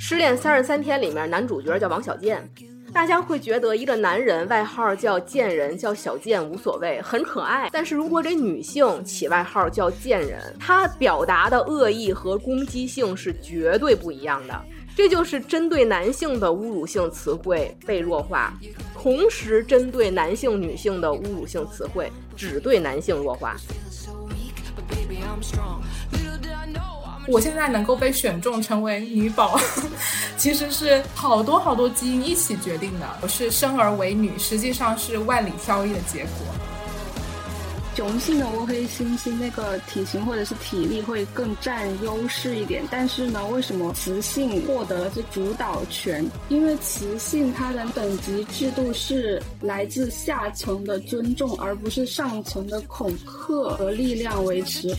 失恋三十三天里面男主角叫王小贱。大家会觉得一个男人外号叫贱人，叫小贱无所谓，很可爱。但是如果这女性起外号叫贱人，她表达的恶意和攻击性是绝对不一样的。这就是针对男性的侮辱性词汇被弱化，同时针对男性、女性的侮辱性词汇只对男性弱化。我现在能够被选中成为女宝，其实是好多好多基因一起决定的。我是生而为女，实际上是万里挑一的结果。雄性的倭黑猩猩那个体型或者是体力会更占优势一点，但是呢，为什么雌性获得了这主导权？因为雌性它的等级制度是来自下层的尊重，而不是上层的恐吓和力量维持。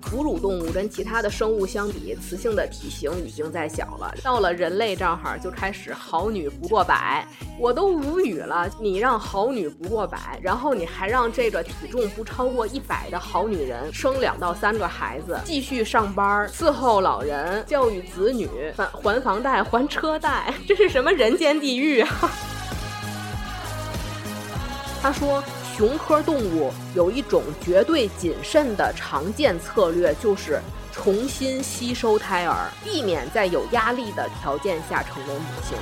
哺乳动物跟其他的生物相比，雌性的体型已经在小了。到了人类这儿就开始好女不过百，我都无语了。你让好女不过百，然后你还让这个体重不超过一百的好女人生两到三个孩子，继续上班伺候老人、教育子女、还还房贷、还车贷，这是什么人间地狱啊？他说。熊科动物有一种绝对谨慎的常见策略，就是重新吸收胎儿，避免在有压力的条件下成为母性。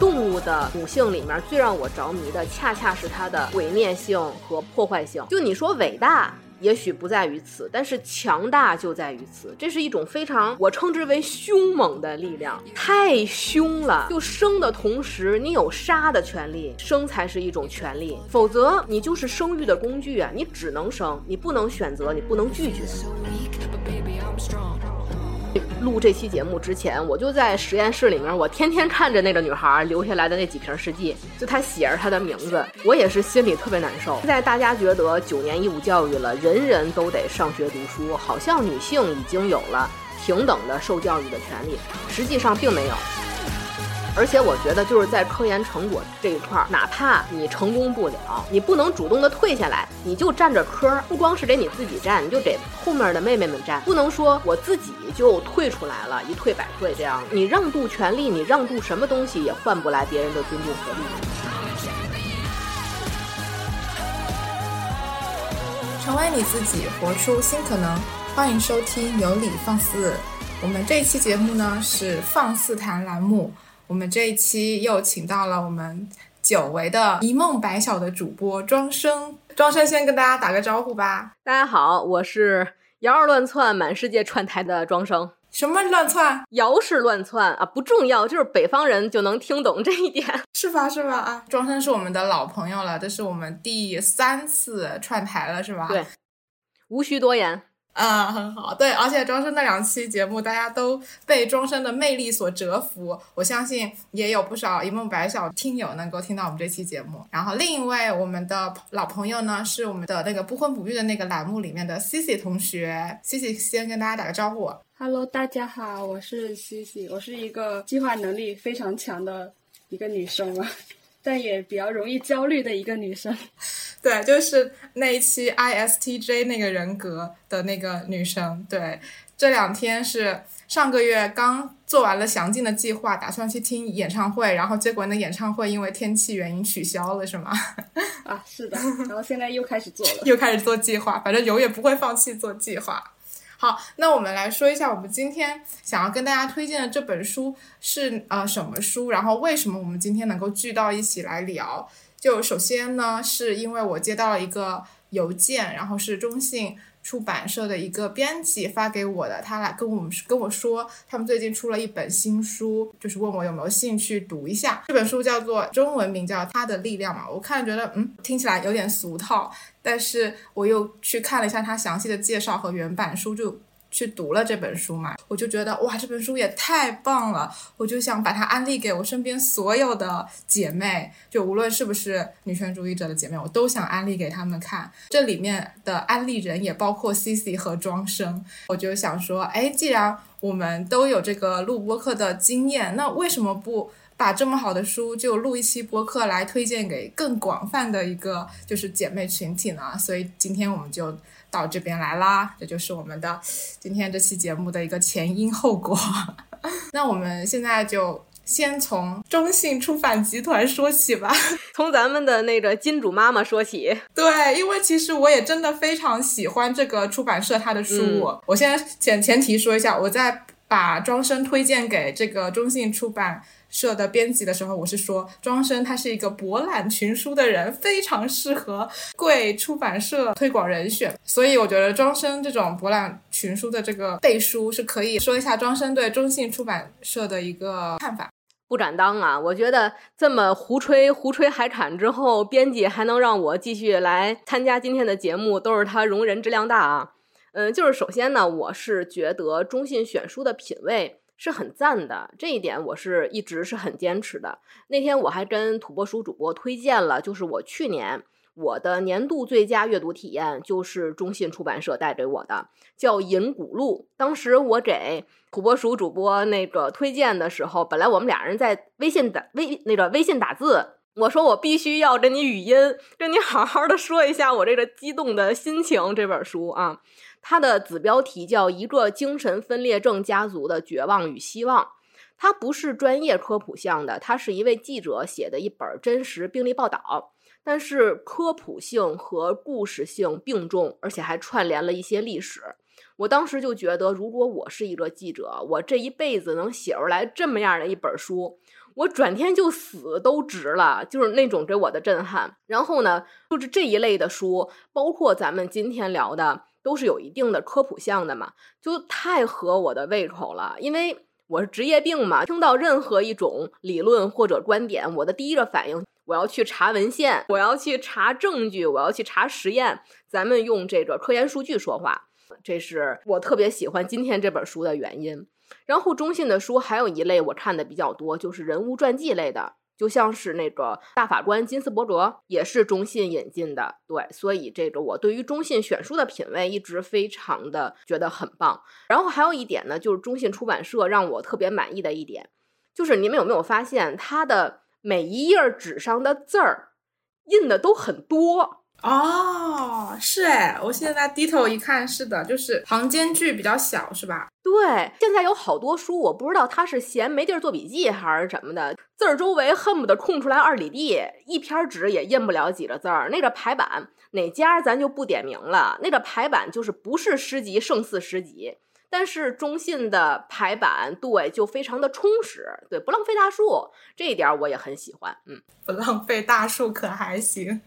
动物的母性里面最让我着迷的，恰恰是它的毁灭性和破坏性。就你说伟大。也许不在于此，但是强大就在于此。这是一种非常我称之为凶猛的力量，太凶了。就生的同时，你有杀的权利，生才是一种权利，否则你就是生育的工具啊！你只能生，你不能选择，你不能拒绝。录这期节目之前，我就在实验室里面，我天天看着那个女孩留下来的那几瓶试剂，就她写着她的名字，我也是心里特别难受。现在大家觉得九年义务教育了，人人都得上学读书，好像女性已经有了平等的受教育的权利，实际上并没有。而且我觉得就是在科研成果这一块儿，哪怕你成功不了，你不能主动的退下来，你就占着科，不光是给你自己占，你就给后面的妹妹们占，不能说我自己就退出来了，一退百退这样。你让渡权利，你让渡什么东西也换不来别人的尊重和利益。成为你自己，活出新可能。欢迎收听有理放肆。我们这一期节目呢是放肆谈栏目。我们这一期又请到了我们久违的一梦白晓的主播庄生，庄生先跟大家打个招呼吧。大家好，我是摇儿乱窜满世界串台的庄生。什么乱窜？摇是乱窜啊，不重要，就是北方人就能听懂这一点，是吧？是吧？啊，庄生是我们的老朋友了，这是我们第三次串台了，是吧？对，无需多言。啊，很好，对，而且庄生那两期节目，大家都被庄生的魅力所折服。我相信也有不少一梦白晓听友能够听到我们这期节目。然后另一位我们的老朋友呢，是我们的那个不婚不育的那个栏目里面的 c c 同学 c c 先跟大家打个招呼。Hello，大家好，我是 c c 我是一个计划能力非常强的一个女生了。但也比较容易焦虑的一个女生，对，就是那一期 ISTJ 那个人格的那个女生。对，这两天是上个月刚做完了详尽的计划，打算去听演唱会，然后结果那演唱会因为天气原因取消了，是吗？啊，是的。然后现在又开始做了，又开始做计划，反正永远不会放弃做计划。好，那我们来说一下，我们今天想要跟大家推荐的这本书是呃什么书？然后为什么我们今天能够聚到一起来聊？就首先呢，是因为我接到了一个邮件，然后是中信。出版社的一个编辑发给我的，他来跟我们跟我说，他们最近出了一本新书，就是问我有没有兴趣读一下。这本书叫做中文名叫《他的力量》嘛，我看觉得嗯听起来有点俗套，但是我又去看了一下他详细的介绍和原版书，就。去读了这本书嘛，我就觉得哇，这本书也太棒了，我就想把它安利给我身边所有的姐妹，就无论是不是女权主义者的姐妹，我都想安利给他们看。这里面的安利人也包括 Cici 和庄生，我就想说，哎，既然我们都有这个录播课的经验，那为什么不把这么好的书就录一期播客来推荐给更广泛的一个就是姐妹群体呢？所以今天我们就到这边来啦，这就是我们的今天这期节目的一个前因后果。那我们现在就。先从中信出版集团说起吧，从咱们的那个金主妈妈说起。对，因为其实我也真的非常喜欢这个出版社它的书。我现在前前提说一下，我在把庄生推荐给这个中信出版社的编辑的时候，我是说庄生他是一个博览群书的人，非常适合贵出版社推广人选。所以我觉得庄生这种博览群书的这个背书是可以说一下庄生对中信出版社的一个看法。不敢当啊！我觉得这么胡吹胡吹海侃之后，编辑还能让我继续来参加今天的节目，都是他容人之量大啊。嗯，就是首先呢，我是觉得中信选书的品味是很赞的，这一点我是一直是很坚持的。那天我还跟土拨鼠主播推荐了，就是我去年。我的年度最佳阅读体验就是中信出版社带给我的，叫《银谷录》。当时我给土拨鼠主播那个推荐的时候，本来我们俩人在微信打微那个微信打字，我说我必须要跟你语音，跟你好好的说一下我这个激动的心情。这本书啊，它的子标题叫《一个精神分裂症家族的绝望与希望》，它不是专业科普向的，它是一位记者写的一本真实病例报道。但是科普性和故事性并重，而且还串联了一些历史。我当时就觉得，如果我是一个记者，我这一辈子能写出来这么样的一本书，我转天就死都值了。就是那种给我的震撼。然后呢，就是这一类的书，包括咱们今天聊的，都是有一定的科普项的嘛，就太合我的胃口了。因为我是职业病嘛，听到任何一种理论或者观点，我的第一个反应。我要去查文献，我要去查证据，我要去查实验。咱们用这个科研数据说话，这是我特别喜欢今天这本书的原因。然后中信的书还有一类我看的比较多，就是人物传记类的，就像是那个大法官金斯伯格，也是中信引进的。对，所以这个我对于中信选书的品味一直非常的觉得很棒。然后还有一点呢，就是中信出版社让我特别满意的一点，就是你们有没有发现它的。每一页纸上的字儿印的都很多哦，是哎，我现在低头一看，是的，就是行间距比较小，是吧？对，现在有好多书，我不知道他是嫌没地儿做笔记还是什么的，字儿周围恨不得空出来二里地，一篇纸也印不了几个字儿。那个排版哪家咱就不点名了，那个排版就是不是诗集胜似诗集。但是中信的排版对就非常的充实，对不浪费大树这一点我也很喜欢，嗯，不浪费大树可还行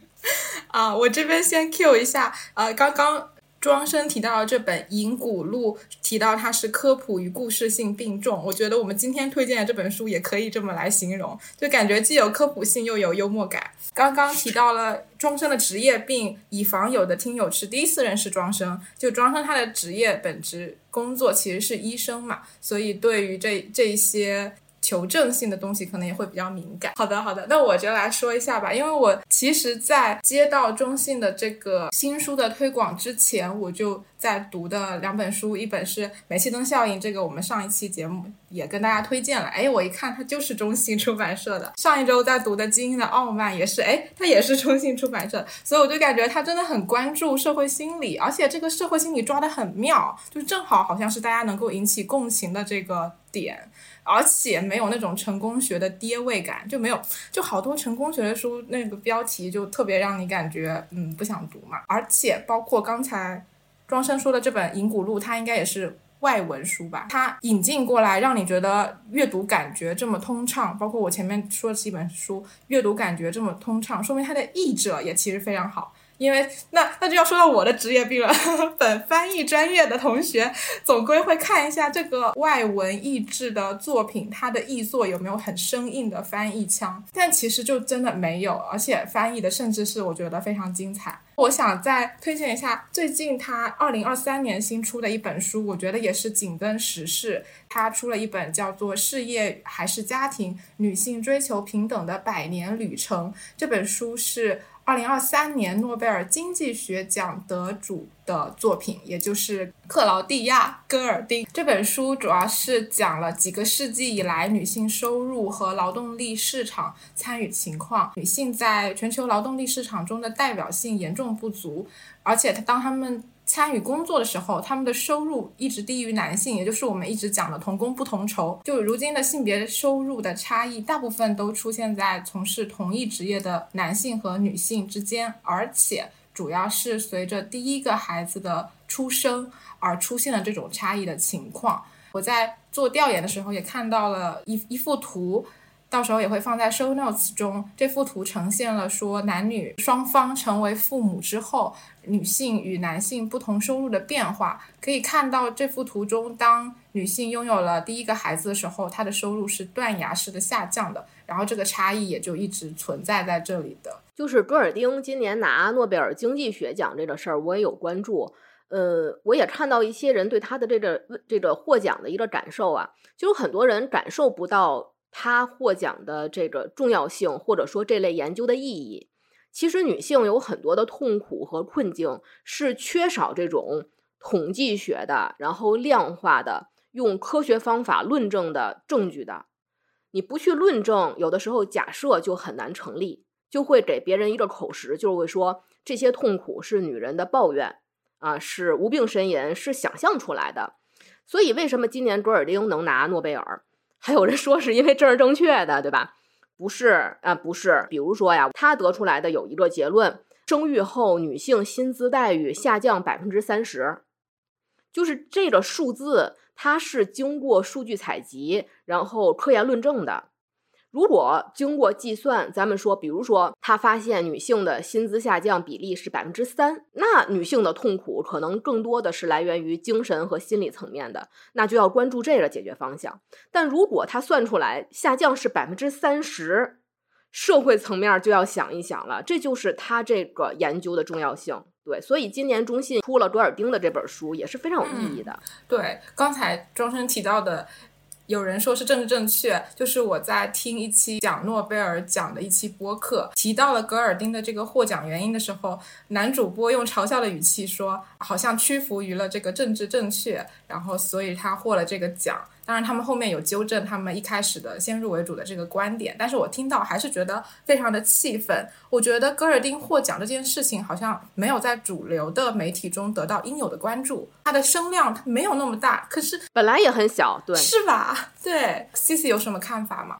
啊？我这边先 Q 一下，呃，刚刚庄生提到这本《银谷录》，提到它是科普与故事性并重，我觉得我们今天推荐的这本书也可以这么来形容，就感觉既有科普性又有幽默感。刚刚提到了庄生的职业病，以防有的听友是第一次认识庄生，就庄生他的职业本职工作其实是医生嘛，所以对于这这些求证性的东西可能也会比较敏感。好的，好的，那我就来说一下吧，因为我其实，在接到中信的这个新书的推广之前，我就。在读的两本书，一本是《煤气灯效应》，这个我们上一期节目也跟大家推荐了。哎，我一看它就是中信出版社的。上一周在读的《基因的傲慢》也是，哎，它也是中信出版社，所以我就感觉它真的很关注社会心理，而且这个社会心理抓得很妙，就正好好像是大家能够引起共情的这个点，而且没有那种成功学的爹味感，就没有，就好多成功学的书那个标题就特别让你感觉嗯不想读嘛，而且包括刚才。庄生说的这本《银谷录》，它应该也是外文书吧？它引进过来，让你觉得阅读感觉这么通畅。包括我前面说的几本书，阅读感觉这么通畅，说明它的译者也其实非常好。因为那那就要说到我的职业病了。本翻译专业的同学总归会看一下这个外文译制的作品，它的译作有没有很生硬的翻译腔？但其实就真的没有，而且翻译的甚至是我觉得非常精彩。我想再推荐一下最近他二零二三年新出的一本书，我觉得也是紧跟时事。他出了一本叫做《事业还是家庭：女性追求平等的百年旅程》。这本书是二零二三年诺贝尔经济学奖得主的作品，也就是克劳蒂亚·戈尔丁。这本书主要是讲了几个世纪以来女性收入和劳动力市场参与情况。女性在全球劳动力市场中的代表性严重不足，而且她当她们参与工作的时候，他们的收入一直低于男性，也就是我们一直讲的同工不同酬。就如今的性别收入的差异，大部分都出现在从事同一职业的男性和女性之间，而且主要是随着第一个孩子的出生而出现了这种差异的情况。我在做调研的时候也看到了一一幅图。到时候也会放在 show notes 中。这幅图呈现了说男女双方成为父母之后，女性与男性不同收入的变化。可以看到这幅图中，当女性拥有了第一个孩子的时候，她的收入是断崖式的下降的，然后这个差异也就一直存在在这里的。就是戈尔丁今年拿诺贝尔经济学奖这个事儿，我也有关注。呃，我也看到一些人对他的这个这个获奖的一个感受啊，就有很多人感受不到。他获奖的这个重要性，或者说这类研究的意义，其实女性有很多的痛苦和困境，是缺少这种统计学的，然后量化的，用科学方法论证的证据的。你不去论证，有的时候假设就很难成立，就会给别人一个口实，就会说这些痛苦是女人的抱怨啊，是无病呻吟，是想象出来的。所以，为什么今年戈尔丁能拿诺贝尔？还有人说是因为政治正确的，对吧？不是啊，不是。比如说呀，他得出来的有一个结论：生育后女性薪资待遇下降百分之三十，就是这个数字，它是经过数据采集，然后科研论证的。如果经过计算，咱们说，比如说他发现女性的薪资下降比例是百分之三，那女性的痛苦可能更多的是来源于精神和心理层面的，那就要关注这个解决方向。但如果他算出来下降是百分之三十，社会层面就要想一想了，这就是他这个研究的重要性。对，所以今年中信出了格尔丁的这本书也是非常有意义的。对，刚才庄生提到的。有人说是政治正确，就是我在听一期讲诺贝尔奖的一期播客，提到了格尔丁的这个获奖原因的时候，男主播用嘲笑的语气说，好像屈服于了这个政治正确，然后所以他获了这个奖。当然，他们后面有纠正他们一开始的先入为主的这个观点，但是我听到还是觉得非常的气愤。我觉得戈尔丁获奖这件事情好像没有在主流的媒体中得到应有的关注，它的声量它没有那么大，可是本来也很小，对，是吧？对，C C 有什么看法吗？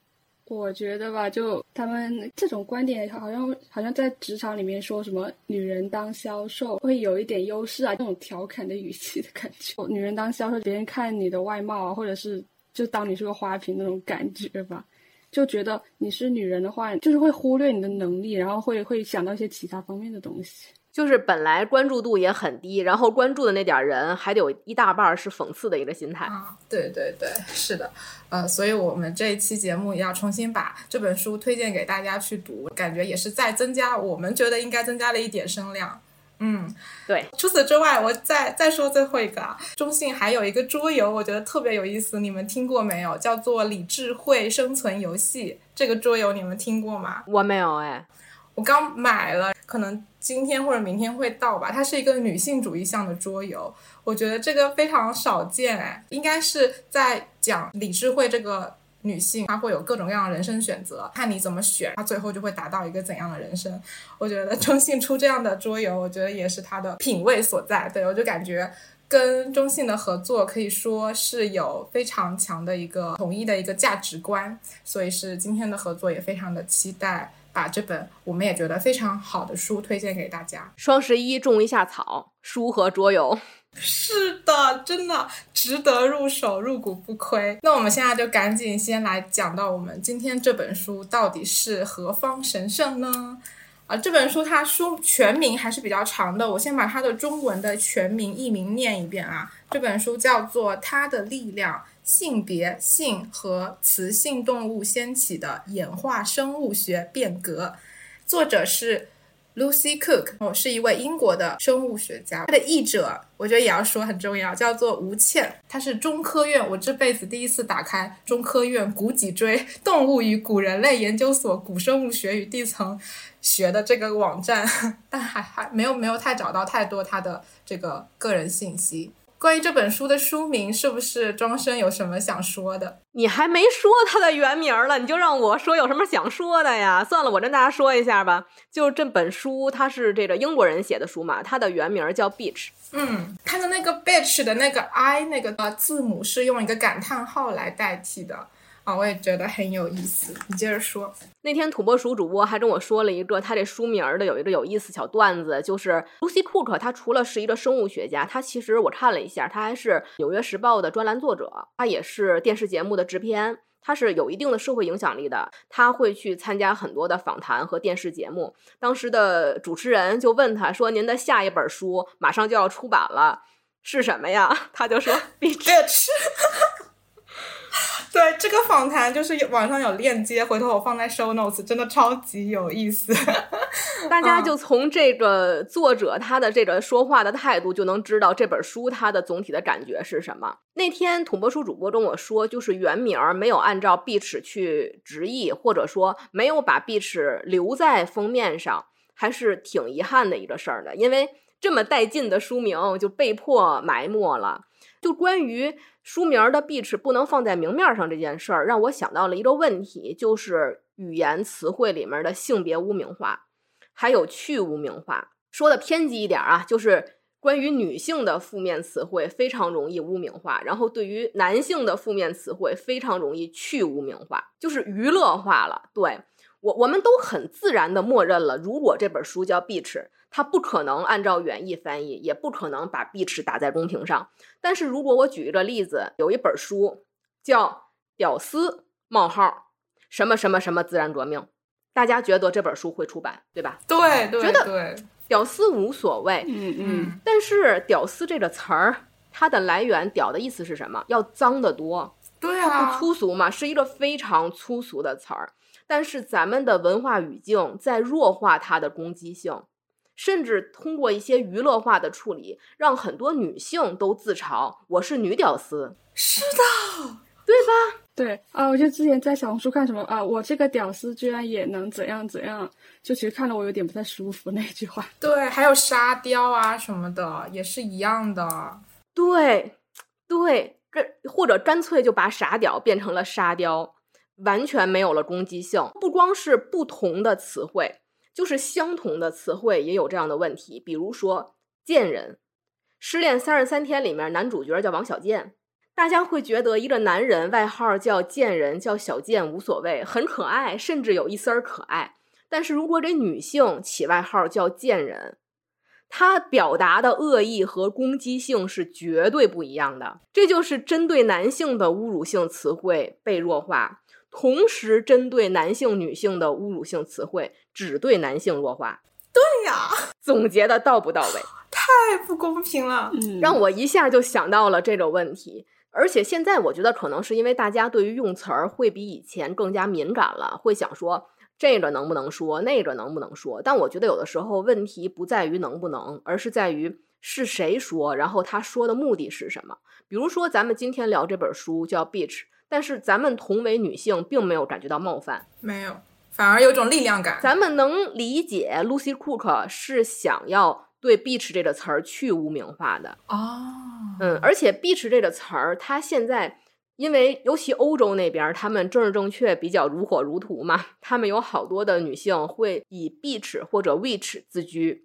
我觉得吧，就他们这种观点，好像好像在职场里面说什么“女人当销售”会有一点优势啊，这种调侃的语气的感觉。女人当销售，别人看你的外貌啊，或者是就当你是个花瓶那种感觉吧，就觉得你是女人的话，就是会忽略你的能力，然后会会想到一些其他方面的东西。就是本来关注度也很低，然后关注的那点人还得有一大半是讽刺的一个心态啊！对对对，是的，呃，所以我们这一期节目也要重新把这本书推荐给大家去读，感觉也是在增加我们觉得应该增加了一点声量。嗯，对。除此之外，我再再说最后一个啊，中信还有一个桌游，我觉得特别有意思，你们听过没有？叫做《理智慧生存游戏》这个桌游，你们听过吗？我没有哎。我刚买了，可能今天或者明天会到吧。它是一个女性主义向的桌游，我觉得这个非常少见哎，应该是在讲李智慧这个女性，她会有各种各样的人生选择，看你怎么选，她最后就会达到一个怎样的人生。我觉得中信出这样的桌游，我觉得也是她的品味所在。对我就感觉跟中信的合作可以说是有非常强的一个统一的一个价值观，所以是今天的合作也非常的期待。把这本我们也觉得非常好的书推荐给大家。双十一种一下草，书和桌游。是的，真的值得入手，入股不亏。那我们现在就赶紧先来讲到我们今天这本书到底是何方神圣呢？啊，这本书它书全名还是比较长的，我先把它的中文的全名译名念一遍啊。这本书叫做《它的力量》。性别、性和雌性动物掀起的演化生物学变革，作者是 Lucy Cook，哦，是一位英国的生物学家。他的译者，我觉得也要说很重要，叫做吴倩。他是中科院，我这辈子第一次打开中科院古脊椎动物与古人类研究所古生物学与地层学的这个网站，但还还没有没有太找到太多他的这个个人信息。关于这本书的书名，是不是庄生有什么想说的？你还没说它的原名了，你就让我说有什么想说的呀？算了，我跟大家说一下吧。就这本书，它是这个英国人写的书嘛，它的原名叫《Beach》。嗯，它的那个 “bitch” 的那个 “i” 那个呃字母是用一个感叹号来代替的。啊，我也觉得很有意思。你接着说。那天土拨鼠主播还跟我说了一个他这书名的有一个有意思小段子，就是 Lucy Cook，他除了是一个生物学家，他其实我看了一下，他还是《纽约时报》的专栏作者，他也是电视节目的制片，他是有一定的社会影响力的。他会去参加很多的访谈和电视节目。当时的主持人就问他说：“您的下一本书马上就要出版了，是什么呀？”他就说：“Bitch。” 对这个访谈，就是网上有链接，回头我放在 show notes，真的超级有意思。大家就从这个作者他的这个说话的态度，就能知道这本书它的总体的感觉是什么。那天土拨鼠主播跟我说，就是原名没有按照 Beach 去直译，或者说没有把 Beach 留在封面上，还是挺遗憾的一个事儿的。因为这么带劲的书名就被迫埋没了。就关于书名的 beach 不能放在明面上这件事儿，让我想到了一个问题，就是语言词汇里面的性别污名化，还有去污名化。说的偏激一点啊，就是关于女性的负面词汇非常容易污名化，然后对于男性的负面词汇非常容易去污名化，就是娱乐化了。对我，我们都很自然的默认了，如果这本书叫 beach。他不可能按照原意翻译，也不可能把 “bitch” 打在公屏上。但是如果我举一个例子，有一本书叫《屌丝冒号什么什么什么自然革命》，大家觉得这本书会出版，对吧？对对，觉得屌丝无所谓。嗯嗯。但是“屌丝”这个词儿，它的来源“屌”的意思是什么？要脏得多。对啊。它不粗俗嘛，是一个非常粗俗的词儿。但是咱们的文化语境在弱化它的攻击性。甚至通过一些娱乐化的处理，让很多女性都自嘲我是女屌丝。是的，对吧？对啊，我就之前在小红书看什么啊，我这个屌丝居然也能怎样怎样，就其实看得我有点不太舒服那句话。对，还有沙雕啊什么的，也是一样的。对，对，这或者干脆就把傻屌变成了沙雕，完全没有了攻击性。不光是不同的词汇。就是相同的词汇也有这样的问题，比如说“贱人”，《失恋三十三天》里面男主角叫王小贱，大家会觉得一个男人外号叫“贱人”叫小贱无所谓，很可爱，甚至有一丝儿可爱。但是如果给女性起外号叫“贱人”，它表达的恶意和攻击性是绝对不一样的。这就是针对男性的侮辱性词汇被弱化。同时，针对男性、女性的侮辱性词汇只对男性弱化。对呀，总结的到不到位？太不公平了，让我一下就想到了这个问题。而且现在我觉得可能是因为大家对于用词儿会比以前更加敏感了，会想说这个能不能说，那个能不能说。但我觉得有的时候问题不在于能不能，而是在于是谁说，然后他说的目的是什么。比如说，咱们今天聊这本书叫《Beach》。但是咱们同为女性，并没有感觉到冒犯，没有，反而有种力量感。咱们能理解 Lucy Cook 是想要对 “beach” 这个词儿去污名化的哦。嗯，而且 “beach” 这个词儿，它现在因为尤其欧洲那边，他们政治正确比较如火如荼嘛，他们有好多的女性会以 “beach” 或者 “witch” 自居，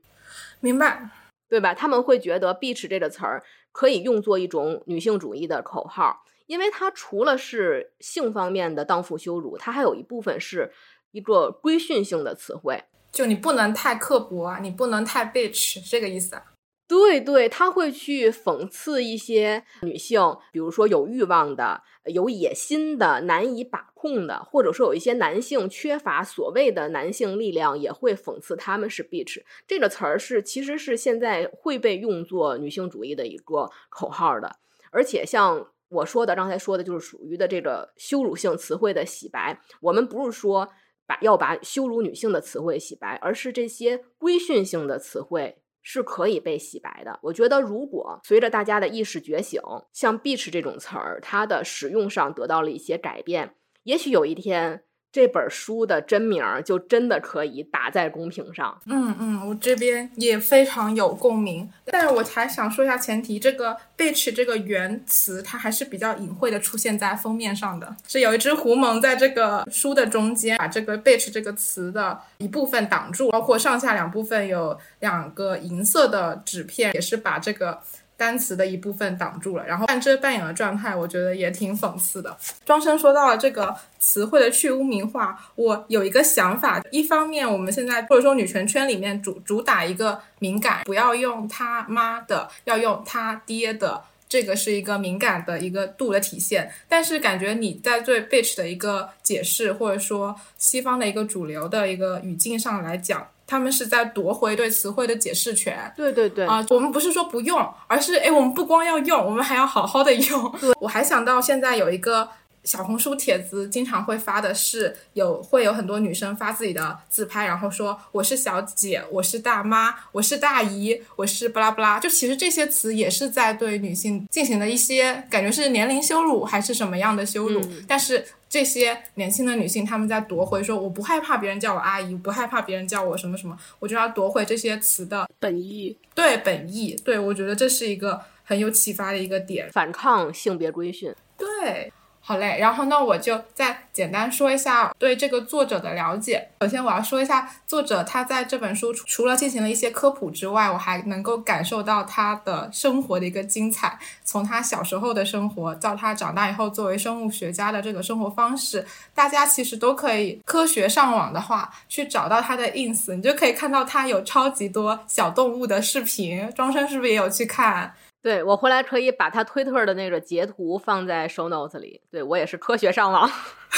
明白对吧？他们会觉得 “beach” 这个词儿可以用作一种女性主义的口号。因为它除了是性方面的荡妇羞辱，它还有一部分是一个规训性的词汇，就你不能太刻薄啊，你不能太 bitch，这个意思啊？对对，他会去讽刺一些女性，比如说有欲望的、有野心的、难以把控的，或者说有一些男性缺乏所谓的男性力量，也会讽刺他们是 bitch。这个词儿是其实是现在会被用作女性主义的一个口号的，而且像。我说的刚才说的就是属于的这个羞辱性词汇的洗白。我们不是说把要把羞辱女性的词汇洗白，而是这些规训性的词汇是可以被洗白的。我觉得，如果随着大家的意识觉醒，像 “bitch” 这种词儿，它的使用上得到了一些改变，也许有一天。这本书的真名就真的可以打在公屏上。嗯嗯，我这边也非常有共鸣。但是我还想说一下前提，这个 “bitch” 这个原词它还是比较隐晦的出现在封面上的，是有一只狐獴在这个书的中间，把这个 “bitch” 这个词的一部分挡住，包括上下两部分有两个银色的纸片，也是把这个。单词的一部分挡住了，然后半遮半掩的状态，我觉得也挺讽刺的。庄生说到了这个词汇的去污名化，我有一个想法：一方面，我们现在或者说女权圈里面主主打一个敏感，不要用他妈的，要用他爹的，这个是一个敏感的一个度的体现。但是感觉你在对 bitch 的一个解释，或者说西方的一个主流的一个语境上来讲。他们是在夺回对词汇的解释权。对对对啊，我们不是说不用，而是哎，我们不光要用，我们还要好好的用。我还想到现在有一个小红书帖子，经常会发的是有会有很多女生发自己的自拍，然后说我是小姐，我是大妈，我是大姨，我是巴拉巴拉。就其实这些词也是在对女性进行了一些感觉是年龄羞辱还是什么样的羞辱，但是。这些年轻的女性，她们在夺回说：“我不害怕别人叫我阿姨，不害怕别人叫我什么什么，我就要夺回这些词的本意。”对本意，对我觉得这是一个很有启发的一个点，反抗性别规训。对。好嘞，然后那，我就再简单说一下对这个作者的了解。首先，我要说一下作者他在这本书除了进行了一些科普之外，我还能够感受到他的生活的一个精彩。从他小时候的生活到他长大以后作为生物学家的这个生活方式，大家其实都可以科学上网的话去找到他的 ins，你就可以看到他有超级多小动物的视频。庄生是不是也有去看？对我回来可以把他推特的那个截图放在 show notes 里。对我也是科学上网，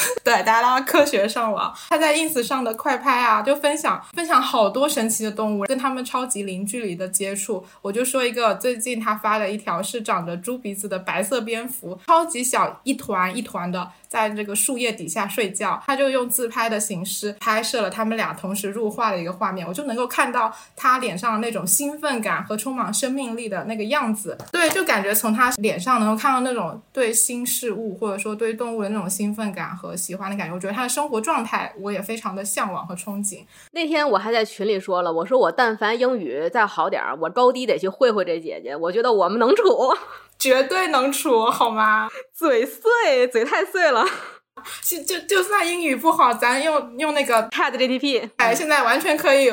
对大家科学上网。他在 ins 上的快拍啊，就分享分享好多神奇的动物，跟他们超级零距离的接触。我就说一个，最近他发的一条是长着猪鼻子的白色蝙蝠，超级小，一团一团的。在这个树叶底下睡觉，他就用自拍的形式拍摄了他们俩同时入画的一个画面，我就能够看到他脸上的那种兴奋感和充满生命力的那个样子。对，就感觉从他脸上能够看到那种对新事物或者说对动物的那种兴奋感和喜欢的感觉。我觉得他的生活状态我也非常的向往和憧憬。那天我还在群里说了，我说我但凡英语再好点儿，我高低得去会会这姐姐，我觉得我们能处。绝对能处，好吗？嘴碎，嘴太碎了。就就就算英语不好，咱用用那个 Chat GTP，哎，现在完全可以。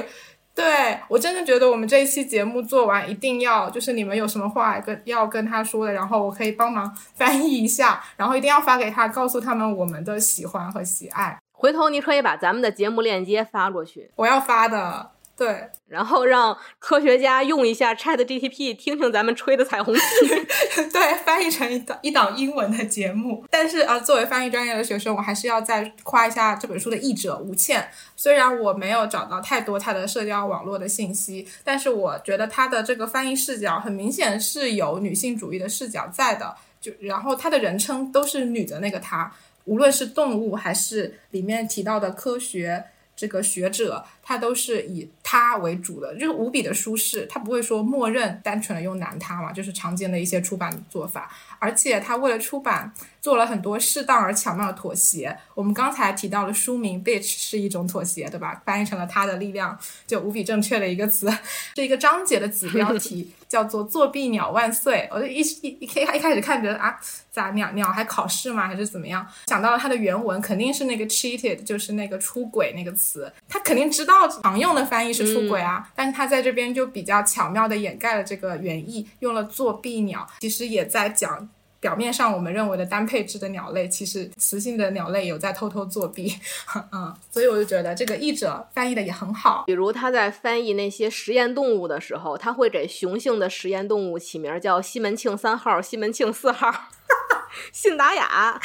对我真的觉得我们这一期节目做完，一定要就是你们有什么话跟要跟他说的，然后我可以帮忙翻译一下，然后一定要发给他，告诉他们我们的喜欢和喜爱。回头你可以把咱们的节目链接发过去，我要发的。对，然后让科学家用一下 Chat GTP 听听咱们吹的彩虹屁，对，翻译成一档一档英文的节目。但是啊，作为翻译专业的学生，我还是要再夸一下这本书的译者吴倩。虽然我没有找到太多她的社交网络的信息，但是我觉得她的这个翻译视角很明显是有女性主义的视角在的。就然后她的人称都是女的那个她，无论是动物还是里面提到的科学。这个学者他都是以他为主的，就是无比的舒适，他不会说默认单纯的用男他嘛，就是常见的一些出版做法。而且他为了出版做了很多适当而巧妙的妥协。我们刚才提到了书名 “bitch” 是一种妥协，对吧？翻译成了他的力量，就无比正确的一个词。这一个章节的子标题叫做“作弊鸟万岁”。我就一一一开一开始看觉得啊，咋鸟鸟还考试吗？还是怎么样？想到了它的原文肯定是那个 “cheated”，就是那个出轨那个词。他肯定知道常用的翻译是出轨啊，但是他在这边就比较巧妙的掩盖了这个原意，用了“作弊鸟”，其实也在讲。表面上我们认为的单配置的鸟类，其实雌性的鸟类有在偷偷作弊，嗯，所以我就觉得这个译者翻译的也很好。比如他在翻译那些实验动物的时候，他会给雄性的实验动物起名叫西门庆三号、西门庆四号，信达雅，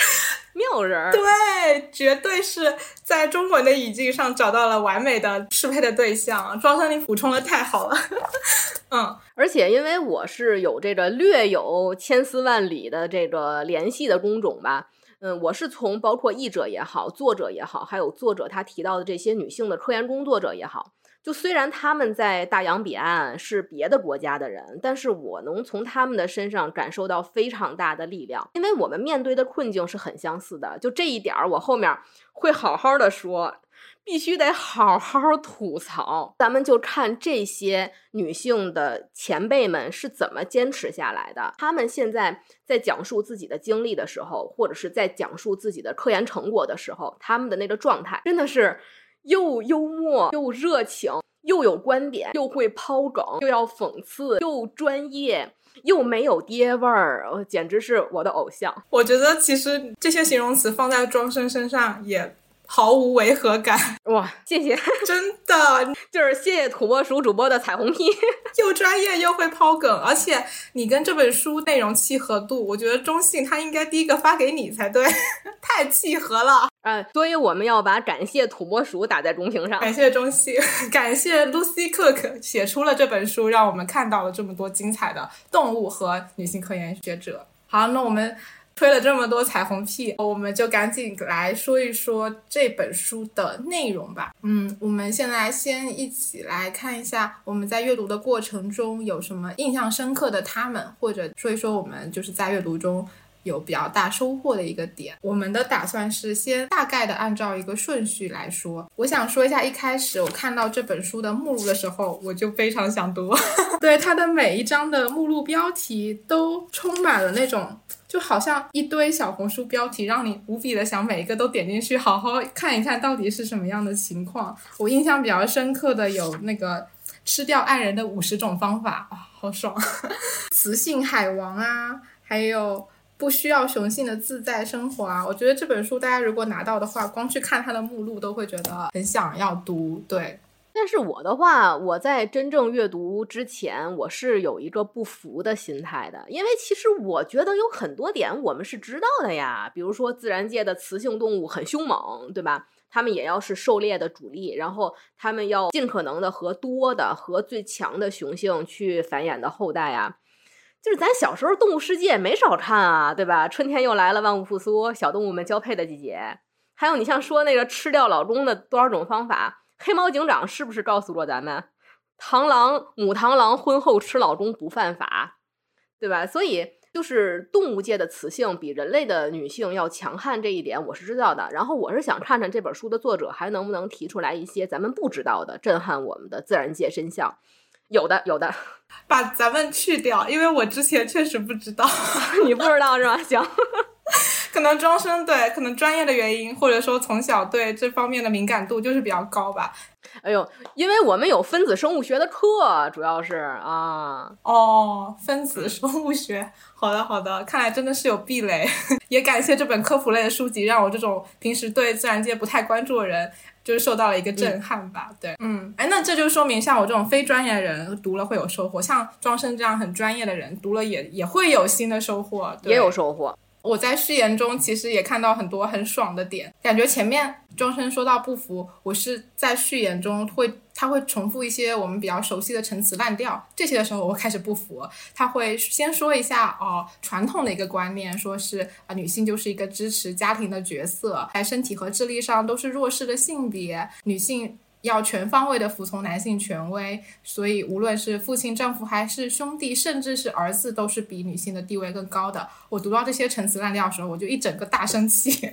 妙人儿。对，绝对是在中文的语境上找到了完美的适配的对象。庄森，你补充的太好了，嗯。而且因为我是有这个略有千丝万缕的这个联系的工种吧，嗯，我是从包括译者也好，作者也好，还有作者他提到的这些女性的科研工作者也好。就虽然他们在大洋彼岸是别的国家的人，但是我能从他们的身上感受到非常大的力量，因为我们面对的困境是很相似的。就这一点儿，我后面会好好的说，必须得好好吐槽。咱们就看这些女性的前辈们是怎么坚持下来的。他们现在在讲述自己的经历的时候，或者是在讲述自己的科研成果的时候，他们的那个状态真的是。又幽默又热情，又有观点，又会抛梗，又要讽刺，又专业，又没有爹味儿，简直是我的偶像。我觉得其实这些形容词放在庄生身上也。毫无违和感哇！谢谢，真的就是谢谢土拨鼠主播的彩虹屁，又专业又会抛梗，而且你跟这本书内容契合度，我觉得中信他应该第一个发给你才对，太契合了。嗯，所以我们要把感谢土拨鼠打在公屏上，感谢中信，感谢 Lucy Cook 写出了这本书，让我们看到了这么多精彩的动物和女性科研学者。好，那我们。吹了这么多彩虹屁，我们就赶紧来说一说这本书的内容吧。嗯，我们现在先一起来看一下我们在阅读的过程中有什么印象深刻的他们，或者说一说我们就是在阅读中有比较大收获的一个点。我们的打算是先大概的按照一个顺序来说。我想说一下，一开始我看到这本书的目录的时候，我就非常想读。对它的每一章的目录标题都充满了那种。就好像一堆小红书标题，让你无比的想每一个都点进去，好好看一看到底是什么样的情况。我印象比较深刻的有那个吃掉爱人的五十种方法啊，好爽！雌性海王啊，还有不需要雄性的自在生活啊。我觉得这本书大家如果拿到的话，光去看它的目录都会觉得很想要读。对。但是我的话，我在真正阅读之前，我是有一个不服的心态的，因为其实我觉得有很多点我们是知道的呀，比如说自然界的雌性动物很凶猛，对吧？它们也要是狩猎的主力，然后它们要尽可能的和多的和最强的雄性去繁衍的后代啊。就是咱小时候动物世界没少看啊，对吧？春天又来了，万物复苏，小动物们交配的季节。还有你像说那个吃掉老公的多少种方法。黑猫警长是不是告诉过咱们，螳螂母螳螂婚后吃老公不犯法，对吧？所以就是动物界的雌性比人类的女性要强悍这一点我是知道的。然后我是想看看这本书的作者还能不能提出来一些咱们不知道的震撼我们的自然界真相。有的，有的，把咱们去掉，因为我之前确实不知道，你不知道是吧？行。可能庄生对，可能专业的原因，或者说从小对这方面的敏感度就是比较高吧。哎呦，因为我们有分子生物学的课，主要是啊。哦，分子生物学，好的好的，看来真的是有壁垒。也感谢这本科普类的书籍，让我这种平时对自然界不太关注的人，就是受到了一个震撼吧。对，嗯，哎，那这就说明像我这种非专业的人读了会有收获，像庄生这样很专业的人读了也也会有新的收获，也有收获。我在序言中其实也看到很多很爽的点，感觉前面庄生说到不服，我是在序言中会他会重复一些我们比较熟悉的陈词滥调，这些的时候我开始不服，他会先说一下哦传统的一个观念，说是啊女性就是一个支持家庭的角色，在身体和智力上都是弱势的性别，女性。要全方位的服从男性权威，所以无论是父亲、丈夫还是兄弟，甚至是儿子，都是比女性的地位更高的。我读到这些陈词滥调的时候，我就一整个大生气。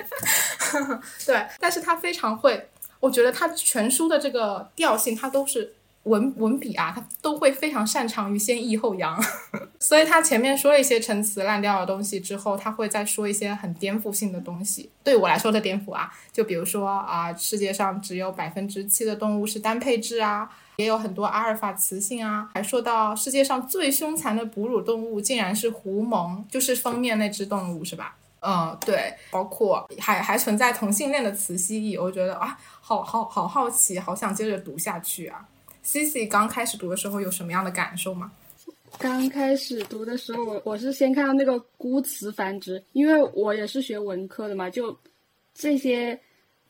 对，但是他非常会，我觉得他全书的这个调性，他都是。文文笔啊，他都会非常擅长于先抑后扬，所以他前面说了一些陈词滥调的东西之后，他会再说一些很颠覆性的东西。对我来说的颠覆啊，就比如说啊，世界上只有百分之七的动物是单配置啊，也有很多阿尔法雌性啊，还说到世界上最凶残的哺乳动物竟然是狐獴，就是封面那只动物是吧？嗯，对，包括还还存在同性恋的雌蜥蜴，我觉得啊，好好好好奇，好想接着读下去啊。C C 刚开始读的时候有什么样的感受吗？刚开始读的时候，我我是先看到那个孤雌繁殖，因为我也是学文科的嘛，就这些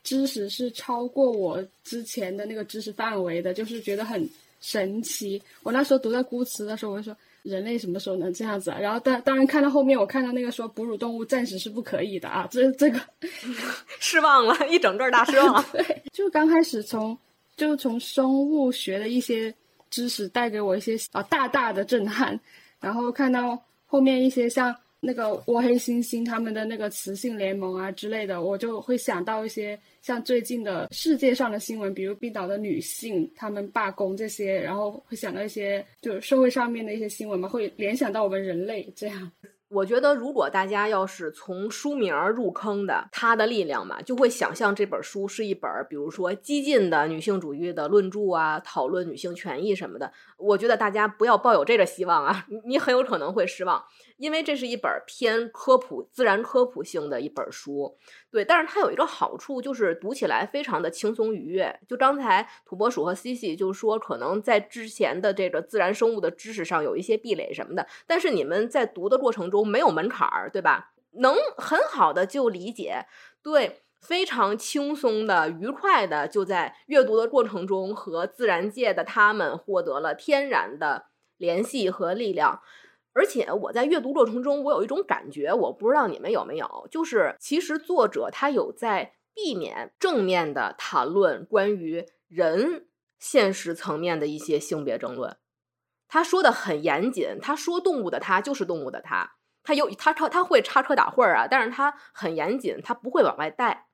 知识是超过我之前的那个知识范围的，就是觉得很神奇。我那时候读到孤词的时候，我就说人类什么时候能这样子啊？然后当当然看到后面，我看到那个说哺乳动物暂时是不可以的啊，这这个 失望了，一整个大失望。对，就刚开始从就从生物学的一些知识带给我一些啊大大的震撼，然后看到后面一些像。那个窝黑猩猩他们的那个雌性联盟啊之类的，我就会想到一些像最近的世界上的新闻，比如冰岛的女性她们罢工这些，然后会想到一些就是社会上面的一些新闻嘛，会联想到我们人类这样。我觉得，如果大家要是从书名入坑的《他的力量》嘛，就会想象这本书是一本，比如说激进的女性主义的论著啊，讨论女性权益什么的。我觉得大家不要抱有这个希望啊，你很有可能会失望。因为这是一本偏科普、自然科普性的一本书，对，但是它有一个好处，就是读起来非常的轻松愉悦。就刚才土拨鼠和西西就说，可能在之前的这个自然生物的知识上有一些壁垒什么的，但是你们在读的过程中没有门槛儿，对吧？能很好的就理解，对，非常轻松的、愉快的，就在阅读的过程中和自然界的他们获得了天然的联系和力量。而且我在阅读过程中，我有一种感觉，我不知道你们有没有，就是其实作者他有在避免正面的谈论关于人现实层面的一些性别争论。他说的很严谨，他说动物的他就是动物的他，他有他他他会插科打诨啊，但是他很严谨，他不会往外带。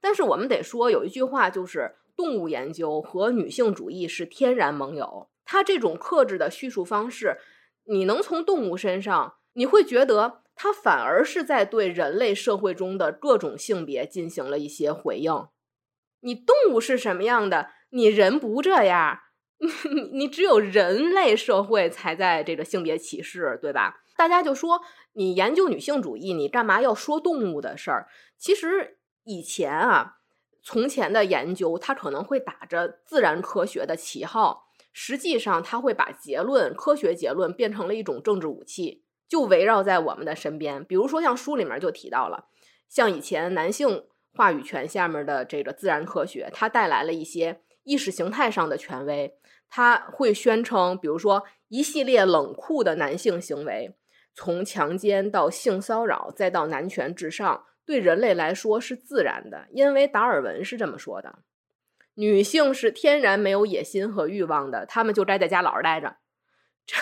但是我们得说有一句话，就是动物研究和女性主义是天然盟友。他这种克制的叙述方式。你能从动物身上，你会觉得它反而是在对人类社会中的各种性别进行了一些回应。你动物是什么样的，你人不这样，你你只有人类社会才在这个性别歧视，对吧？大家就说你研究女性主义，你干嘛要说动物的事儿？其实以前啊，从前的研究，它可能会打着自然科学的旗号。实际上，他会把结论、科学结论变成了一种政治武器，就围绕在我们的身边。比如说，像书里面就提到了，像以前男性话语权下面的这个自然科学，它带来了一些意识形态上的权威。他会宣称，比如说一系列冷酷的男性行为，从强奸到性骚扰，再到男权至上，对人类来说是自然的，因为达尔文是这么说的。女性是天然没有野心和欲望的，她们就该在家老实待着。这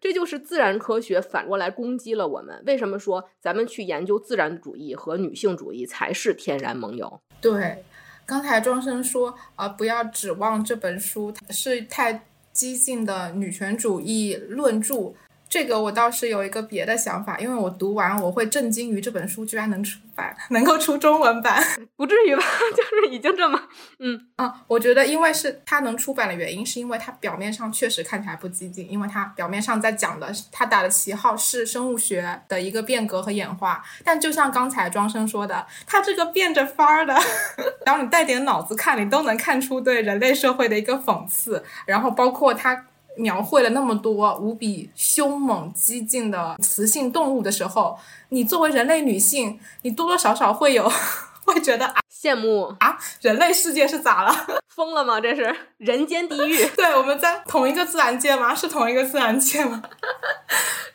这就是自然科学反过来攻击了我们。为什么说咱们去研究自然主义和女性主义才是天然盟友？对，刚才庄生说啊，不要指望这本书是太激进的女权主义论著。这个我倒是有一个别的想法，因为我读完我会震惊于这本书居然能出版，能够出中文版，不至于吧？就是已经这么，嗯啊，我觉得因为是它能出版的原因，是因为它表面上确实看起来不激进，因为它表面上在讲的，它打的旗号是生物学的一个变革和演化，但就像刚才庄生说的，它这个变着法儿的，然后你带点脑子看，你都能看出对人类社会的一个讽刺，然后包括它。描绘了那么多无比凶猛、激进的雌性动物的时候，你作为人类女性，你多多少少会有 会觉得啊羡慕啊，人类世界是咋了？疯了吗？这是人间地狱？对，我们在同一个自然界吗？是同一个自然界吗？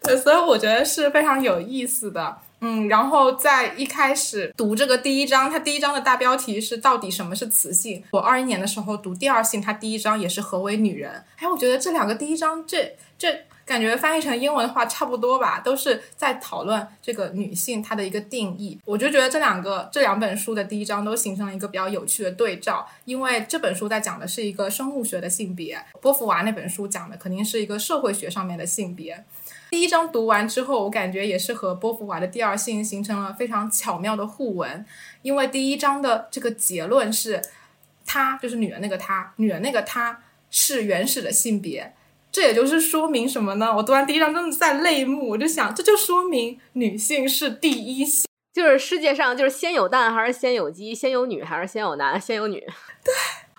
对，所以我觉得是非常有意思的。嗯，然后在一开始读这个第一章，它第一章的大标题是“到底什么是雌性”。我二一年的时候读第二性，它第一章也是“何为女人”。哎，我觉得这两个第一章，这这感觉翻译成英文的话差不多吧，都是在讨论这个女性它的一个定义。我就觉得这两个这两本书的第一章都形成了一个比较有趣的对照，因为这本书在讲的是一个生物学的性别，波伏娃那本书讲的肯定是一个社会学上面的性别。第一章读完之后，我感觉也是和波伏娃的第二性形成了非常巧妙的互文，因为第一章的这个结论是，她就是女人那个她，女人那个她是原始的性别，这也就是说明什么呢？我读完第一章真的在泪目，我就想，这就说明女性是第一性，就是世界上就是先有蛋还是先有鸡，先有女还是先有男，先有女？对。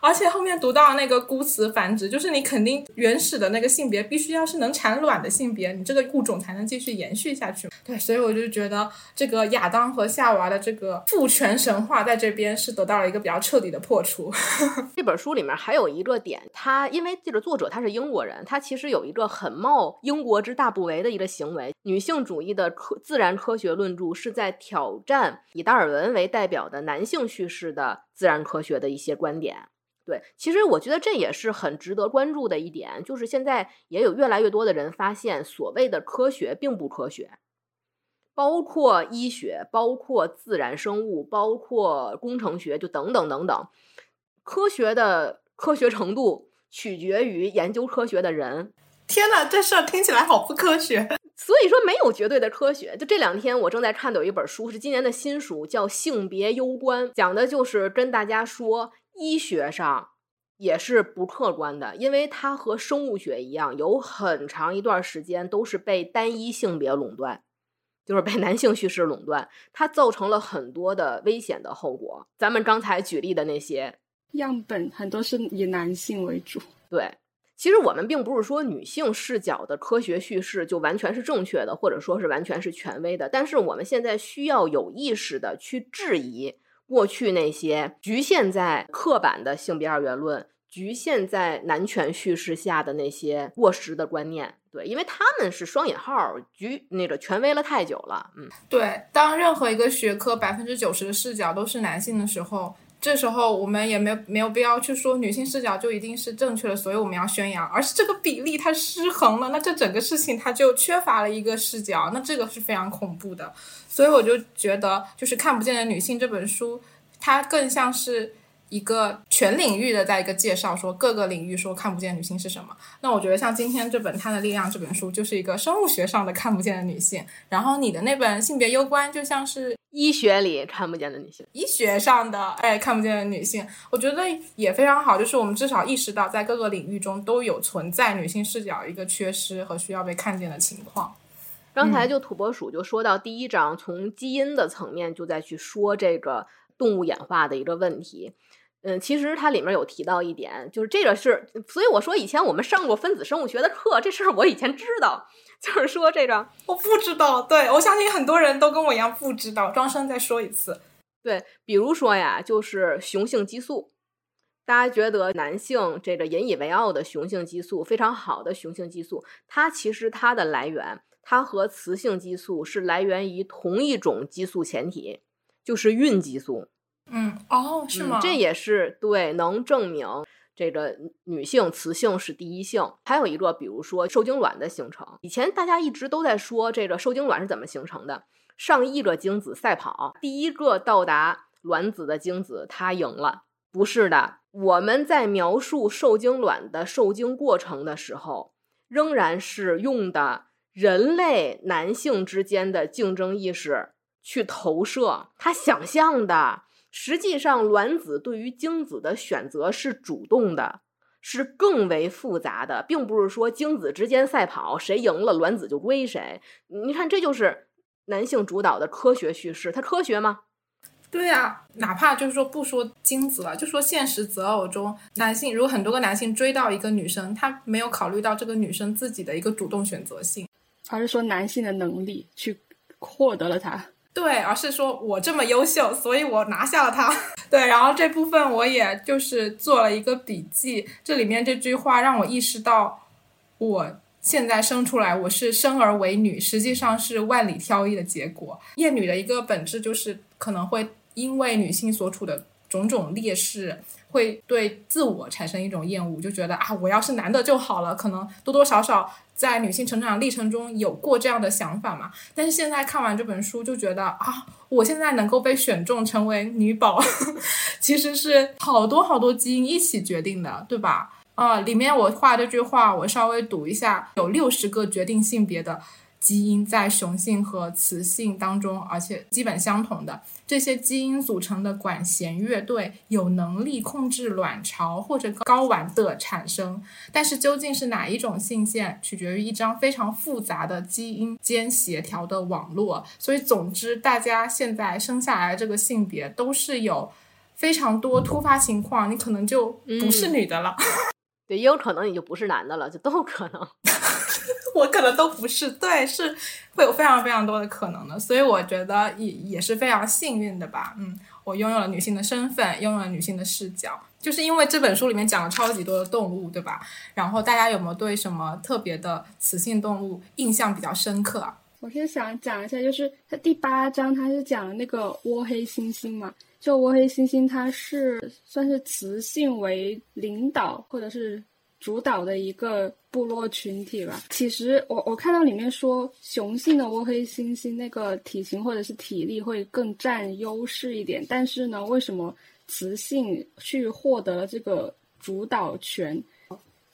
而且后面读到那个孤雌繁殖，就是你肯定原始的那个性别必须要是能产卵的性别，你这个物种才能继续延续下去。对，所以我就觉得这个亚当和夏娃的这个父权神话在这边是得到了一个比较彻底的破除。这本书里面还有一个点，他因为这个作者他是英国人，他其实有一个很冒英国之大不韪的一个行为，女性主义的科自然科学论著是在挑战以达尔文为代表的男性叙事的自然科学的一些观点。对，其实我觉得这也是很值得关注的一点，就是现在也有越来越多的人发现，所谓的科学并不科学，包括医学、包括自然生物、包括工程学，就等等等等，科学的科学程度取决于研究科学的人。天哪，这事儿听起来好不科学。所以说，没有绝对的科学。就这两天，我正在看的有一本书，是今年的新书，叫《性别攸关》，讲的就是跟大家说。医学上也是不客观的，因为它和生物学一样，有很长一段时间都是被单一性别垄断，就是被男性叙事垄断，它造成了很多的危险的后果。咱们刚才举例的那些样本，很多是以男性为主。对，其实我们并不是说女性视角的科学叙事就完全是正确的，或者说是完全是权威的，但是我们现在需要有意识的去质疑。过去那些局限在刻板的性别二元论、局限在男权叙事下的那些过时的观念，对，因为他们是双引号局那个权威了太久了，嗯，对。当任何一个学科百分之九十的视角都是男性的时候，这时候我们也没有没有必要去说女性视角就一定是正确的，所以我们要宣扬，而是这个比例它失衡了，那这整个事情它就缺乏了一个视角，那这个是非常恐怖的。所以我就觉得，就是《看不见的女性》这本书，它更像是一个全领域的在一个介绍，说各个领域说看不见女性是什么。那我觉得像今天这本《她的力量》这本书，就是一个生物学上的看不见的女性。然后你的那本《性别攸关》，就像是医学里看不见的女性，医学上的哎看不见的女性，我觉得也非常好。就是我们至少意识到，在各个领域中都有存在女性视角一个缺失和需要被看见的情况。刚才就土拨鼠就说到第一章，从基因的层面就在去说这个动物演化的一个问题。嗯，其实它里面有提到一点，就是这个是，所以我说以前我们上过分子生物学的课，这事儿我以前知道。就是说这个我不知道，对我相信很多人都跟我一样不知道。庄生再说一次，对，比如说呀，就是雄性激素，大家觉得男性这个引以为傲的雄性激素非常好的雄性激素，它其实它的来源。它和雌性激素是来源于同一种激素前体，就是孕激素。嗯，哦，是吗？这也是对，能证明这个女性雌性是第一性。还有一个，比如说受精卵的形成，以前大家一直都在说这个受精卵是怎么形成的，上亿个精子赛跑，第一个到达卵子的精子它赢了。不是的，我们在描述受精卵的受精过程的时候，仍然是用的。人类男性之间的竞争意识去投射，他想象的，实际上卵子对于精子的选择是主动的，是更为复杂的，并不是说精子之间赛跑，谁赢了卵子就归谁。你看，这就是男性主导的科学叙事，它科学吗？对呀，哪怕就是说不说精子了，就说现实择偶中，男性如果很多个男性追到一个女生，他没有考虑到这个女生自己的一个主动选择性。而是说男性的能力去获得了他，对，而是说我这么优秀，所以我拿下了他。对，然后这部分我也就是做了一个笔记，这里面这句话让我意识到，我现在生出来我是生而为女，实际上是万里挑一的结果。厌女的一个本质就是可能会因为女性所处的种种劣势。会对自我产生一种厌恶，就觉得啊，我要是男的就好了。可能多多少少在女性成长历程中有过这样的想法嘛。但是现在看完这本书，就觉得啊，我现在能够被选中成为女宝，其实是好多好多基因一起决定的，对吧？啊，里面我画这句话，我稍微读一下，有六十个决定性别的。基因在雄性和雌性当中，而且基本相同的这些基因组成的管弦乐队，有能力控制卵巢或者睾丸的产生。但是究竟是哪一种性腺，取决于一张非常复杂的基因间协调的网络。所以，总之，大家现在生下来这个性别都是有非常多突发情况，你可能就不是女的了。对，也有可能你就不是男的了，就都有可能。我可能都不是，对，是会有非常非常多的可能的，所以我觉得也也是非常幸运的吧。嗯，我拥有了女性的身份，拥有了女性的视角，就是因为这本书里面讲了超级多的动物，对吧？然后大家有没有对什么特别的雌性动物印象比较深刻啊？我是想讲一下，就是它第八章，它是讲了那个窝黑猩猩嘛。就窝黑猩猩，它是算是雌性为领导或者是主导的一个部落群体吧。其实我我看到里面说，雄性的倭黑猩猩那个体型或者是体力会更占优势一点。但是呢，为什么雌性去获得了这个主导权？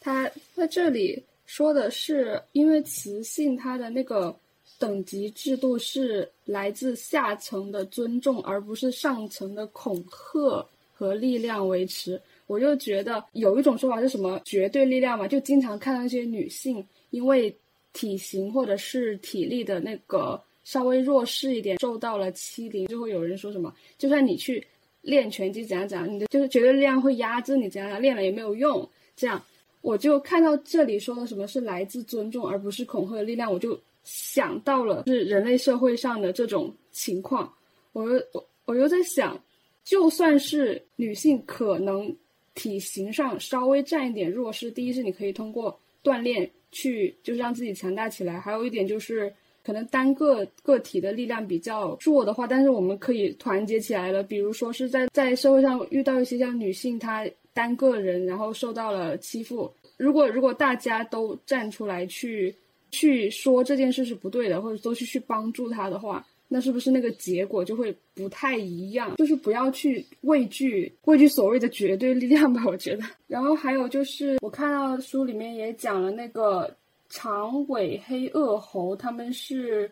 它在这里说的是，因为雌性它的那个。等级制度是来自下层的尊重，而不是上层的恐吓和力量维持。我就觉得有一种说法是什么绝对力量嘛，就经常看到一些女性因为体型或者是体力的那个稍微弱势一点，受到了欺凌，就会有人说什么，就算你去练拳击怎样怎样，你的就是绝对力量会压制你怎样怎样，练了也没有用。这样，我就看到这里说的什么是来自尊重，而不是恐吓的力量，我就。想到了是人类社会上的这种情况，我我我又在想，就算是女性可能体型上稍微占一点弱势，第一是你可以通过锻炼去就是让自己强大起来，还有一点就是可能单个个体的力量比较弱的话，但是我们可以团结起来了。比如说是在在社会上遇到一些像女性她单个人然后受到了欺负，如果如果大家都站出来去。去说这件事是不对的，或者都是去帮助他的话，那是不是那个结果就会不太一样？就是不要去畏惧畏惧所谓的绝对力量吧，我觉得。然后还有就是，我看到书里面也讲了那个长尾黑恶猴，他们是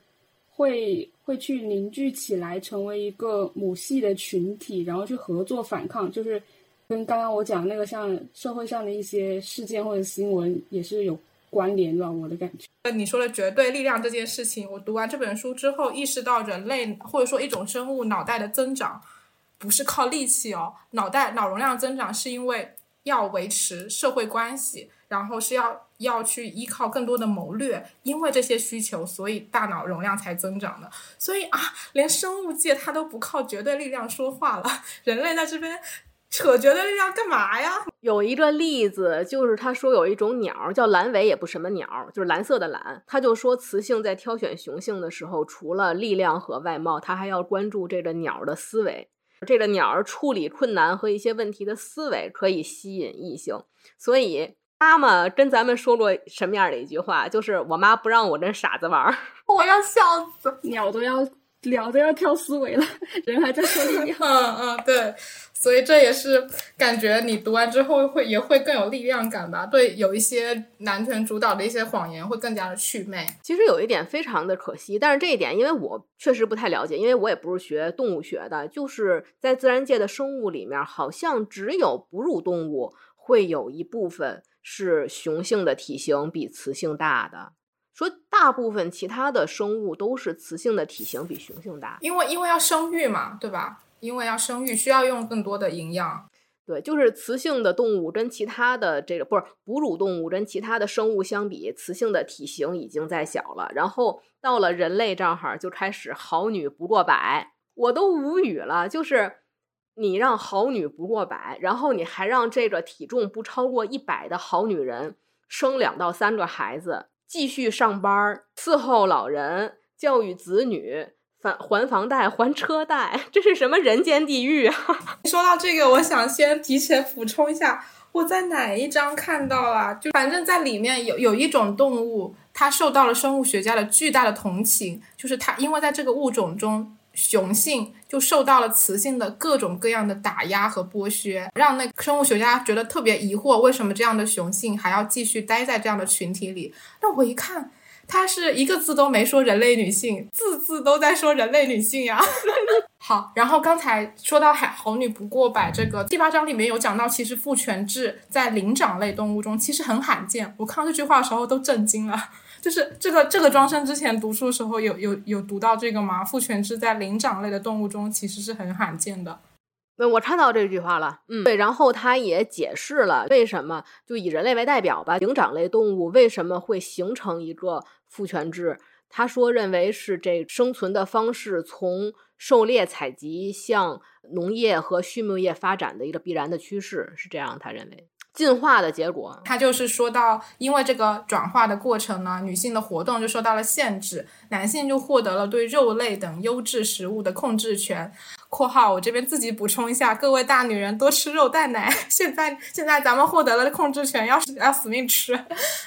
会会去凝聚起来，成为一个母系的群体，然后去合作反抗，就是跟刚刚我讲那个像社会上的一些事件或者新闻也是有。关联了我的感觉。呃，你说的绝对力量这件事情，我读完这本书之后，意识到人类或者说一种生物脑袋的增长，不是靠力气哦，脑袋脑容量增长是因为要维持社会关系，然后是要要去依靠更多的谋略，因为这些需求，所以大脑容量才增长的。所以啊，连生物界它都不靠绝对力量说话了，人类在这边。扯绝对力量干嘛呀？有一个例子，就是他说有一种鸟叫蓝尾，也不什么鸟，就是蓝色的蓝。他就说雌性在挑选雄性的时候，除了力量和外貌，他还要关注这个鸟的思维。这个鸟处理困难和一些问题的思维可以吸引异性。所以妈妈跟咱们说过什么样的一句话？就是我妈不让我跟傻子玩儿，我要笑死。鸟都要鸟都要跳思维了，人还在说力量。嗯嗯，对。所以这也是感觉你读完之后会也会更有力量感吧？对，有一些男权主导的一些谎言会更加的祛魅。其实有一点非常的可惜，但是这一点因为我确实不太了解，因为我也不是学动物学的，就是在自然界的生物里面，好像只有哺乳动物会有一部分是雄性的体型比雌性大的，说大部分其他的生物都是雌性的体型比雄性大，因为因为要生育嘛，对吧？因为要生育，需要用更多的营养。对，就是雌性的动物跟其他的这个不是哺乳动物跟其他的生物相比，雌性的体型已经在小了。然后到了人类这儿就开始好女不过百，我都无语了。就是你让好女不过百，然后你还让这个体重不超过一百的好女人生两到三个孩子，继续上班伺候老人，教育子女。还还房贷，还车贷，这是什么人间地狱啊！说到这个，我想先提前补充一下，我在哪一章看到了？就反正在里面有有一种动物，它受到了生物学家的巨大的同情，就是它因为在这个物种中，雄性就受到了雌性的各种各样的打压和剥削，让那生物学家觉得特别疑惑，为什么这样的雄性还要继续待在这样的群体里？那我一看。他是一个字都没说人类女性，字字都在说人类女性呀。好，然后刚才说到“海好女不过百”这个第八章里面有讲到，其实父权制在灵长类动物中其实很罕见。我看到这句话的时候都震惊了，就是这个这个庄生之前读书的时候有有有读到这个吗？父权制在灵长类的动物中其实是很罕见的。对，我看到这句话了，嗯，对，然后他也解释了为什么就以人类为代表吧，灵长类动物为什么会形成一个父权制？他说认为是这生存的方式从狩猎采集向农业和畜牧业发展的一个必然的趋势，是这样，他认为。进化的结果，他就是说到，因为这个转化的过程呢，女性的活动就受到了限制，男性就获得了对肉类等优质食物的控制权。（括号我这边自己补充一下，各位大女人多吃肉蛋奶。现在现在咱们获得了控制权，要要死命吃。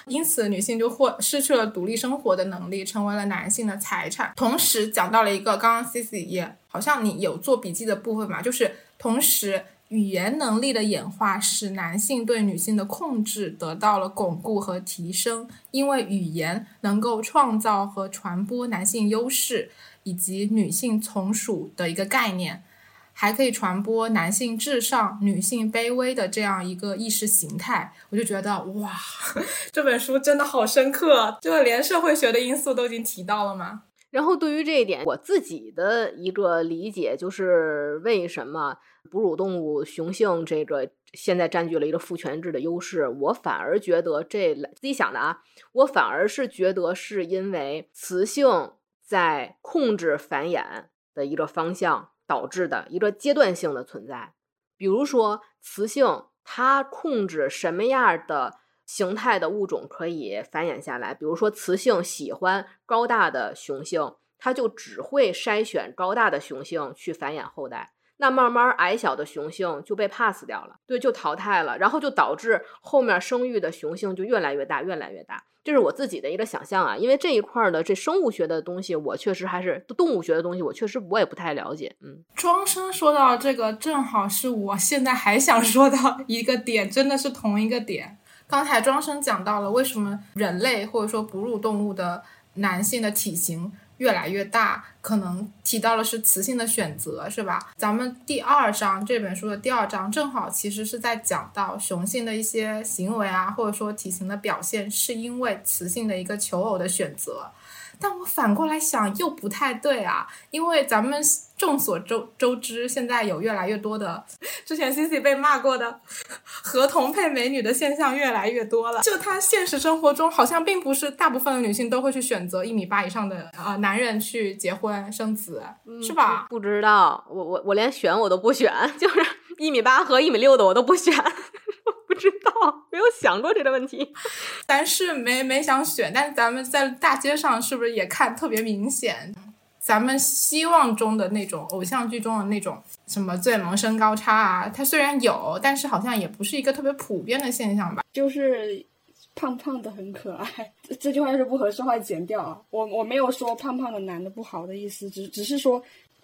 因此，女性就获失去了独立生活的能力，成为了男性的财产。同时讲到了一个，刚刚 C C 也好像你有做笔记的部分嘛，就是同时。语言能力的演化使男性对女性的控制得到了巩固和提升，因为语言能够创造和传播男性优势以及女性从属的一个概念，还可以传播男性至上、女性卑微的这样一个意识形态。我就觉得哇，这本书真的好深刻，就连社会学的因素都已经提到了吗？然后对于这一点，我自己的一个理解就是为什么。哺乳动物雄性这个现在占据了一个父权制的优势，我反而觉得这自己想的啊，我反而是觉得是因为雌性在控制繁衍的一个方向导致的一个阶段性的存在。比如说，雌性它控制什么样的形态的物种可以繁衍下来，比如说雌性喜欢高大的雄性，它就只会筛选高大的雄性去繁衍后代。那慢慢矮小的雄性就被 pass 掉了，对，就淘汰了，然后就导致后面生育的雄性就越来越大，越来越大。这是我自己的一个想象啊，因为这一块的这生物学的东西，我确实还是动物学的东西，我确实我也不太了解。嗯，庄生说到这个，正好是我现在还想说到一个点，真的是同一个点。刚才庄生讲到了为什么人类或者说哺乳动物的男性的体型。越来越大，可能提到了是雌性的选择，是吧？咱们第二章这本书的第二章正好其实是在讲到雄性的一些行为啊，或者说体型的表现，是因为雌性的一个求偶的选择。但我反过来想，又不太对啊，因为咱们众所周周知，现在有越来越多的，之前 C C 被骂过的合同配美女的现象越来越多了。就他现实生活中，好像并不是大部分的女性都会去选择一米八以上的呃男人去结婚生子，是吧？不知道，我我我连选我都不选，就是一米八和一米六的我都不选。不知道，没有想过这个问题。咱是没没想选，但是咱们在大街上是不是也看特别明显？咱们希望中的那种偶像剧中的那种什么最萌身高差啊，它虽然有，但是好像也不是一个特别普遍的现象吧？就是胖胖的很可爱。这句话要是不合适的，话剪掉啊。我我没有说胖胖的男的不好的意思，只只是说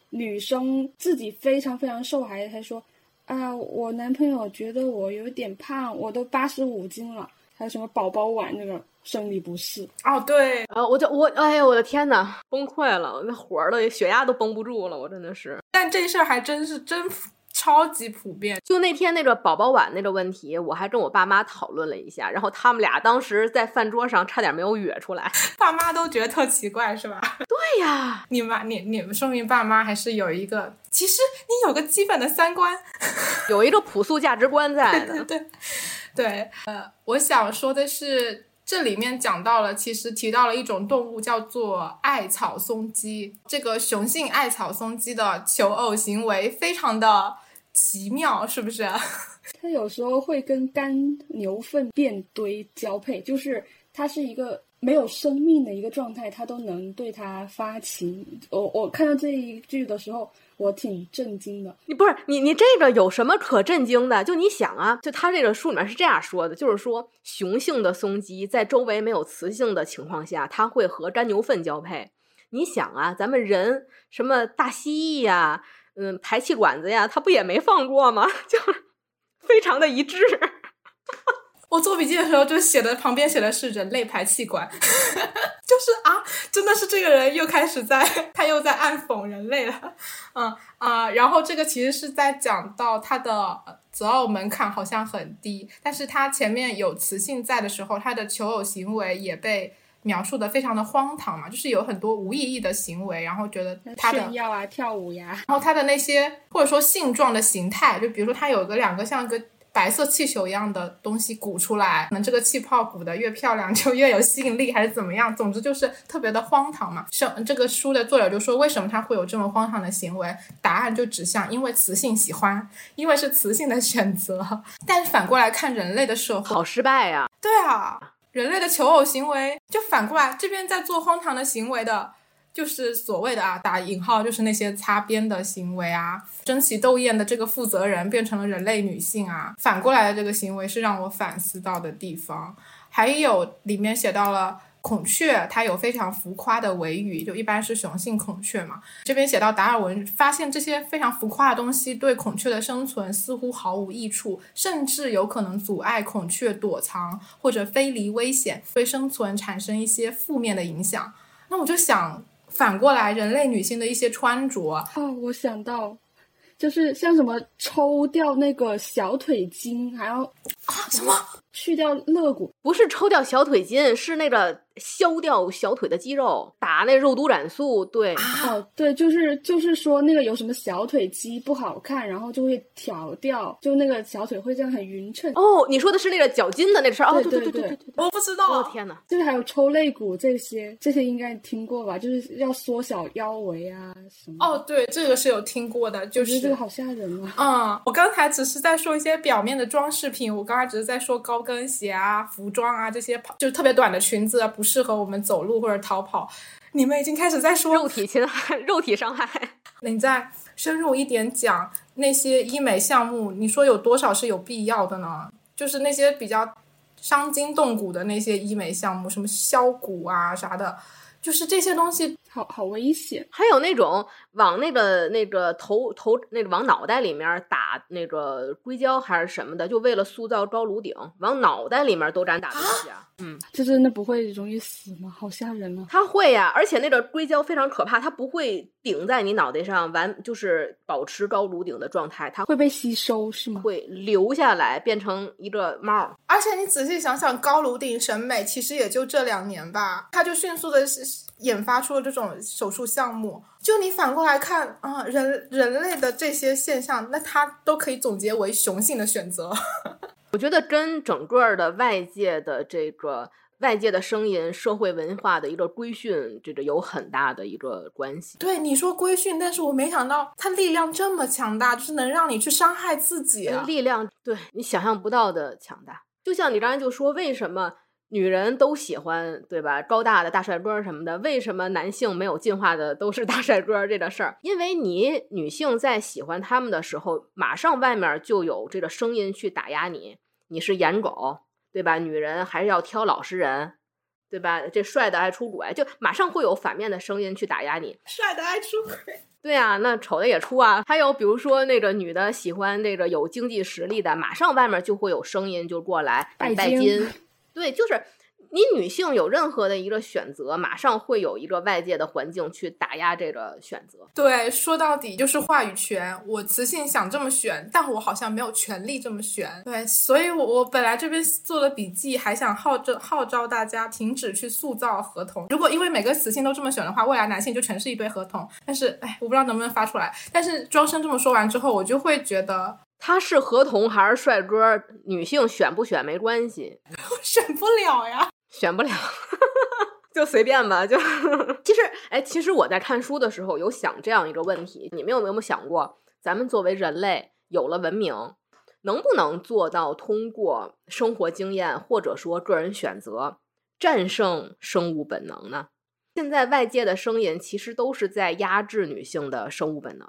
女生自己非常非常瘦，还还说。啊，我男朋友觉得我有点胖，我都八十五斤了。还有什么宝宝碗那个生理不适？哦，对，啊，我就我，哎呀，我的天呐，崩溃了，那火儿的血压都绷不住了，我真的是。但这事儿还真是真超级普遍。就那天那个宝宝碗那个问题，我还跟我爸妈讨论了一下，然后他们俩当时在饭桌上差点没有哕出来。爸妈都觉得特奇怪，是吧？对呀，你妈，你你们说明爸妈还是有一个。其实你有个基本的三观，有一个朴素价值观在的。对对，呃，我想说的是，这里面讲到了，其实提到了一种动物，叫做艾草松鸡。这个雄性艾草松鸡的求偶行为非常的奇妙，是不是？它有时候会跟干牛粪便堆交配，就是它是一个。没有生命的一个状态，它都能对它发情。我我看到这一句的时候，我挺震惊的。你不是你你这个有什么可震惊的？就你想啊，就他这个书里面是这样说的，就是说雄性的松鸡在周围没有雌性的情况下，它会和干牛粪交配。你想啊，咱们人什么大蜥蜴呀，嗯，排气管子呀，它不也没放过吗？就非常的一致。我做笔记的时候就写的旁边写的是人类排气管，就是啊，真的是这个人又开始在他又在暗讽人类了，嗯啊，然后这个其实是在讲到他的择偶门槛好像很低，但是他前面有雌性在的时候，他的求偶行为也被描述的非常的荒唐嘛，就是有很多无意义的行为，然后觉得他的炫耀啊、跳舞呀，然后他的那些或者说性状的形态，就比如说他有个两个像一个白色气球一样的东西鼓出来，可能这个气泡鼓的越漂亮就越有吸引力，还是怎么样？总之就是特别的荒唐嘛。是这个书的作者就说，为什么他会有这么荒唐的行为？答案就指向因为雌性喜欢，因为是雌性的选择。但是反过来看人类的社会，好失败呀、对啊，人类的求偶行为就反过来，这边在做荒唐的行为的，就是所谓的啊打引号，就是那些擦边的行为啊，争奇斗艳的这个负责人变成了人类女性啊，反过来的这个行为是让我反思到的地方。还有里面写到了。孔雀它有非常浮夸的尾羽，就一般是雄性孔雀嘛。这边写到达尔文发现这些非常浮夸的东西对孔雀的生存似乎毫无益处，甚至有可能阻碍孔雀躲藏或者飞离危险，对生存产生一些负面的影响。那我就想反过来，人类女性的一些穿着，哦，我想到，就是像什么抽掉那个小腿筋，还要啊什么？去掉肋骨，不是抽掉小腿筋，是那个削掉小腿的肌肉，打那肉毒染素。对，哦，对，就是就是说那个有什么小腿肌不好看，然后就会挑掉，就那个小腿会这样很匀称。哦，你说的是那个脚筋的那个事儿。哦，对对对对对对。我不知道。哦天哪！就是还有抽肋骨这些，这些应该听过吧？就是要缩小腰围啊什么。哦，对，这个是有听过的，就是这个好吓人啊。嗯，我刚才只是在说一些表面的装饰品，我刚才只是在说高跟鞋啊、服装啊这些，就特别短的裙子啊，不适合我们走路或者逃跑。你们已经开始在说肉体侵害、肉体伤害。你再深入一点讲那些医美项目，你说有多少是有必要的呢？就是那些比较伤筋动骨的那些医美项目，什么削骨啊啥的，就是这些东西好好危险。还有那种往那个那个头头那个往脑袋里面打那个硅胶还是什么的，就为了塑造高颅顶，往脑袋里面都敢打东西啊。嗯，这真的不会容易死吗？好吓人啊！它会呀、而且那个硅胶非常可怕，它不会顶在你脑袋上，完就是保持高颅顶的状态，它会被吸收是吗？会留下来变成一个帽儿。而且你仔细想想，高颅顶审美其实也就这两年吧，它就迅速的研发出了这种手术项目。就你反过来看啊，人人类的这些现象，那它都可以总结为雄性的选择。我觉得跟整个的外界的这个外界的声音、社会文化的一个规训，这个有很大的一个关系。对你说规训，但是我没想到它力量这么强大，就是能让你去伤害自己、啊，力量对你想象不到的强大。就像你刚才就说，为什么女人都喜欢对吧？高大的大帅哥什么的，为什么男性没有进化的都是 大帅哥这个事儿？因为你女性在喜欢他们的时候，马上外面就有这个声音去打压你，你是颜狗。对吧？女人还是要挑老实人，对吧？这帅的爱出轨，就马上会有反面的声音去打压你。帅的爱出轨，对啊，那丑的也出啊。还有比如说那个女的喜欢那个有经济实力的，马上外面就会有声音就过来拜拜金。对，就是你女性有任何的一个选择，马上会有一个外界的环境去打压这个选择。对，说到底就是话语权。我雌性想这么选，但我好像没有权利这么选。对，所以我我本来这边做了笔记，还想号召号召大家停止去塑造合同。如果因为每个雌性都这么选的话，未来男性就全是一堆合同。但是，哎，我不知道能不能发出来。但是庄生这么说完之后，我就会觉得他是合同还是帅哥，女性选不选没关系，我选不了呀。选不了，就随便吧。就其实，哎，其实我在看书的时候有想这样一个问题：你们有没有想过，咱们作为人类有了文明，能不能做到通过生活经验或者说个人选择战胜生物本能呢？现在外界的声音其实都是在压制女性的生物本能。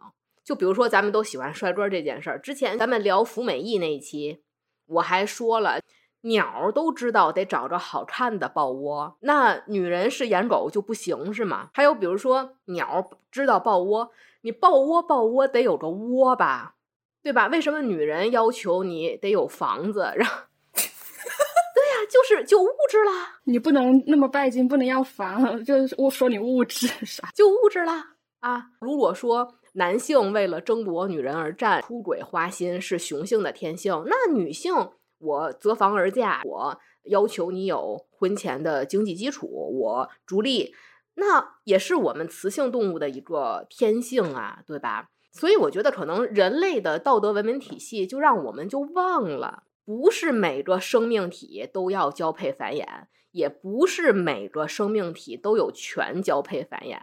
就比如说，咱们都喜欢帅哥这件事儿，之前咱们聊服美役那一期，我还说了。鸟都知道得找着好看的抱窝，那女人是颜狗就不行是吗？还有比如说，鸟知道抱窝，你抱窝抱窝得有个窝吧，对吧？为什么女人要求你得有房子？然后，对呀、啊，就是就物质啦，你不能那么拜金，不能要房，就是我说你物质啥，就物质啦啊！如果说男性为了争夺女人而战，出轨花心是雄性的天性，那女性。我择房而嫁，我要求你有婚前的经济基础，我逐利，那也是我们雌性动物的一个天性啊，对吧？所以我觉得可能人类的道德文明体系就让我们就忘了，不是每个生命体都要交配繁衍，也不是每个生命体都有权交配繁衍。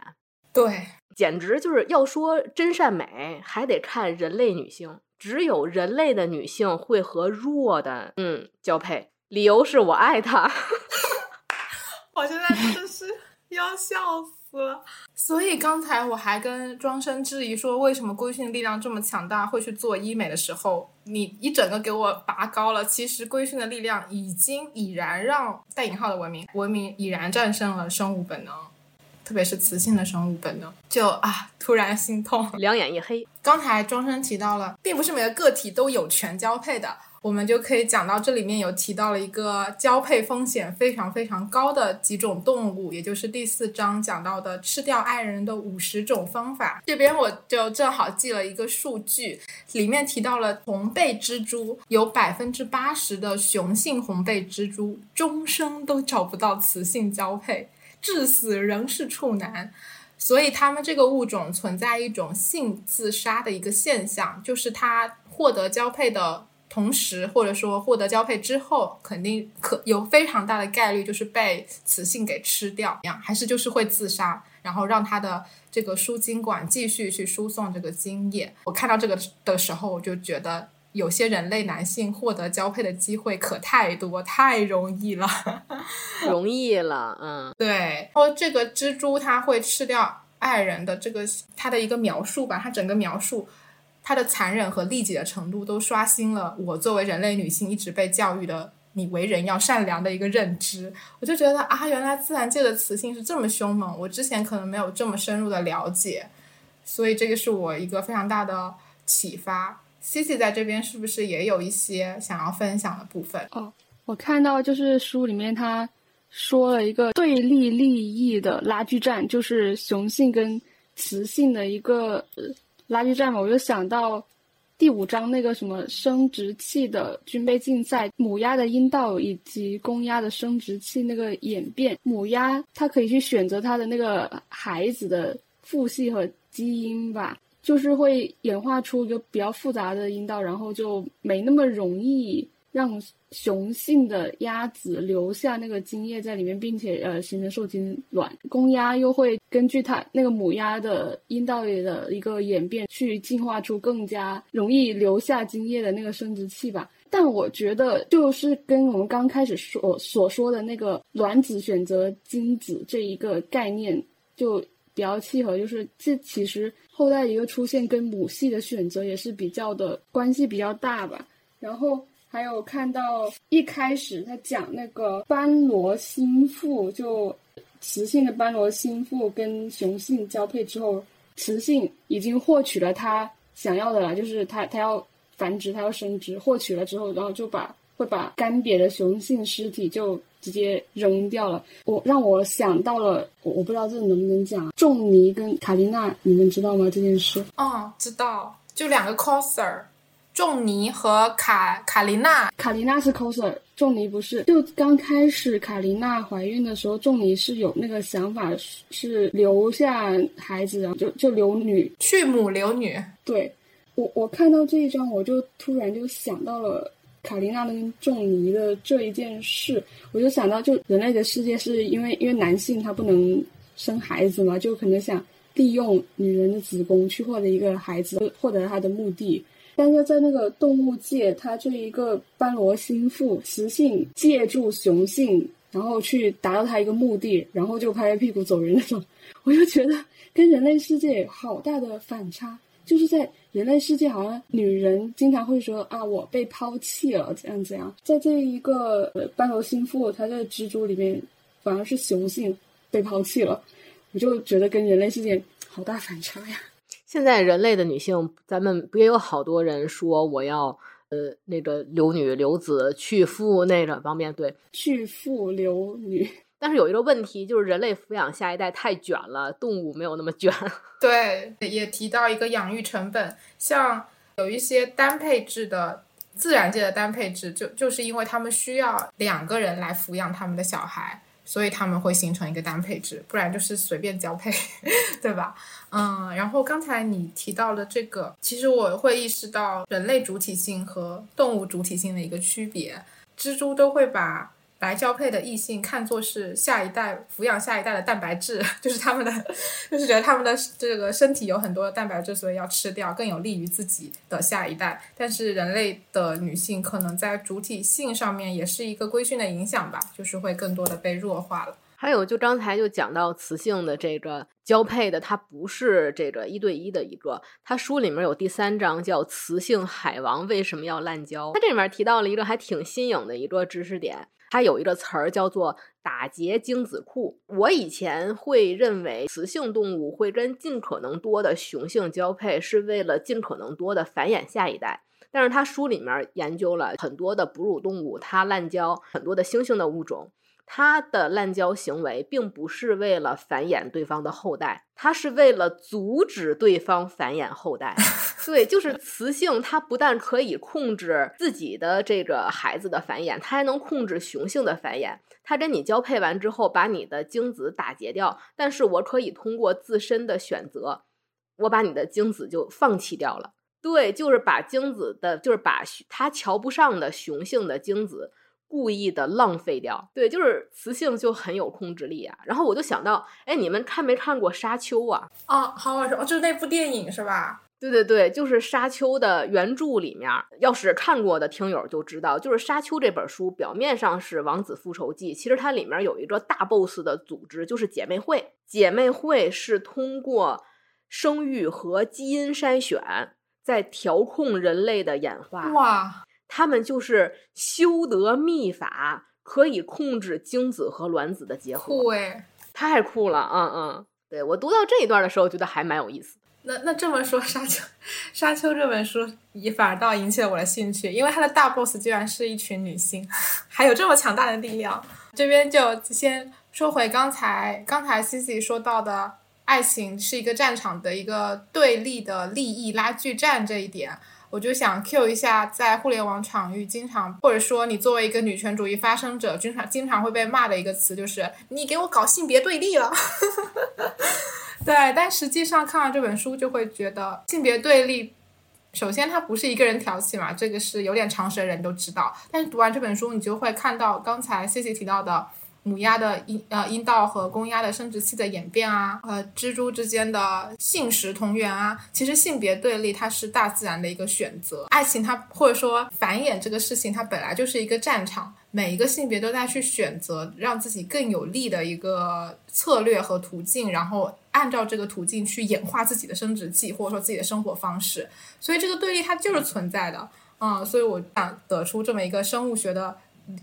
对，简直就是要说真善美，还得看人类女性。只有人类的女性会和弱的嗯交配，理由是我爱她。我现在真的是要笑死了。所以刚才我还跟庄生质疑说，为什么规训力量这么强大，会去做医美的时候，你一整个给我拔高了。其实规训的力量已经已然让带引号的文明文明已然战胜了生物本能。特别是雌性的生物本能，就啊，突然心痛，两眼一黑。刚才庄生提到了，并不是每个个体都有权交配的，我们就可以讲到这里面有提到了一个交配风险非常非常高的几种动物，也就是第四章讲到的吃掉爱人的五十种方法。这边我就正好记了一个数据，里面提到了红背蜘蛛，有百分之八十的雄性红背蜘蛛终生都找不到雌性交配。至死仍是处男，所以他们这个物种存在一种性自杀的一个现象，就是它获得交配的同时，或者说获得交配之后，肯定可有非常大的概率就是被雌性给吃掉，样还是就是会自杀，然后让它的这个输精管继续去输送这个精液。我看到这个的时候，我就觉得。有些人类男性获得交配的机会可太多，太容易了，容易了，嗯，对。然后这个蜘蛛它会吃掉爱人的这个，它的一个描述吧，它整个描述它的残忍和利己的程度，都刷新了我作为人类女性一直被教育的你为人要善良的一个认知。我就觉得啊，原来自然界的雌性是这么凶猛，我之前可能没有这么深入的了解，所以这个是我一个非常大的启发。C C 在这边是不是也有一些想要分享的部分？哦，我看到就是书里面他说了一个对立利益的拉锯战，就是雄性跟雌性的一个拉锯战嘛。我就想到第五章那个什么生殖器的军备竞赛，母鸭的阴道以及公鸭的生殖器那个演变，母鸭它可以去选择它的那个孩子的父系和基因吧。就是会演化出一个比较复杂的阴道，然后就没那么容易让雄性的鸭子留下那个精液在里面，并且呃形成受精卵。公鸭又会根据它那个母鸭的阴道里的一个演变，去进化出更加容易留下精液的那个生殖器吧。但我觉得就是跟我们刚开始说所说的那个卵子选择精子这一个概念就比较契合，就是这其实。后代一个出现跟母系的选择也是比较的关系比较大吧，然后还有看到一开始他讲那个斑罗心腹，就雌性的斑罗心腹跟雄性交配之后，雌性已经获取了他想要的了，就是他他要繁殖，他要生殖，获取了之后，然后就把会把干瘪的雄性尸体就。直接扔掉了，我让我想到了，我我不知道这能不能讲，仲尼跟卡琳娜，你们知道吗这件事？哦，知道，就两个 coser，仲尼和卡卡琳娜，卡琳娜是 coser，仲尼不是。就刚开始卡琳娜怀孕的时候，仲尼是有那个想法，是留下孩子，然后就就留女，去母留女。对，我我看到这一张，我就突然就想到了。卡琳娜跟仲尼的这一件事，我就想到，就人类的世界是因为因为男性他不能生孩子嘛，就可能想利用女人的子宫去获得一个孩子，获得他的目的。但是在那个动物界，他这一个斑罗心腹雌性借助雄性，然后去达到他一个目的，然后就拍拍屁股走人那种，我就觉得跟人类世界好大的反差，就是在。人类世界好像女人经常会说啊，我被抛弃了，怎样怎样。在这一个斑罗心腹，它在蜘蛛里面反而是雄性被抛弃了，我就觉得跟人类世界好大反差呀。现在人类的女性，咱们不也有好多人说我要呃那个留女留子去父那个方面？对，去父留女。但是有一个问题，就是人类抚养下一代太卷了，动物没有那么卷。对，也提到一个养育成本，像有一些单配置的自然界的单配置，就就是因为他们需要两个人来抚养他们的小孩，所以他们会形成一个单配置，不然就是随便交配，对吧？嗯，然后刚才你提到了这个，其实我会意识到人类主体性和动物主体性的一个区别。蜘蛛都会把来交配的异性看作是下一代抚养下一代的蛋白质，就是他们的，就是觉得他们的这个身体有很多的蛋白质，所以要吃掉，更有利于自己的下一代。但是人类的女性可能在主体性上面也是一个规训的影响吧，就是会更多的被弱化了。还有，就刚才就讲到雌性的这个交配的，它不是这个一对一的一个。它书里面有第三章叫“雌性海王为什么要滥交”，它这里面提到了一个还挺新颖的一个知识点，它有一个词儿叫做“打劫精子库”。我以前会认为雌性动物会跟尽可能多的雄性交配，是为了尽可能多的繁衍下一代。但是他书里面研究了很多的哺乳动物，它滥交很多的猩猩的物种。它的滥交行为并不是为了繁衍对方的后代，他是为了阻止对方繁衍后代。对，就是雌性，它不但可以控制自己的这个孩子的繁衍，它还能控制雄性的繁衍。它跟你交配完之后，把你的精子打结掉，但是我可以通过自身的选择，我把你的精子就放弃掉了。对，就是把精子的，就是把它瞧不上的雄性的精子。故意的浪费掉，对，就是雌性就很有控制力啊。然后我就想到，哎，你们看没看过《沙丘》啊？哦，好耳熟，就是那部电影是吧？对对对，就是《沙丘》的原著里面，要是看过的听友就知道，就是《沙丘》这本书表面上是王子复仇记，其实它里面有一个大 boss 的组织，就是姐妹会。姐妹会是通过生育和基因筛选，在调控人类的演化。哇！他们就是修得秘法，可以控制精子和卵子的结合。酷哎，太酷了！嗯嗯，对我读到这一段的时候，觉得还蛮有意思。那那这么说，《沙丘》《沙丘》这本书也反而倒引起了我的兴趣，因为它的大 boss 居然是一群女性，还有这么强大的力量。这边就先说回刚才刚才 Cici 说到的，爱情是一个战场的一个对立的利益拉锯战这一点。我就想 Q 一下，在互联网场域经常，或者说你作为一个女权主义发声者，经常经常会被骂的一个词，就是你给我搞性别对立了。对，但实际上看完这本书，就会觉得性别对立，首先它不是一个人挑起嘛，这个是有点常识的人都知道。但是读完这本书，你就会看到刚才 C C 提到的。母鸭的阴呃阴道和公鸭的生殖器的演变啊，呃蜘蛛之间的性食同源啊，其实性别对立它是大自然的一个选择，爱情它或者说繁衍这个事情它本来就是一个战场，每一个性别都在去选择让自己更有利的一个策略和途径，然后按照这个途径去演化自己的生殖器或者说自己的生活方式，所以这个对立它就是存在的，嗯，所以我想得出这么一个生物学的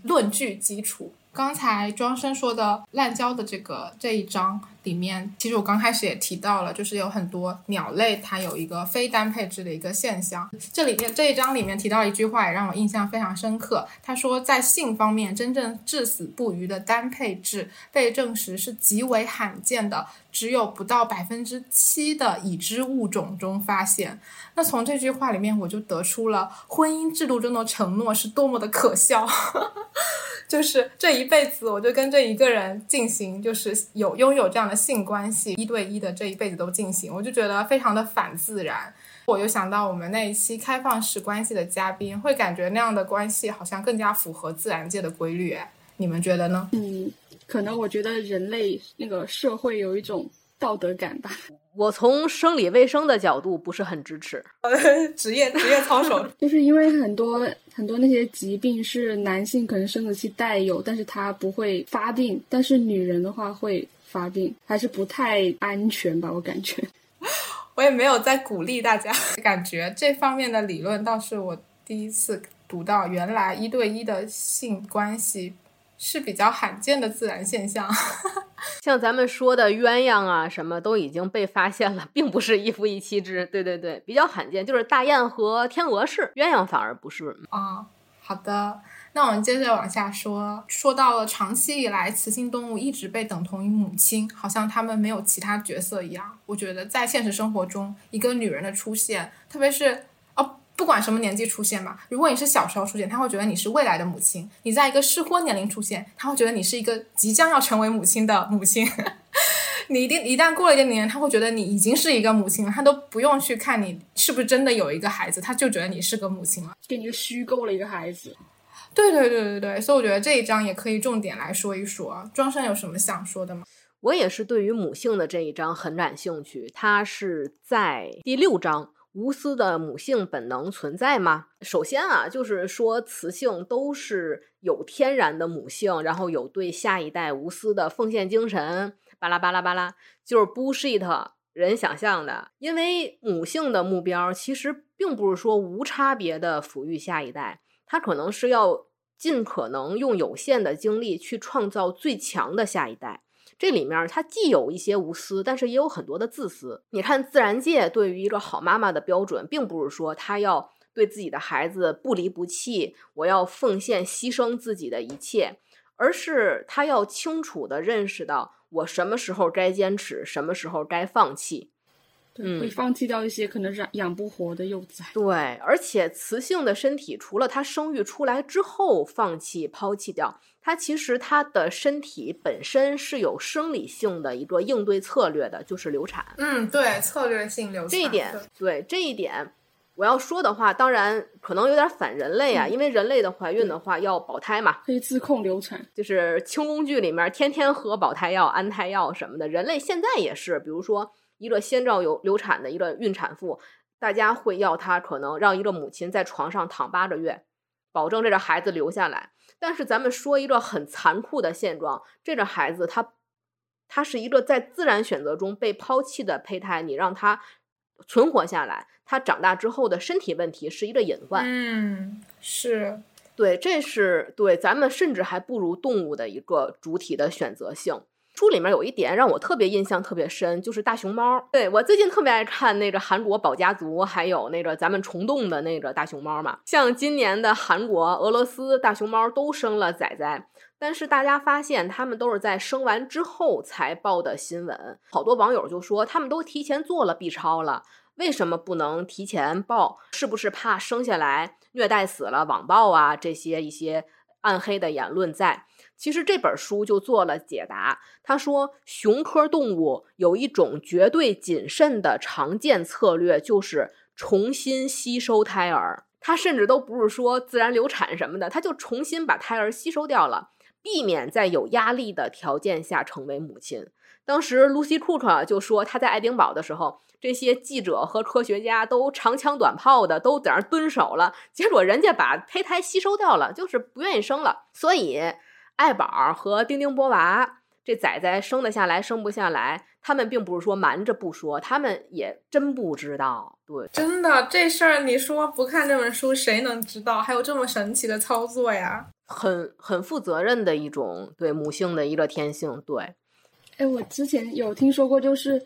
论据基础。刚才庄生说的烂交的这个这一章里面，其实我刚开始也提到了，就是有很多鸟类它有一个非单配置的一个现象。这里面这一章里面提到一句话，也让我印象非常深刻。他说，在性方面，真正至死不渝的单配置被证实是极为罕见的，只有不到百分之七的已知物种中发现。那从这句话里面，我就得出了婚姻制度中的承诺是多么的可笑。就是这一辈子，我就跟这一个人进行，就是有拥有这样的性关系，一对一的这一辈子都进行，我就觉得非常的反自然。我又想到我们那一期开放式关系的嘉宾，会感觉那样的关系好像更加符合自然界的规律。你们觉得呢？嗯，可能我觉得人类那个社会有一种。道德感吧，我从生理卫生的角度不是很支持。职业职业操守，就是因为很多很多那些疾病是男性可能生殖器带有，但是他不会发病，但是女人的话会发病，还是不太安全吧？我感觉。我也没有在鼓励大家，感觉这方面的理论倒是我第一次读到，原来一对一的性关系。是比较罕见的自然现象，像咱们说的鸳鸯啊，什么都已经被发现了，并不是一夫一妻制。对对对，比较罕见，就是大雁和天鹅是鸳鸯，反而不是。啊，好的，那我们接着往下说，说到了长期以来，雌性动物一直被等同于母亲，好像它们没有其他角色一样。我觉得在现实生活中，一个女人的出现，特别是哦。不管什么年纪出现吧，如果你是小时候出现，他会觉得你是未来的母亲；你在一个适婚年龄出现，他会觉得你是一个即将要成为母亲的母亲。你一定一旦过了一个年龄，他会觉得你已经是一个母亲了，他都不用去看你是不是真的有一个孩子，他就觉得你是个母亲了，给你虚构了一个孩子。对对对对对，所以我觉得这一章也可以重点来说一说。庄生有什么想说的吗？我也是对于母性的这一章很感兴趣，它是在第六章。无私的母性本能存在吗？首先啊，就是说雌性都是有天然的母性，然后有对下一代无私的奉献精神，巴拉巴拉巴拉，就是 bullshit 人想象的。因为母性的目标其实并不是说无差别的抚育下一代，他可能是要尽可能用有限的精力去创造最强的下一代。这里面它既有一些无私，但是也有很多的自私。你看，自然界对于一个好妈妈的标准，并不是说她要对自己的孩子不离不弃，我要奉献牺牲自己的一切，而是她要清楚的认识到我什么时候该坚持，什么时候该放弃。对，会放弃掉一些可能养养不活的幼崽。对，而且雌性的身体，除了它生育出来之后放弃、抛弃掉。它其实它的身体本身是有生理性的一个应对策略的，就是流产。嗯，对，策略性流产。这一点，对这一点，我要说的话，当然可能有点反人类啊，因为人类的怀孕的话要保胎嘛，可以自控流产，就是轻宫剧里面天天喝保胎药、安胎药什么的。人类现在也是，比如说一个先兆有流产的一个孕产妇，大家会要她可能让一个母亲在床上躺八个月，保证这个孩子留下来。但是咱们说一个很残酷的现状，这个孩子他，他是一个在自然选择中被抛弃的胚胎，你让他存活下来，他长大之后的身体问题是一个隐患。嗯，是对，这是对咱们甚至还不如动物的一个主体的选择性。书里面有一点让我特别印象特别深，就是大熊猫。对我最近特别爱看那个韩国宝家族，还有那个咱们虫洞的那个大熊猫嘛。像今年的韩国、俄罗斯大熊猫都生了崽崽，但是大家发现他们都是在生完之后才报的新闻。好多网友就说他们都提前做了 B 超了，为什么不能提前报？是不是怕生下来虐待死了网暴啊？这些一些暗黑的言论在。其实这本书就做了解答。他说，熊科动物有一种绝对谨慎的常见策略，就是重新吸收胎儿。他甚至都不是说自然流产什么的，他就重新把胎儿吸收掉了，避免在有压力的条件下成为母亲。当时 Lucy Cook 就说，他在爱丁堡的时候，这些记者和科学家都长枪短炮的都在那蹲守了，结果人家把胚胎吸收掉了，就是不愿意生了。所以。爱宝和丁丁波娃这崽崽生得下来生不下来，他们并不是说瞒着不说，他们也真不知道。对，真的这事儿，你说不看这本书谁能知道？还有这么神奇的操作呀？很很负责任的一种对母性的一个天性。对，哎，我之前有听说过，就是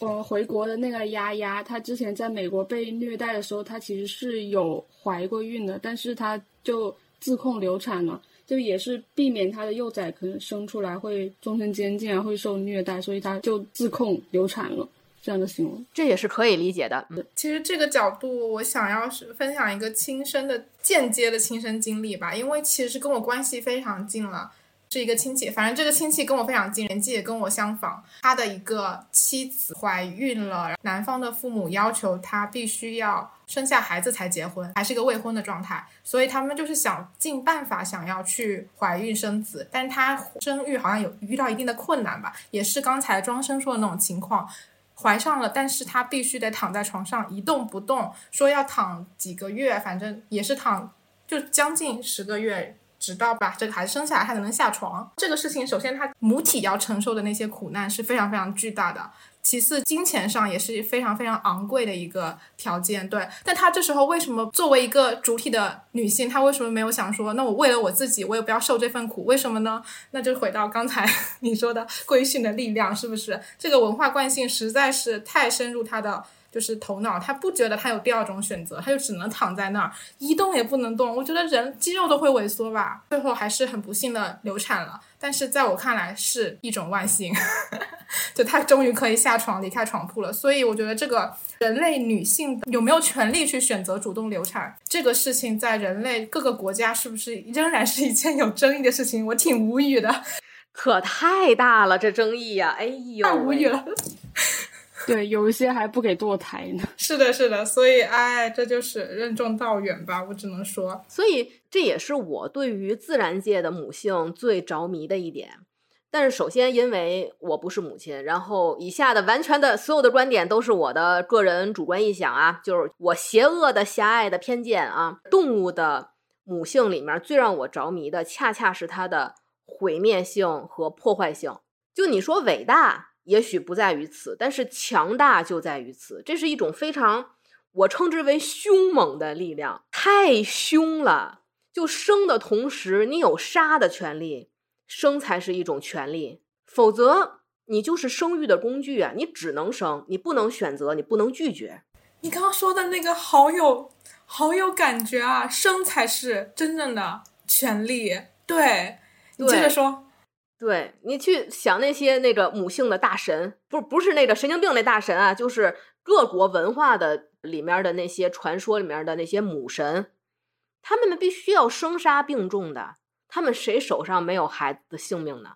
呃回国的那个丫丫，她之前在美国被虐待的时候，她其实是有怀过孕的，但是她就自控流产了。就也是避免他的幼崽可能生出来会终身监禁啊，会受虐待，所以他就自控流产了这样的行为，这也是可以理解的。其实这个角度，我想要是分享一个亲身的、间接的亲身经历吧，因为其实跟我关系非常近了。是一个亲戚，反正这个亲戚跟我非常近，年纪也跟我相仿。他的一个妻子怀孕了，男方的父母要求他必须要生下孩子才结婚，还是一个未婚的状态，所以他们就是想尽办法想要去怀孕生子。但是他生育好像有遇到一定的困难吧，也是刚才庄生说的那种情况，怀上了，但是他必须得躺在床上一动不动，说要躺几个月，反正也是躺，就将近十个月。直到把这个孩子生下来，他才能下床。这个事情，首先他母体要承受的那些苦难是非常非常巨大的。其次，金钱上也是非常非常昂贵的一个条件。对，但他这时候为什么作为一个主体的女性，她为什么没有想说，那我为了我自己，我也不要受这份苦？为什么呢？那就回到刚才 你说的规训的力量，是不是？这个文化惯性实在是太深入她的就是头脑，他不觉得他有第二种选择，他就只能躺在那儿，一动也不能动。我觉得人肌肉都会萎缩吧，最后还是很不幸的流产了。但是在我看来是一种万幸，就她终于可以下床离开床铺了。所以我觉得这个人类女性有没有权利去选择主动流产这个事情，在人类各个国家是不是仍然是一件有争议的事情？我挺无语的，可太大了这争议呀！哎呦，太无语了。对，有一些还不给堕胎呢。是的，是的，所以哎，这就是任重道远吧，我只能说。所以这也是我对于自然界的母性最着迷的一点。但是首先，因为我不是母亲，然后以下的完全的所有的观点都是我的个人主观臆想啊，就是我邪恶的、狭隘的偏见啊。动物的母性里面最让我着迷的，恰恰是它的毁灭性和破坏性。就你说伟大。也许不在于此，但是强大就在于此。这是一种非常我称之为凶猛的力量，太凶了。就生的同时，你有杀的权利，生才是一种权利，否则你就是生育的工具啊！你只能生，你不能选择，你不能拒绝。你刚刚说的那个好有好有感觉啊！生才是真正的权利。对你接着说。对你去想那些那个母性的大神，不不是那个神经病那大神啊，就是各国文化的里面的那些传说里面的那些母神，他们必须要生杀并重的，他们谁手上没有孩子的性命呢？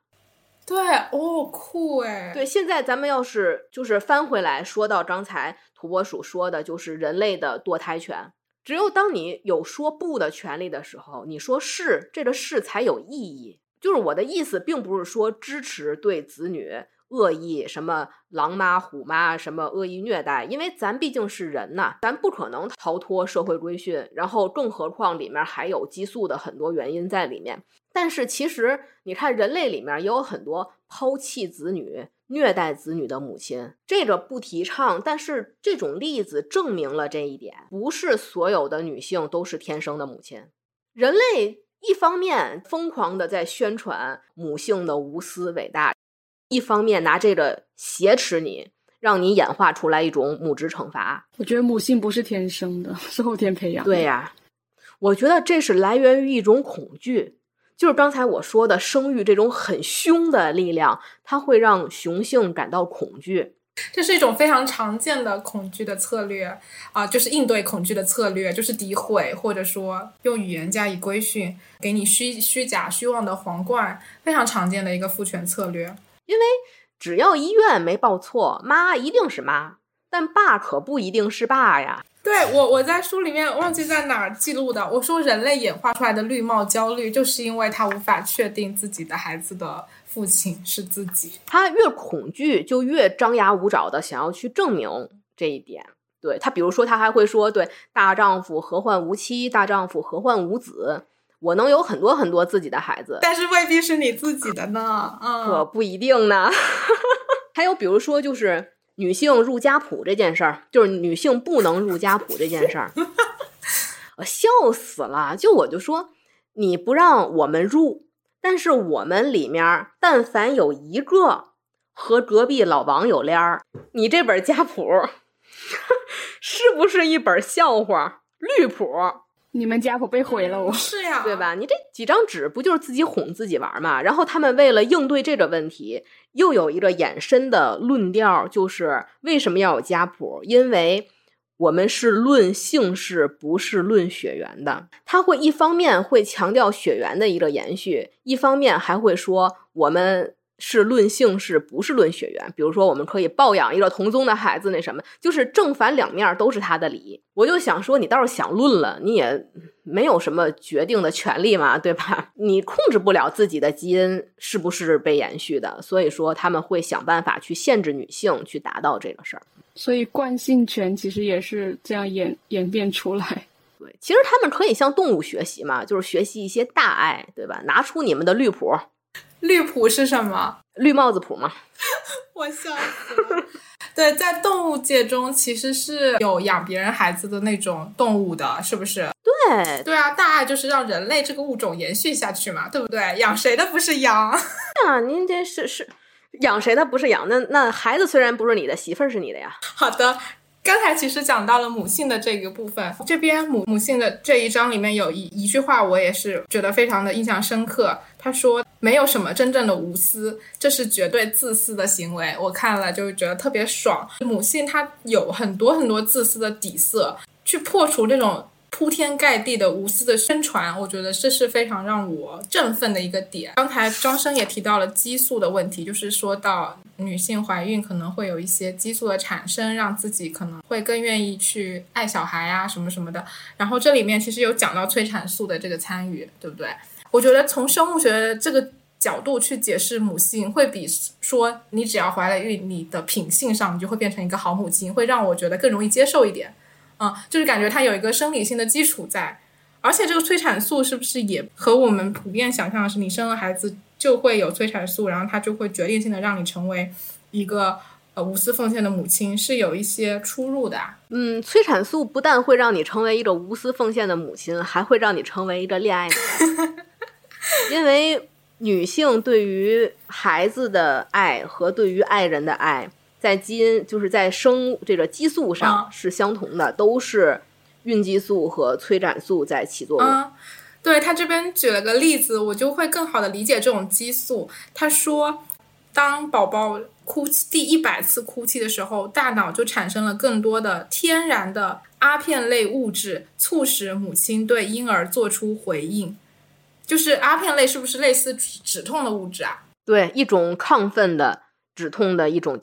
对，哦，酷哎！对，现在咱们要是就是翻回来说到刚才土拨鼠说的，就是人类的堕胎权，只有当你有说不的权利的时候，你说是这个是才有意义。就是我的意思，并不是说支持对子女恶意什么狼妈虎妈什么恶意虐待，因为咱毕竟是人呐，咱不可能逃脱社会规训，然后更何况里面还有激素的很多原因在里面。但是其实你看，人类里面也有很多抛弃子女、虐待子女的母亲，这个不提倡。但是这种例子证明了这一点，不是所有的女性都是天生的母亲，人类。一方面疯狂的在宣传母性的无私伟大，一方面拿这个挟持你，让你演化出来一种母职惩罚。我觉得母性不是天生的，是后天培养。对呀，我觉得这是来源于一种恐惧，就是刚才我说的生育这种很凶的力量，它会让雄性感到恐惧。这是一种非常常见的恐惧的策略啊，就是应对恐惧的策略，就是诋毁或者说用语言加以规训，给你虚虚假虚妄的皇冠，非常常见的一个父权策略。因为只要医院没报错，妈一定是妈，但爸可不一定是爸呀。对我，我在书里面忘记在哪儿记录的，我说人类演化出来的绿帽焦虑，就是因为他无法确定自己的孩子的。父亲是自己，他越恐惧就越张牙舞爪的想要去证明这一点。对他，比如说他还会说：“对大丈夫何患无妻？大丈夫何患无子？我能有很多很多自己的孩子，但是未必是你自己的呢。”可不一定呢。还有比如说，就是女性入家谱这件事儿，就是女性不能入家谱这件事儿，我笑死了。就我就说，你不让我们入。但是我们里面，但凡有一个和隔壁老王有联儿，你这本家谱 是不是一本笑话绿谱？你们家谱被毁了，我是呀，对吧？你这几张纸不就是自己哄自己玩嘛？然后他们为了应对这个问题，又有一个衍生的论调，就是为什么要有家谱？因为。我们是论姓氏，不是论血缘的。他会一方面会强调血缘的一个延续，一方面还会说我们是论姓氏，不是论血缘。比如说，我们可以抱养一个同宗的孩子，那什么，就是正反两面都是他的理。我就想说，你倒是想论了，你也没有什么决定的权利嘛，对吧？你控制不了自己的基因是不是被延续的，所以说他们会想办法去限制女性，去达到这个事儿。所以惯性权其实也是这样演演变出来。对，其实他们可以向动物学习嘛，就是学习一些大爱，对吧？拿出你们的绿谱。绿谱是什么？绿帽子谱吗。我笑死了。对，在动物界中，其实是有养别人孩子的那种动物的，是不是？对。对啊，大爱就是让人类这个物种延续下去嘛，对不对？养谁的不是养？啊，您这是是。养谁的不是养？那那孩子虽然不是你的，媳妇儿是你的呀。好的，刚才其实讲到了母性的这个部分，这边母母性的这一章里面有一一句话，我也是觉得非常的印象深刻。他说：“没有什么真正的无私，这是绝对自私的行为。”我看了就觉得特别爽。母性它有很多很多自私的底色，去破除这种。铺天盖地的无私的宣传，我觉得这是非常让我振奋的一个点。刚才庄生也提到了激素的问题，就是说到女性怀孕可能会有一些激素的产生，让自己可能会更愿意去爱小孩啊什么什么的。然后这里面其实有讲到催产素的这个参与，对不对？我觉得从生物学这个角度去解释母性，会比说你只要怀了孕，你的品性上你就会变成一个好母亲，会让我觉得更容易接受一点。啊，就是感觉它有一个生理性的基础在，而且这个催产素是不是也和我们普遍想象的是，你生了孩子就会有催产素，然后它就会决定性的让你成为一个呃无私奉献的母亲，是有一些出入的。嗯，催产素不但会让你成为一个无私奉献的母亲，还会让你成为一个恋爱脑，因为女性对于孩子的爱和对于爱人的爱。在基因就是在生这个激素上是相同的，都是孕激素和催产素在起作用。对他这边举了个例子，我就会更好的理解这种激素。他说，当宝宝哭泣第一百次哭泣的时候，大脑就产生了更多的天然的阿片类物质，促使母亲对婴儿做出回应。就是阿片类是不是类似止痛的物质啊？对，一种亢奋的止痛的一种。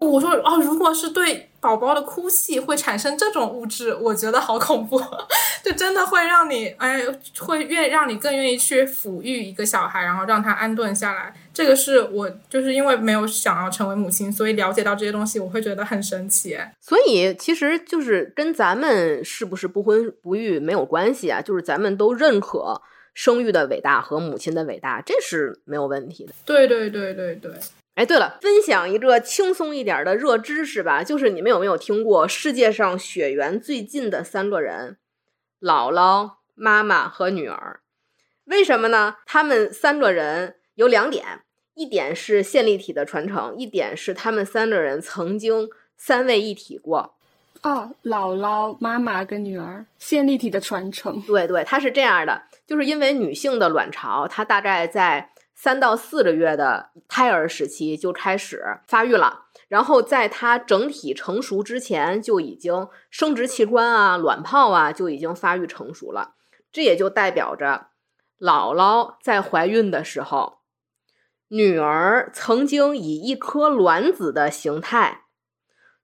对，我说哦，如果是对宝宝的哭泣会产生这种物质，我觉得好恐怖，就真的会让你哎，会愿让你更愿意去抚育一个小孩，然后让他安顿下来。这个是我就是因为没有想要成为母亲，所以了解到这些东西，我会觉得很神奇。所以其实就是跟咱们是不是不婚不育没有关系啊，就是咱们都认可生育的伟大和母亲的伟大，这是没有问题的。对对对对对。哎，对了，分享一个轻松一点的热知识吧，就是你们有没有听过世界上血缘最近的三个人？姥姥、妈妈和女儿。为什么呢？他们三个人有两点，一点是线粒体的传承，一点是他们三个人曾经三位一体过。哦，姥姥、妈妈跟女儿，线粒体的传承。对对，它是这样的，就是因为女性的卵巢，它大概在。三到四个月的胎儿时期就开始发育了，然后在它整体成熟之前就已经生殖器官啊、卵泡啊就已经发育成熟了。这也就代表着姥姥在怀孕的时候，女儿曾经以一颗卵子的形态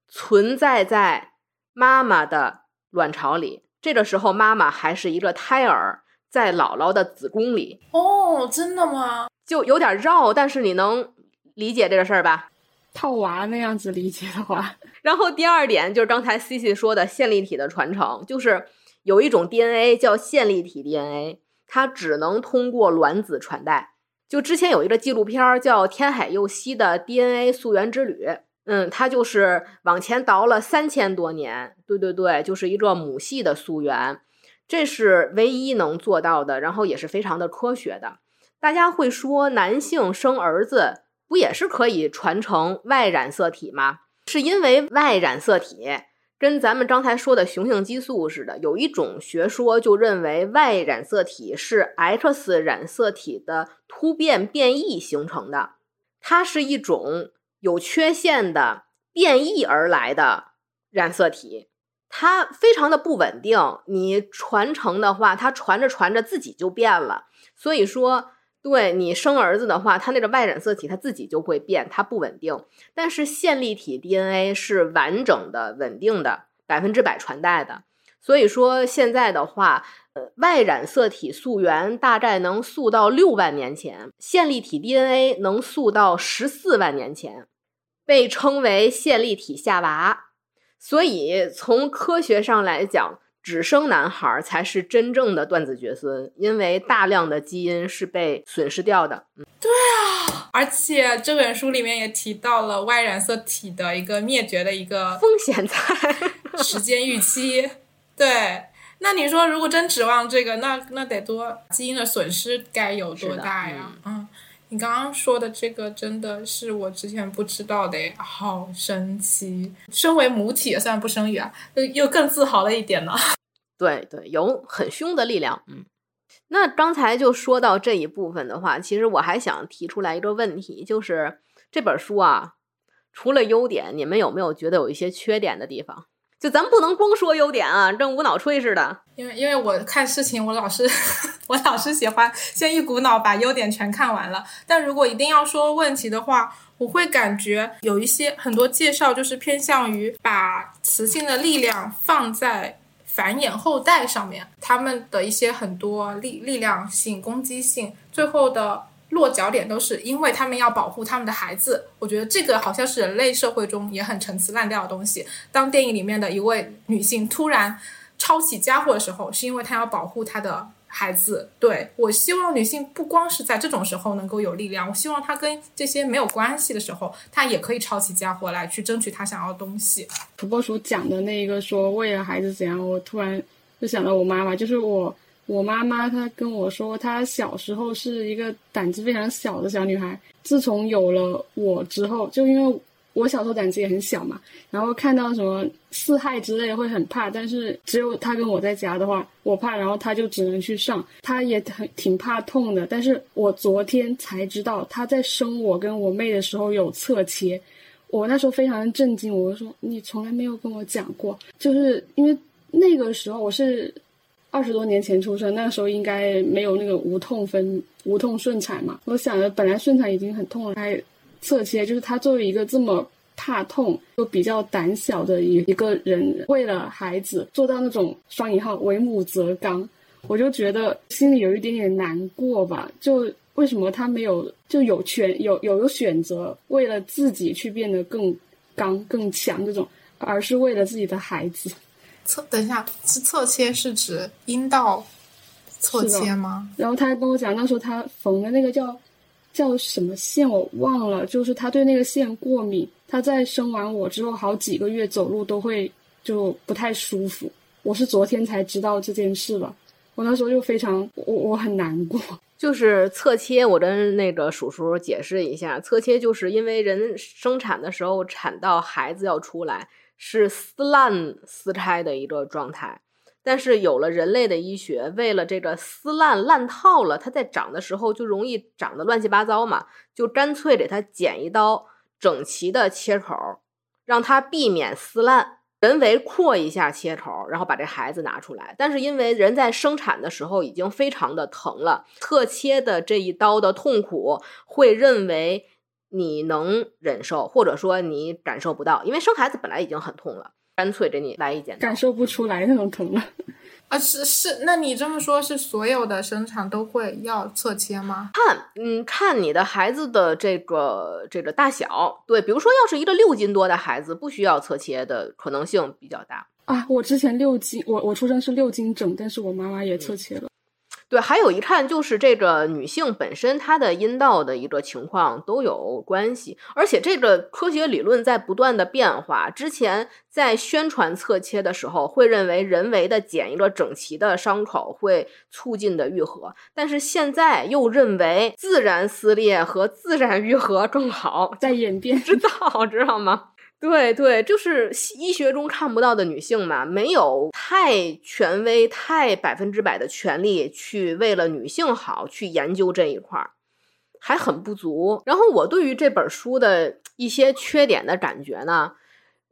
存在在妈妈的卵巢里。这个时候，妈妈还是一个胎儿，在姥姥的子宫里。哦，真的吗？就有点绕，但是你能理解这个事儿吧？套娃那样子理解的话，然后第二点就是刚才 C C 说的线粒体的传承，就是有一种 DNA 叫线粒体 DNA，它只能通过卵子传代。就之前有一个纪录片叫天海佑希的 DNA 溯源之旅，嗯，它就是往前倒了三千多年，对对对，就是一个母系的溯源，这是唯一能做到的，然后也是非常的科学的。大家会说，男性生儿子不也是可以传承 Y 染色体吗？是因为 Y 染色体跟咱们刚才说的雄性激素似的，有一种学说就认为 Y 染色体是 X 染色体的突变变异形成的，它是一种有缺陷的变异而来的染色体，它非常的不稳定，你传承的话，它传着传着自己就变了，所以说。对你生儿子的话，它那个 Y 染色体它自己就会变，它不稳定。但是线粒体 DNA 是完整的、稳定的，百分之百传代的。所以说现在的话，呃，Y 染色体溯源大概能溯到六万年前，线粒体 DNA 能溯到十四万年前，被称为线粒体夏娃。所以从科学上来讲。只生男孩才是真正的断子绝孙，因为大量的基因是被损失掉的。嗯，对啊，而且这本书里面也提到了 Y 染色体的一个灭绝的一个风险在 时间预期。对，那你说如果真指望这个，那那得多基因的损失该有多大呀？嗯，你刚刚说的这个真的是我之前不知道的，好神奇！身为母体，虽然不生育啊，又又更自豪了一点呢。对对，有很凶的力量。嗯，那刚才就说到这一部分的话，其实我还想提出来一个问题，就是这本书啊，除了优点，你们有没有觉得有一些缺点的地方？就咱不能光说优点啊，跟无脑吹似的。因为因为我看事情，我老是 我老是喜欢先一股脑把优点全看完了。但如果一定要说问题的话，我会感觉有一些很多介绍就是偏向于把雌性的力量放在繁衍后代上面，他们的一些很多力力量性、攻击性，最后的。落脚点都是因为他们要保护他们的孩子，我觉得这个好像是人类社会中也很陈词滥调的东西。当电影里面的一位女性突然抄起家伙的时候，是因为她要保护她的孩子。对我希望女性不光是在这种时候能够有力量，我希望她跟这些没有关系的时候，她也可以抄起家伙来去争取她想要的东西。土拨鼠讲的那一个说为了孩子怎样，我突然就想到我妈妈，就是我。我妈妈她跟我说，她小时候是一个胆子非常小的小女孩。自从有了我之后，就因为我小时候胆子也很小嘛，然后看到什么四害之类会很怕。但是只有她跟我在家的话，我怕，然后她就只能去上。她也很挺怕痛的。但是我昨天才知道，她在生我跟我妹的时候有侧切。我那时候非常的震惊，我就说你从来没有跟我讲过，就是因为那个时候我是。二十多年前出生，那个时候应该没有那个无痛分无痛顺产嘛。我想着本来顺产已经很痛了，还侧切，就是他作为一个这么怕痛又比较胆小的一一个人，为了孩子做到那种双引号为母则刚，我就觉得心里有一点点难过吧。就为什么他没有就有权有有个选择，为了自己去变得更刚更强这种，而是为了自己的孩子。侧等一下，是侧切是指阴道侧切吗？然后他还跟我讲，那时候他缝的那个叫叫什么线我忘了，就是他对那个线过敏。他在生完我之后好几个月走路都会就不太舒服。我是昨天才知道这件事了，我那时候就非常我我很难过。就是侧切，我跟那个叔叔解释一下，侧切就是因为人生产的时候产到孩子要出来。是撕烂撕开的一个状态，但是有了人类的医学，为了这个撕烂烂套了，它在长的时候就容易长得乱七八糟嘛，就干脆给它剪一刀，整齐的切口，让它避免撕烂，人为扩一下切口，然后把这孩子拿出来。但是因为人在生产的时候已经非常的疼了，侧切的这一刀的痛苦会认为。你能忍受，或者说你感受不到，因为生孩子本来已经很痛了，干脆给你来一剪，感受不出来那种疼了。啊，是是，那你这么说，是所有的生产都会要侧切吗？看，嗯，看你的孩子的这个这个大小，对，比如说要是一个六斤多的孩子，不需要侧切的可能性比较大。啊，我之前六斤，我我出生是六斤整，但是我妈妈也侧切了。对，还有一看就是这个女性本身她的阴道的一个情况都有关系，而且这个科学理论在不断的变化。之前在宣传侧切的时候，会认为人为的剪一个整齐的伤口会促进的愈合，但是现在又认为自然撕裂和自然愈合更好，在演变，之道知道吗？对对，就是医学中看不到的女性嘛，没有太权威、太百分之百的权利去为了女性好去研究这一块儿，还很不足。然后我对于这本书的一些缺点的感觉呢，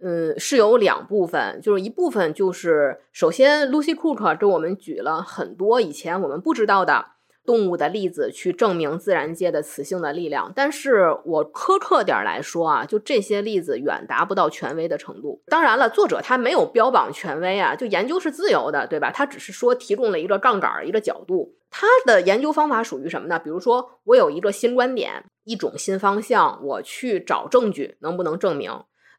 嗯，是有两部分，就是一部分就是首先，Lucy Cook 给我们举了很多以前我们不知道的。动物的例子去证明自然界的雌性的力量，但是我苛刻点来说啊，就这些例子远达不到权威的程度。当然了，作者他没有标榜权威啊，就研究是自由的，对吧？他只是说提供了一个杠杆，一个角度。他的研究方法属于什么呢？比如说，我有一个新观点，一种新方向，我去找证据，能不能证明？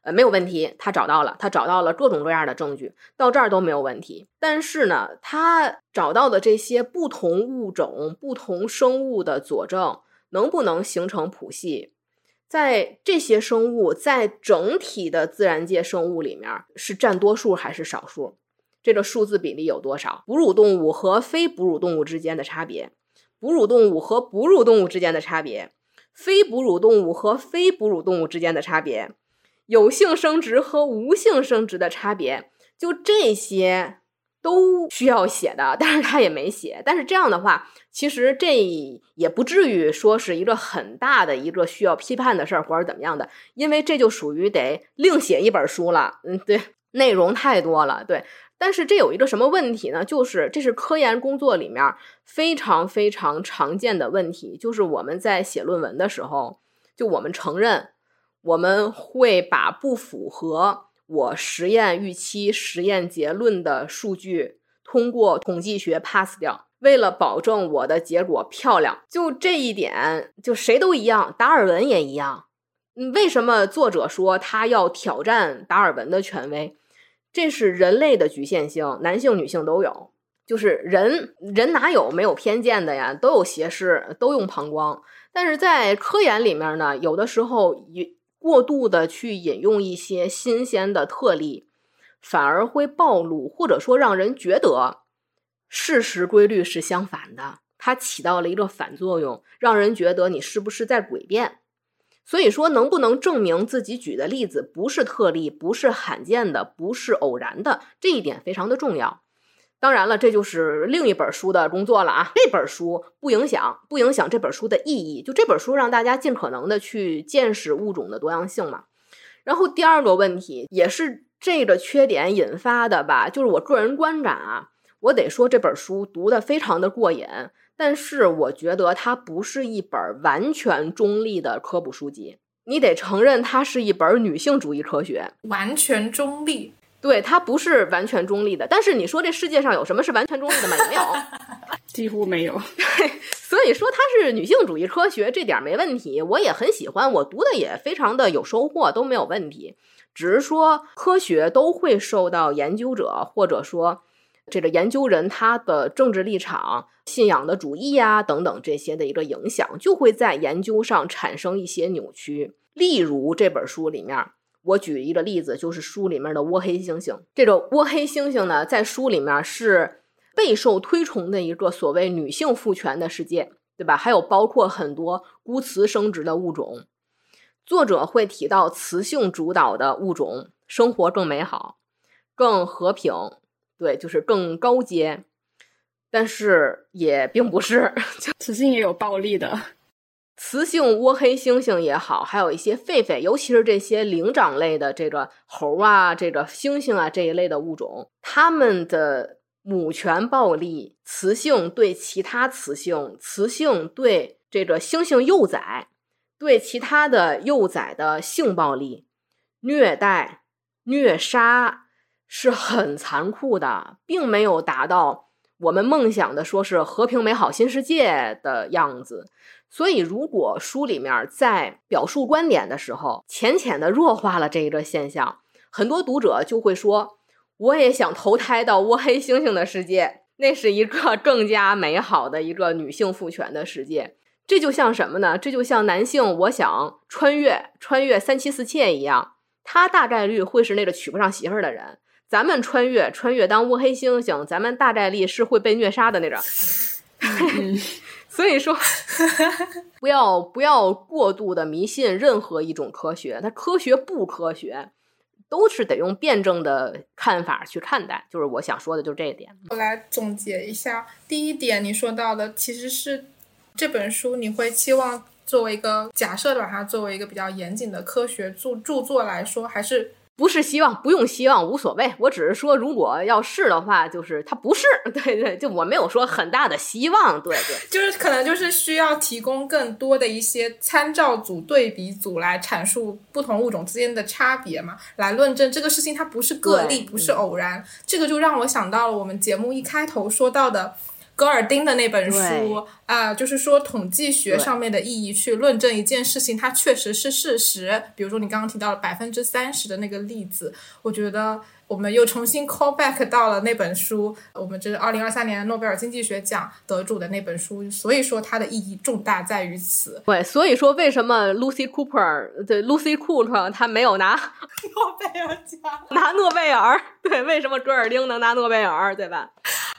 呃，没有问题，他找到了，他找到了各种各样的证据，到这儿都没有问题。但是呢，他找到的这些不同物种、不同生物的佐证，能不能形成谱系？在这些生物在整体的自然界生物里面是占多数还是少数？这个数字比例有多少？哺乳动物和非哺乳动物之间的差别，哺乳动物和哺乳动物之间的差别。非哺乳动物和非哺乳动物之间的差别，有性生殖和无性生殖的差别，就这些都需要写的，但是他也没写。但是这样的话，其实这也不至于说是一个很大的一个需要批判的事儿，或者怎么样的，因为这就属于得另写一本书了。嗯，对，内容太多了，对。但是这有一个什么问题呢？就是这是科研工作里面非常非常常见的问题，就是我们在写论文的时候，就我们承认我们会把不符合我实验预期、实验结论的数据通过统计学 pass 掉，为了保证我的结果漂亮。就这一点，就谁都一样，达尔文也一样。嗯，为什么作者说他要挑战达尔文的权威？这是人类的局限性，男性、女性都有。就是人人哪有没有偏见的呀？都有斜视，都用膀胱。但是在科研里面呢，有的时候过度的去引用一些新鲜的特例，反而会暴露，或者说让人觉得事实规律是相反的，它起到了一个反作用，让人觉得你是不是在诡辩。所以说，能不能证明自己举的例子不是特例，不是罕见的，不是偶然的，这一点非常的重要。当然了，这就是另一本书的工作了啊。这本书不影响，不影响这本书的意义。就这本书让大家尽可能的去见识物种的多样性嘛。然后第二个问题也是这个缺点引发的吧，就是我个人观感啊，我得说这本书读的非常的过瘾。但是我觉得它不是一本完全中立的科普书籍，你得承认它是一本女性主义科学。完全中立，对，它不是完全中立的。但是你说这世界上有什么是完全中立的吗？没有，几乎没有。对，所以说它是女性主义科学，这点没问题。我也很喜欢，我读的也非常的有收获，都没有问题。只是说科学都会受到研究者或者说。这个研究人他的政治立场、信仰的主义呀等等这些的一个影响，就会在研究上产生一些扭曲。例如这本书里面，我举一个例子，就是书里面的倭黑猩猩。这个倭黑猩猩呢，在书里面是备受推崇的一个所谓女性赋权的世界，对吧？还有包括很多孤雌生殖的物种，作者会提到雌性主导的物种生活更美好、更和平。对，就是更高阶，但是也并不是，雌性也有暴力的，雌性倭黑猩猩也好，还有一些狒狒，尤其是这些灵长类的这个猴啊、这个猩猩啊这一类的物种，它们的母权暴力，雌性对其他雌性，雌性对这个猩猩幼崽，对其他的幼崽的性暴力、虐待、虐杀。是很残酷的，并没有达到我们梦想的说是和平美好新世界的样子。所以，如果书里面在表述观点的时候，浅浅的弱化了这一个现象，很多读者就会说：“我也想投胎到倭黑猩猩的世界，那是一个更加美好的一个女性赋权的世界。”这就像什么呢？这就像男性我想穿越穿越三妻四妾一样，他大概率会是那个娶不上媳妇儿的人。咱们穿越穿越当乌黑猩猩，咱们大概率是会被虐杀的那种。所以说，不要不要过度的迷信任何一种科学，它科学不科学，都是得用辩证的看法去看待。就是我想说的，就这一点。我来总结一下，第一点你说到的其实是这本书，你会期望作为一个假设的把它作为一个比较严谨的科学著著作来说，还是？不是希望，不用希望，无所谓。我只是说，如果要是的话，就是它不是。对对，就我没有说很大的希望。对对，就是可能就是需要提供更多的一些参照组、对比组来阐述不同物种之间的差别嘛，来论证这个事情它不是个例，不是偶然。这个就让我想到了我们节目一开头说到的。戈尔丁的那本书啊，就是说统计学上面的意义去论证一件事情，它确实是事实。比如说你刚刚提到了百分之三十的那个例子，我觉得我们又重新 call back 到了那本书，我们这是二零二三年诺贝尔经济学奖得主的那本书，所以说它的意义重大在于此。对，所以说为什么 Lucy Cooper 对 Lucy Cooper 她没有拿 诺贝尔奖，拿诺贝尔？对，为什么戈尔丁能拿诺贝尔？对吧？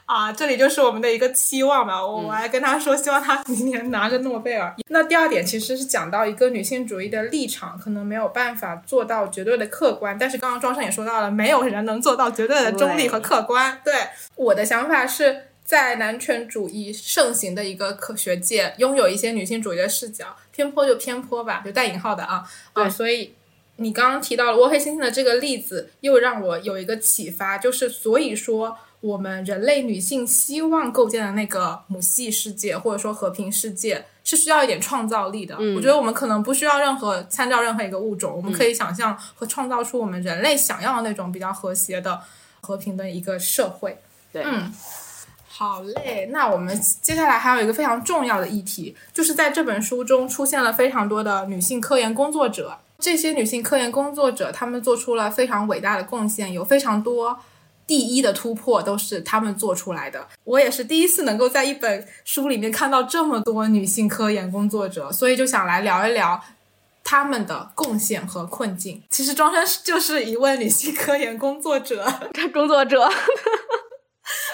啊，这里就是我们的一个期望吧。我我还跟他说，希望他明年拿个诺贝尔。那第二点其实是讲到一个女性主义的立场，可能没有办法做到绝对的客观。但是刚刚庄生也说到了，没有人能做到绝对的中立和客观。对我的想法是。在男权主义盛行的一个科学界，拥有一些女性主义的视角，偏颇就偏颇吧，就带引号的啊啊！所以你刚刚提到了窝黑猩猩的这个例子，又让我有一个启发，就是所以说我们人类女性希望构建的那个母系世界，或者说和平世界，是需要一点创造力的。我觉得我们可能不需要任何参照任何一个物种，我们可以想象和创造出我们人类想要的那种比较和谐的、和平的一个社会。对，嗯。好嘞，那我们接下来还有一个非常重要的议题，就是在这本书中出现了非常多的女性科研工作者。这些女性科研工作者，她们做出了非常伟大的贡献，有非常多第一的突破都是他们做出来的。我也是第一次能够在一本书里面看到这么多女性科研工作者，所以就想来聊一聊他们的贡献和困境。其实庄生就是一位女性科研工作者，工作者。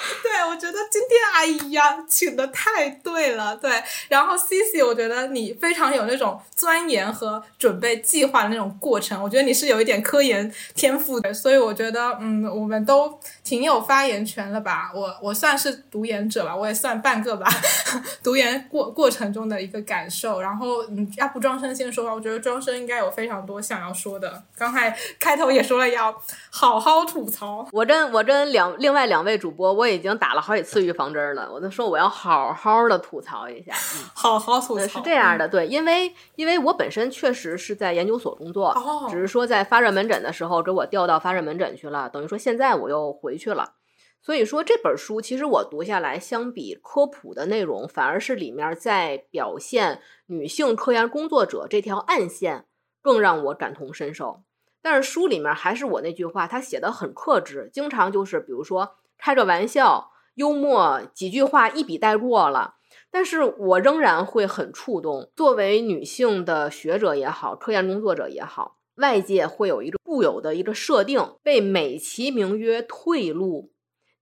对，我觉得今天哎呀，请的太对了。对，然后 C C，我觉得你非常有那种钻研和准备计划的那种过程。我觉得你是有一点科研天赋的，所以我觉得，嗯，我们都挺有发言权了吧？我我算是读研者吧，我也算半个吧。读研过过程中的一个感受，然后，嗯，要不庄生先说吧？我觉得庄生应该有非常多想要说的。刚才开头也说了要好好吐槽。我跟我跟两另外两位主播，我也已经打了好几次预防针了。我就说我要好好的吐槽一下，好好吐槽。是这样的，对，因为因为我本身确实是在研究所工作，只是说在发热门诊的时候给我调到发热门诊去了，等于说现在我又回去了。所以说这本书其实我读下来，相比科普的内容，反而是里面在表现女性科研工作者这条暗线更让我感同身受。但是书里面还是我那句话，他写的很克制，经常就是比如说开个玩笑、幽默几句话一笔带过了。但是我仍然会很触动。作为女性的学者也好，科研工作者也好，外界会有一个固有的一个设定，被美其名曰退路。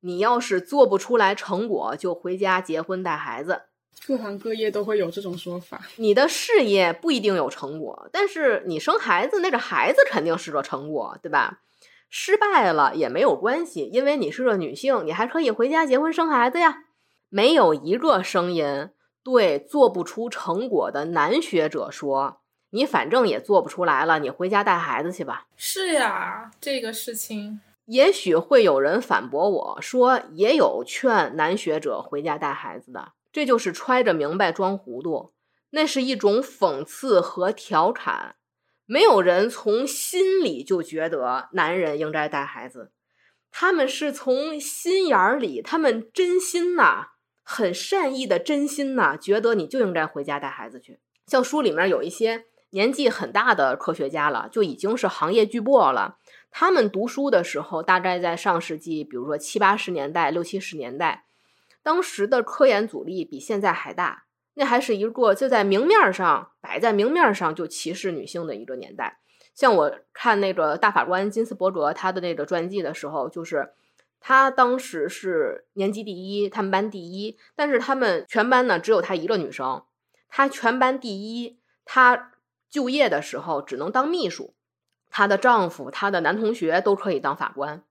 你要是做不出来成果，就回家结婚带孩子。各行各业都会有这种说法。你的事业不一定有成果，但是你生孩子，那个孩子肯定是个成果，对吧？失败了也没有关系，因为你是个女性，你还可以回家结婚生孩子呀。没有一个声音对做不出成果的男学者说：“你反正也做不出来了，你回家带孩子去吧。”是呀，这个事情。也许会有人反驳我说，也有劝男学者回家带孩子的，这就是揣着明白装糊涂，那是一种讽刺和调侃。没有人从心里就觉得男人应该带孩子，他们是从心眼儿里，他们真心呐，很善意的真心呐，觉得你就应该回家带孩子去。像书里面有一些年纪很大的科学家了，就已经是行业巨擘了。他们读书的时候，大概在上世纪，比如说七八十年代、六七十年代，当时的科研阻力比现在还大。那还是一个就在明面上摆在明面上就歧视女性的一个年代。像我看那个大法官金斯伯格他的那个传记的时候，就是他当时是年级第一，他们班第一，但是他们全班呢只有他一个女生，他全班第一，他就业的时候只能当秘书。她的丈夫、她的男同学都可以当法官，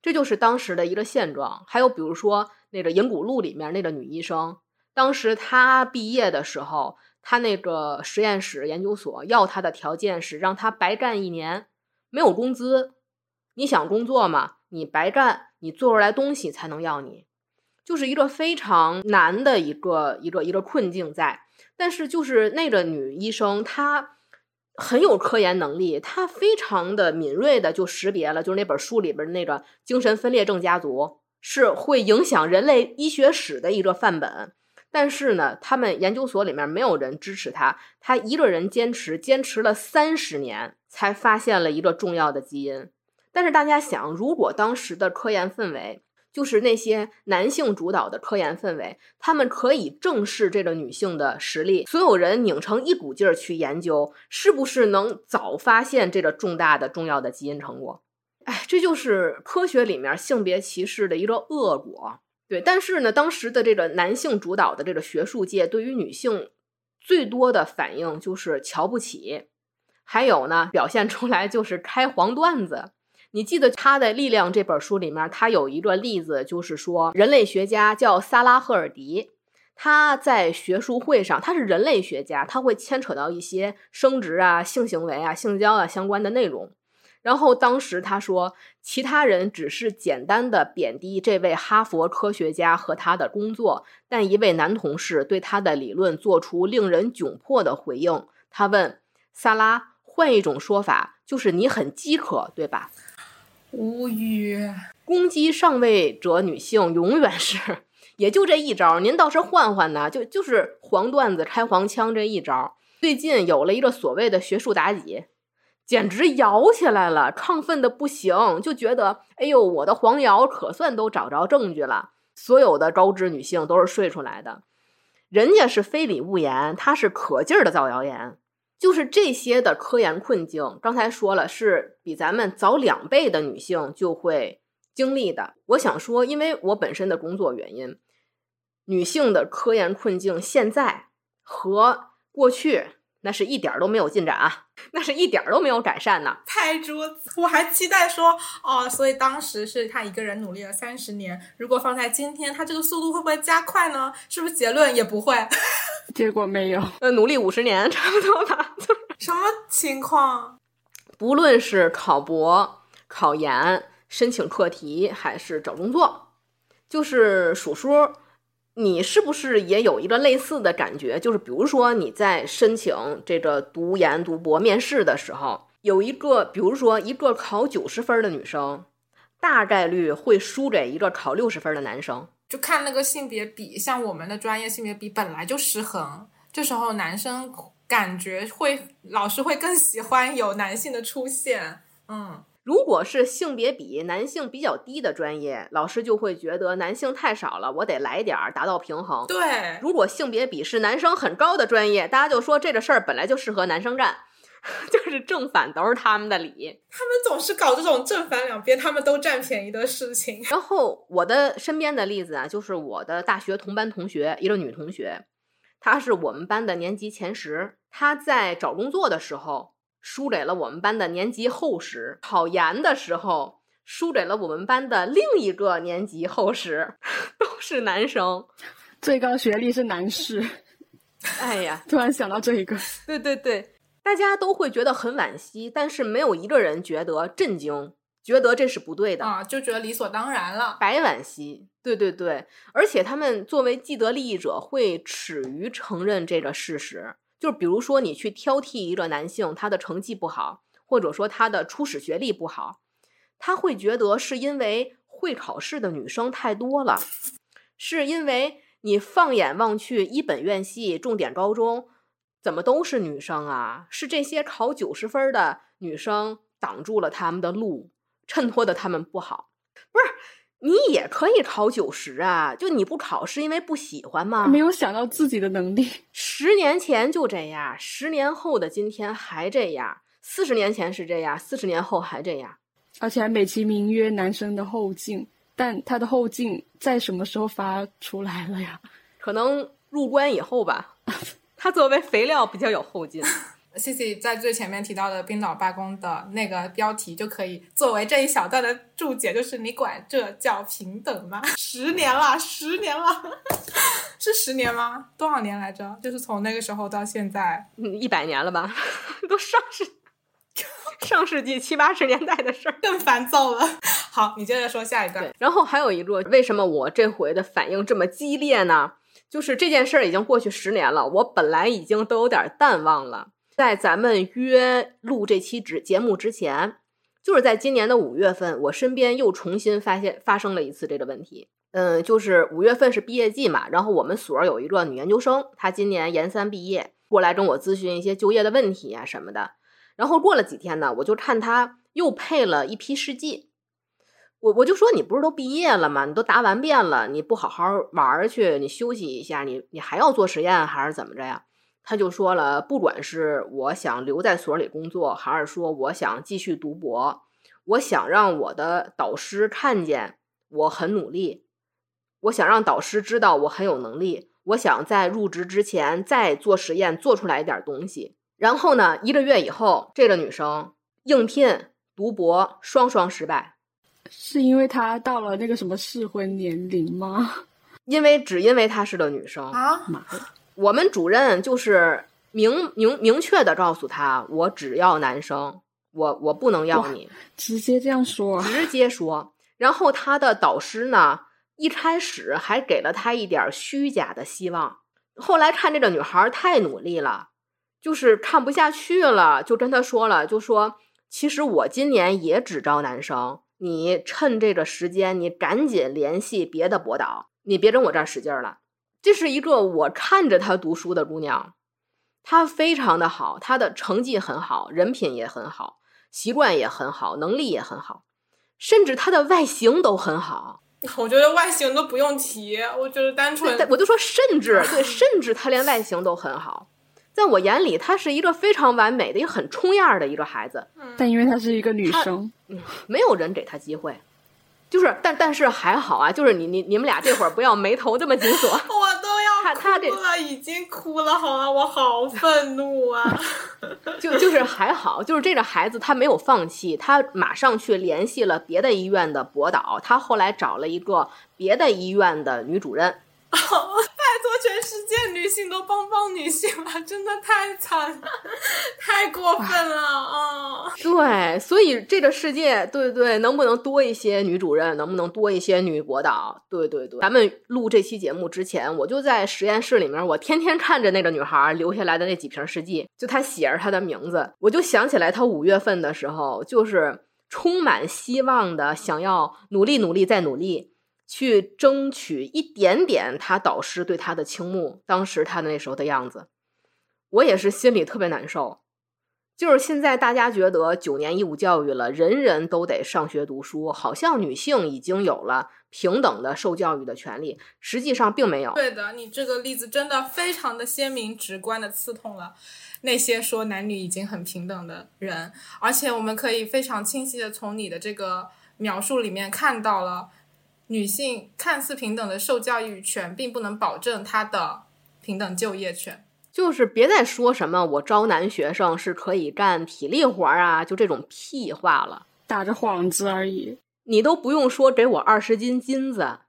这就是当时的一个现状。还有比如说那个《银谷路》里面那个女医生，当时她毕业的时候，她那个实验室研究所要她的条件是让她白干一年，没有工资。你想工作吗？你白干，你做出来东西才能要你，就是一个非常难的一个一个一个困境在。但是就是那个女医生她。很有科研能力，她非常的敏锐的就识别了，就是那本书里边那个精神分裂症家族是会影响人类医学史的一个范本。但是呢，他们研究所里面没有人支持他，他一个人坚持，坚持了三十年才发现了一个重要的基因。但是大家想，如果当时的科研氛围，就是那些男性主导的科研氛围，他们可以正视这个女性的实力，所有人拧成一股劲儿去研究，是不是能早发现这个重大的、重要的基因成果？哎，这就是科学里面性别歧视的一个恶果。对，但是呢，当时的这个男性主导的这个学术界，对于女性最多的反应就是瞧不起，还有呢，表现出来就是开黄段子。你记得他的《力量》这本书里面，他有一个例子，就是说人类学家叫萨拉赫尔迪，他在学术会上，他是人类学家，他会牵扯到一些生殖啊、性行为啊、性交啊相关的内容。然后当时他说，其他人只是简单的贬低这位哈佛科学家和他的工作，但一位男同事对他的理论做出令人窘迫的回应。他问萨拉：“换一种说法，就是你很饥渴，对吧？”无语。攻击上位者女性永远是，也就这一招。您倒是换换呢，就就是黄段子、开黄腔这一招。最近有了一个所谓的学术妲己。简直摇起来了，亢奋的不行，就觉得哎呦，我的黄谣可算都找着证据了。所有的高知女性都是睡出来的，人家是非礼勿言，他是可劲儿的造谣言。就是这些的科研困境，刚才说了，是比咱们早两倍的女性就会经历的。我想说，因为我本身的工作原因，女性的科研困境现在和过去。那是一点儿都没有进展啊，那是一点儿都没有改善呢。拍桌子！我还期待说，哦，所以当时是他一个人努力了三十年，如果放在今天，他这个速度会不会加快呢？是不是结论也不会？结果没有，呃，努力五十年差不多吧。什么情况？不论是考博、考研、申请课题，还是找工作，就是数数。你是不是也有一个类似的感觉？就是比如说你在申请这个读研、读博面试的时候，有一个，比如说一个考九十分的女生，大概率会输给一个考六十分的男生。就看那个性别比，像我们的专业性别比本来就失衡，这时候男生感觉会老师会更喜欢有男性的出现，嗯。如果是性别比男性比较低的专业，老师就会觉得男性太少了，我得来点儿达到平衡。对，如果性别比是男生很高的专业，大家就说这个事儿本来就适合男生干，就是正反都是他们的理。他们总是搞这种正反两边，他们都占便宜的事情。然后我的身边的例子啊，就是我的大学同班同学，一个女同学，她是我们班的年级前十，她在找工作的时候。输给了我们班的年级后十，考研的时候输给了我们班的另一个年级后十，都是男生，最高学历是男士。哎呀，突然想到这一个，对对对，大家都会觉得很惋惜，但是没有一个人觉得震惊，觉得这是不对的啊，就觉得理所当然了，白惋惜。对对对，而且他们作为既得利益者，会耻于承认这个事实。就比如说，你去挑剔一个男性，他的成绩不好，或者说他的初始学历不好，他会觉得是因为会考试的女生太多了，是因为你放眼望去，一本院系、重点高中怎么都是女生啊？是这些考九十分的女生挡住了他们的路，衬托的他们不好，不是？你也可以考九十啊！就你不考是因为不喜欢吗？没有想到自己的能力。十年前就这样，十年后的今天还这样，四十年前是这样，四十年后还这样，而且还美其名曰男生的后劲，但他的后劲在什么时候发出来了呀？可能入关以后吧。他作为肥料比较有后劲。C C 在最前面提到的冰岛罢工的那个标题就可以作为这一小段的注解，就是你管这叫平等吗？十年了，十年了，是十年吗？多少年来着？就是从那个时候到现在，嗯，一百年了吧？都上世 上世纪七八十年代的事儿，更烦躁了。好，你接着说下一段。然后还有一个，为什么我这回的反应这么激烈呢？就是这件事儿已经过去十年了，我本来已经都有点淡忘了。在咱们约录这期节节目之前，就是在今年的五月份，我身边又重新发现发生了一次这个问题。嗯，就是五月份是毕业季嘛，然后我们所有一个女研究生，她今年研三毕业，过来跟我咨询一些就业的问题啊什么的。然后过了几天呢，我就看她又配了一批试剂，我我就说你不是都毕业了吗？你都答完遍了，你不好好玩去，你休息一下，你你还要做实验还是怎么着呀？他就说了，不管是我想留在所里工作，还是说我想继续读博，我想让我的导师看见我很努力，我想让导师知道我很有能力，我想在入职之前再做实验，做出来一点东西。然后呢，一个月以后，这个女生应聘读博双双失败，是因为她到了那个什么适婚年龄吗？因为只因为她是个女生啊，妈的，我们主任就是明明明确的告诉他，我只要男生，我我不能要你，直接这样说啊，直接说。然后他的导师呢，一开始还给了他一点虚假的希望，后来看这个女孩太努力了，就是看不下去了，就跟他说了，就说其实我今年也只招男生，你趁这个时间，你赶紧联系别的博导，你别跟我这儿使劲儿了。这是一个我看着她读书的姑娘，她非常的好，她的成绩很好，人品也很好，习惯也很好，能力也很好。甚至她的外形都很好，我觉得外形都不用提，我觉得单纯，我就说甚至对，甚至她连外形都很好，在我眼里，她是一个非常完美的、一个很冲样儿的一个孩子，但因为她是一个女生，没有人给她机会，就是，但但是还好啊，就是你你你们俩这会儿不要眉头这么紧锁，我都要他他这哭了，已经哭了，好吗？我好愤怒啊！就就是还好，就是这个孩子他没有放弃，他马上去联系了别的医院的博导，他后来找了一个别的医院的女主任。哦 拜托，全世界女性都帮帮女性吧，真的太惨了，太过分了啊！对，所以这个世界，对对，能不能多一些女主任？能不能多一些女博导？对对对，咱们录这期节目之前，我就在实验室里面，我天天看着那个女孩留下来的那几瓶试剂，就她写着她的名字，我就想起来，她五月份的时候，就是充满希望的，想要努力努力再努力。去争取一点点他导师对他的倾慕，当时他的那时候的样子，我也是心里特别难受。就是现在大家觉得九年义务教育了，人人都得上学读书，好像女性已经有了平等的受教育的权利，实际上并没有。对的，你这个例子真的非常的鲜明、直观的刺痛了那些说男女已经很平等的人，而且我们可以非常清晰的从你的这个描述里面看到了。女性看似平等的受教育权，并不能保证她的平等就业权。就是别再说什么我招男学生是可以干体力活啊，就这种屁话了，打着幌子而已。你都不用说给我二十斤金子，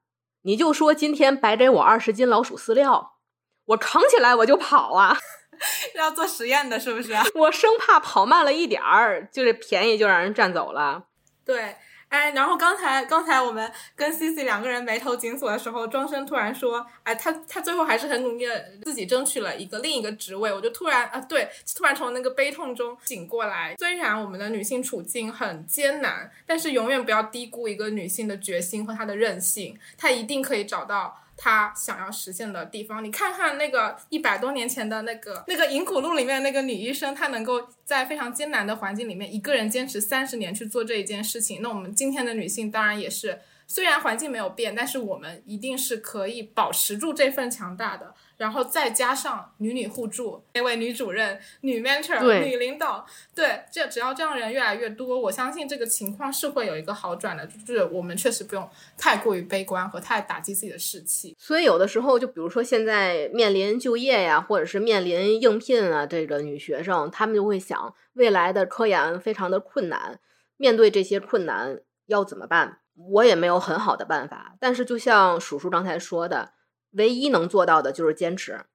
你就说今天白给我二十斤老鼠饲料，我扛起来我就跑啊！要做实验的是不是？我生怕跑慢了一点儿，就这便宜就让人占走了。对。哎，然后刚才刚才我们跟 C C 两个人眉头紧锁的时候，庄生突然说：“哎，他他最后还是很努力的自己争取了一个另一个职位。”我就突然啊，对，突然从那个悲痛中醒过来。虽然我们的女性处境很艰难，但是永远不要低估一个女性的决心和她的韧性，她一定可以找到。他想要实现的地方，你看看那个一百多年前的那个那个《银谷录》里面那个女医生，她能够在非常艰难的环境里面一个人坚持三十年去做这一件事情。那我们今天的女性当然也是，虽然环境没有变，但是我们一定是可以保持住这份强大的。然后再加上女女互助，那位女主任、女 mentor、女领导，对，这只要这样人越来越多，我相信这个情况是会有一个好转的。就是我们确实不用太过于悲观和太打击自己的士气。所以有的时候，就比如说现在面临就业呀，或者是面临应聘啊，这个女学生，她们就会想未来的科研非常的困难，面对这些困难要怎么办？我也没有很好的办法。但是就像叔叔刚才说的。唯一能做到的就是坚持，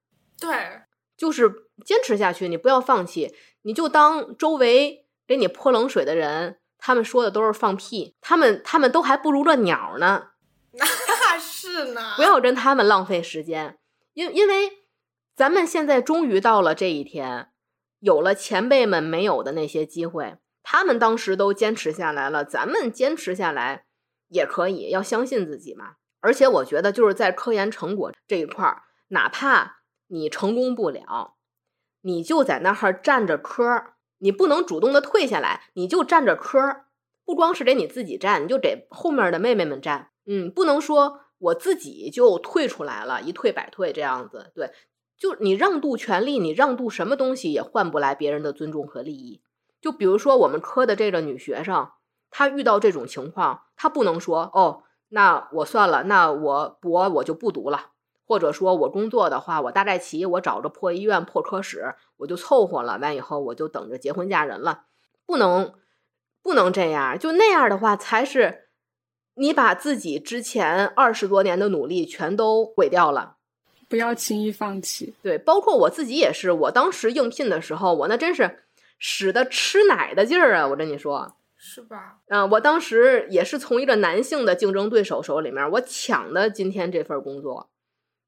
对，就是坚持下去，你不要放弃，你就当周围给你泼冷水的人，他们说的都是放屁，他们他们都还不如这鸟呢，那是呢，不要跟他们浪费时间，因因为咱们现在终于到了这一天，有了前辈们没有的那些机会，他们当时都坚持下来了，咱们坚持下来也可以，要相信自己嘛。而且我觉得，就是在科研成果这一块儿，哪怕你成功不了，你就在那儿站着科，你不能主动的退下来，你就站着科，不光是给你自己站，你就给后面的妹妹们站。嗯，不能说我自己就退出来了，一退百退这样子。对，就你让渡权利，你让渡什么东西也换不来别人的尊重和利益。就比如说我们科的这个女学生，她遇到这种情况，她不能说哦。那我算了，那我博我就不读了，或者说我工作的话，我大概齐，我找着破医院、破科室，我就凑合了。完以后我就等着结婚嫁人了，不能不能这样，就那样的话才是你把自己之前二十多年的努力全都毁掉了。不要轻易放弃。对，包括我自己也是，我当时应聘的时候，我那真是使的吃奶的劲儿啊！我跟你说，是吧？嗯、我当时也是从一个男性的竞争对手手里面，我抢的今天这份工作，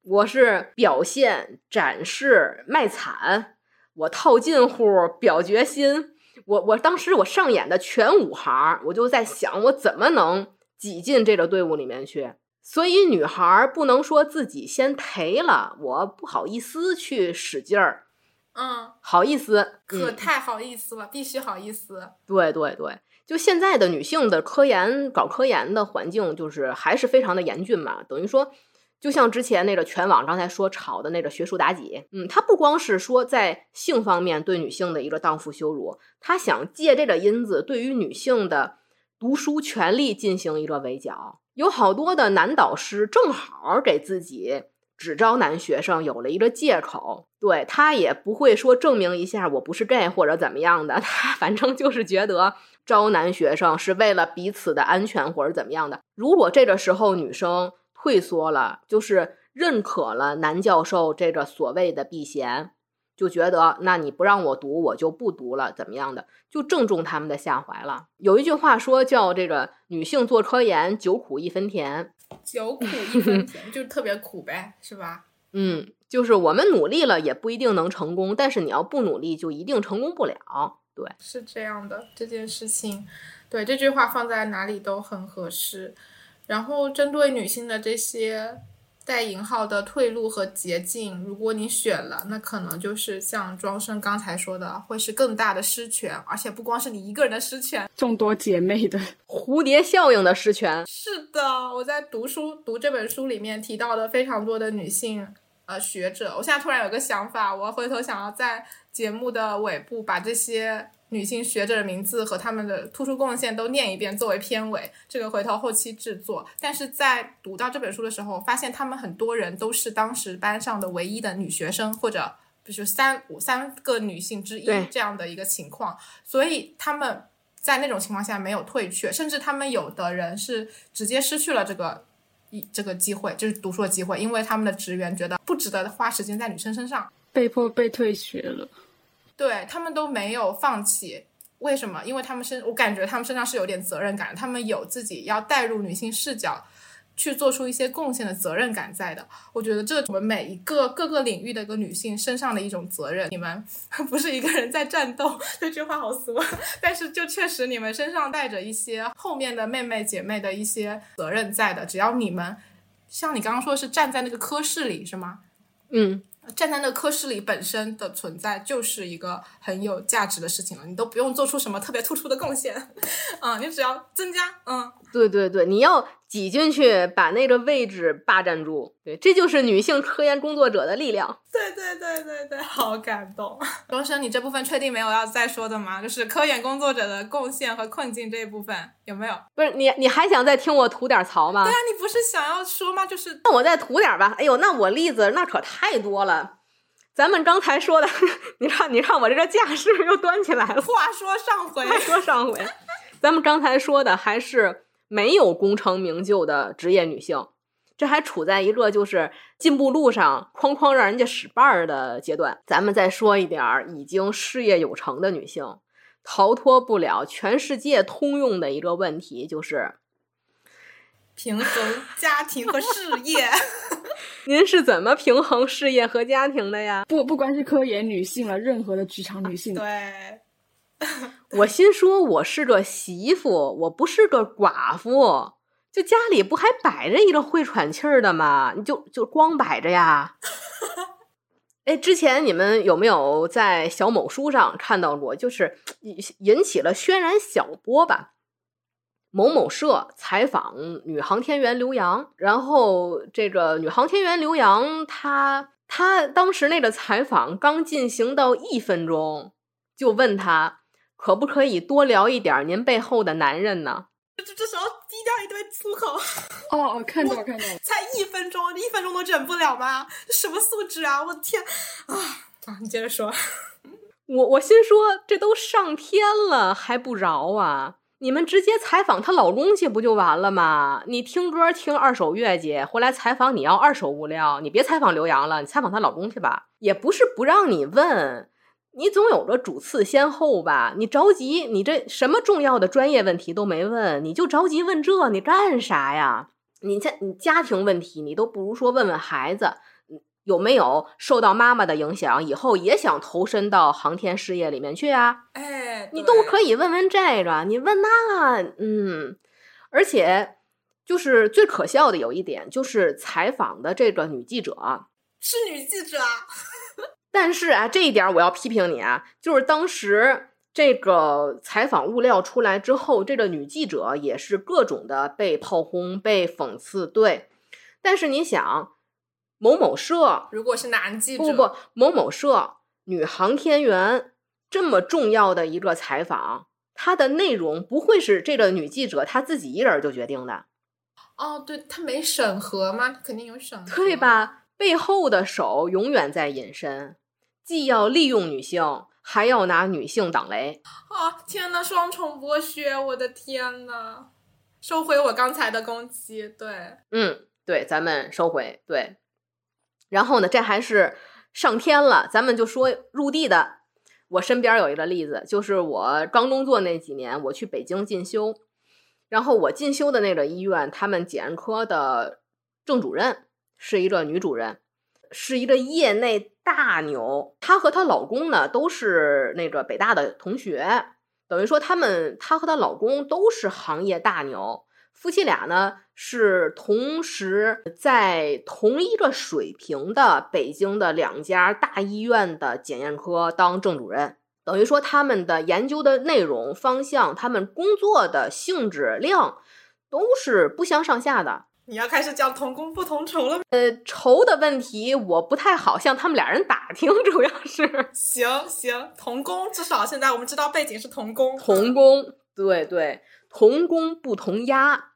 我是表现、展示、卖惨，我套近乎、表决心，我我当时我上演的全五行，我就在想，我怎么能挤进这个队伍里面去。所以女孩儿不能说自己先赔了，我不好意思去使劲儿，嗯，好意思，嗯可太好意思了，必须好意思。对对对，就现在的女性的科研搞科研的环境，就是还是非常的严峻嘛。等于说，就像之前那个全网刚才说炒的那个学术妲己，嗯，她不光是说在性方面对女性的一个荡妇羞辱，她想借这个因子对于女性的读书权利进行一个围剿。有好多的男导师正好给自己只招男学生有了一个借口，对他也不会说证明一下我不是 gay 或者怎么样的，他反正就是觉得招男学生是为了彼此的安全或者怎么样的。如果这个时候女生退缩了，就是认可了男教授这个所谓的避嫌，就觉得那你不让我读，我就不读了，怎么样的，就正中他们的下怀了。有一句话说叫这个女性做科研，九苦一分甜。九苦一分 甜，就特别苦呗，是吧？嗯，就是我们努力了也不一定能成功，但是你要不努力就一定成功不了。对，是这样的，这件事情，对这句话放在哪里都很合适。然后针对女性的这些带引号的退路和捷径，如果你选了，那可能就是像庄生刚才说的，会是更大的失权，而且不光是你一个人的失权。众多姐妹的 蝴蝶效应的失权。是的，我在读书读这本书里面提到的非常多的女性呃学者，我现在突然有个想法，我回头想要在节目的尾部把这些女性学者的名字和她们的突出贡献都念一遍作为片尾，这个回头后期制作。但是在读到这本书的时候，发现她们很多人都是当时班上的唯一的女学生，或者就是三五三个女性之一这样的一个情况，所以她们。在那种情况下没有退却，甚至他们有的人是直接失去了这个一这个机会，就是读书的机会，因为他们的职员觉得不值得花时间在女生身上，被迫被退学了。对他们都没有放弃。为什么？因为他们身，我感觉他们身上是有点责任感，他们有自己要带入女性视角。去做出一些贡献的责任感在的，我觉得这我们每一个各个领域的一个女性身上的一种责任。你们 不是一个人在战斗，这句话好俗，但是就确实你们身上带着一些后面的妹妹姐妹的一些责任在的。只要你们像你刚刚说是站在那个科室里是吗？嗯，站在那科室里本身的存在就是一个很有价值的事情了，你都不用做出什么特别突出的贡献，嗯，你只要增加，嗯，对对对，你要挤进去把那个位置霸占住，对，这就是女性科研工作者的力量。对对对对对，好感动。钟生，你这部分确定没有要再说的吗？就是科研工作者的贡献和困境这一部分有没有？不是你，你还想再听我吐点槽吗？对啊，你不是想要说吗？就是那我再吐点吧。哎呦，那我例子那可太多了。咱们刚才说的，你看，你看我这个架势又端起来了。话说上回，话说上回，咱们刚才说的还是没有功成名就的职业女性，这还处在一个就是进步路上哐哐让人家使绊儿的阶段。咱们再说一点儿已经事业有成的女性，逃脱不了全世界通用的一个问题，就是平衡家庭和事业。您是怎么平衡事业和家庭的呀？不不光是科研女性了，任何的职场女性，对，我心说，我是个媳妇，我不是个寡妇，就家里不还摆着一个会喘气儿的吗？你就就光摆着呀？哎，之前你们有没有在小某书上看到过？就是引引起了轩然小波吧。某某社采访女航天员刘洋，然后这个女航天员刘洋，她她当时那个采访刚进行到一分钟，就问她可不可以多聊一点您背后的男人呢？这这时候低调一堆粗口。哦哦，看到看到，才一分钟，一分钟都忍不了吗？这什么素质啊！我的天啊！啊，你接着说。我我心说，这都上天了还不饶啊！你们直接采访她老公去不就完了吗？你听歌听二手乐去，回来采访你要二手物料，你别采访刘洋了，你采访她老公去吧。也不是不让你问，你总有个主次先后吧？你着急，你这什么重要的专业问题都没问，你就着急问这，你干啥呀？你家你家庭问题，你都不如说问问孩子。有没有受到妈妈的影响？以后也想投身到航天事业里面去啊？哎，你都可以问问这个，你问那，嗯，而且就是最可笑的有一点，就是采访的这个女记者是女记者，但是啊，这一点我要批评你啊，就是当时这个采访物料出来之后，这个女记者也是各种的被炮轰、被讽刺，对，但是你想。某某社，如果是男记者，不不，某某社女航天员这么重要的一个采访，它的内容不会是这个女记者她自己一人就决定的。哦，对，她没审核吗？肯定有审核，对吧？背后的手永远在隐身，既要利用女性，还要拿女性挡雷。啊，天呐，双重剥削！我的天呐，收回我刚才的攻击。对，嗯，对，咱们收回，对。然后呢，这还是上天了，咱们就说入地的。我身边有一个例子，就是我刚工作那几年，我去北京进修，然后我进修的那个医院，他们检验科的郑主任是一个女主任，是一个业内大牛。她和她老公呢都是那个北大的同学，等于说他们她和她老公都是行业大牛。夫妻俩呢是同时在同一个水平的北京的两家大医院的检验科当正主任，等于说他们的研究的内容方向、他们工作的性质量都是不相上下的。你要开始讲同工不同酬了？呃，酬的问题我不太好向他们俩人打听，主要是行行同工，至少现在我们知道背景是同工，同工，对对。同工不同压，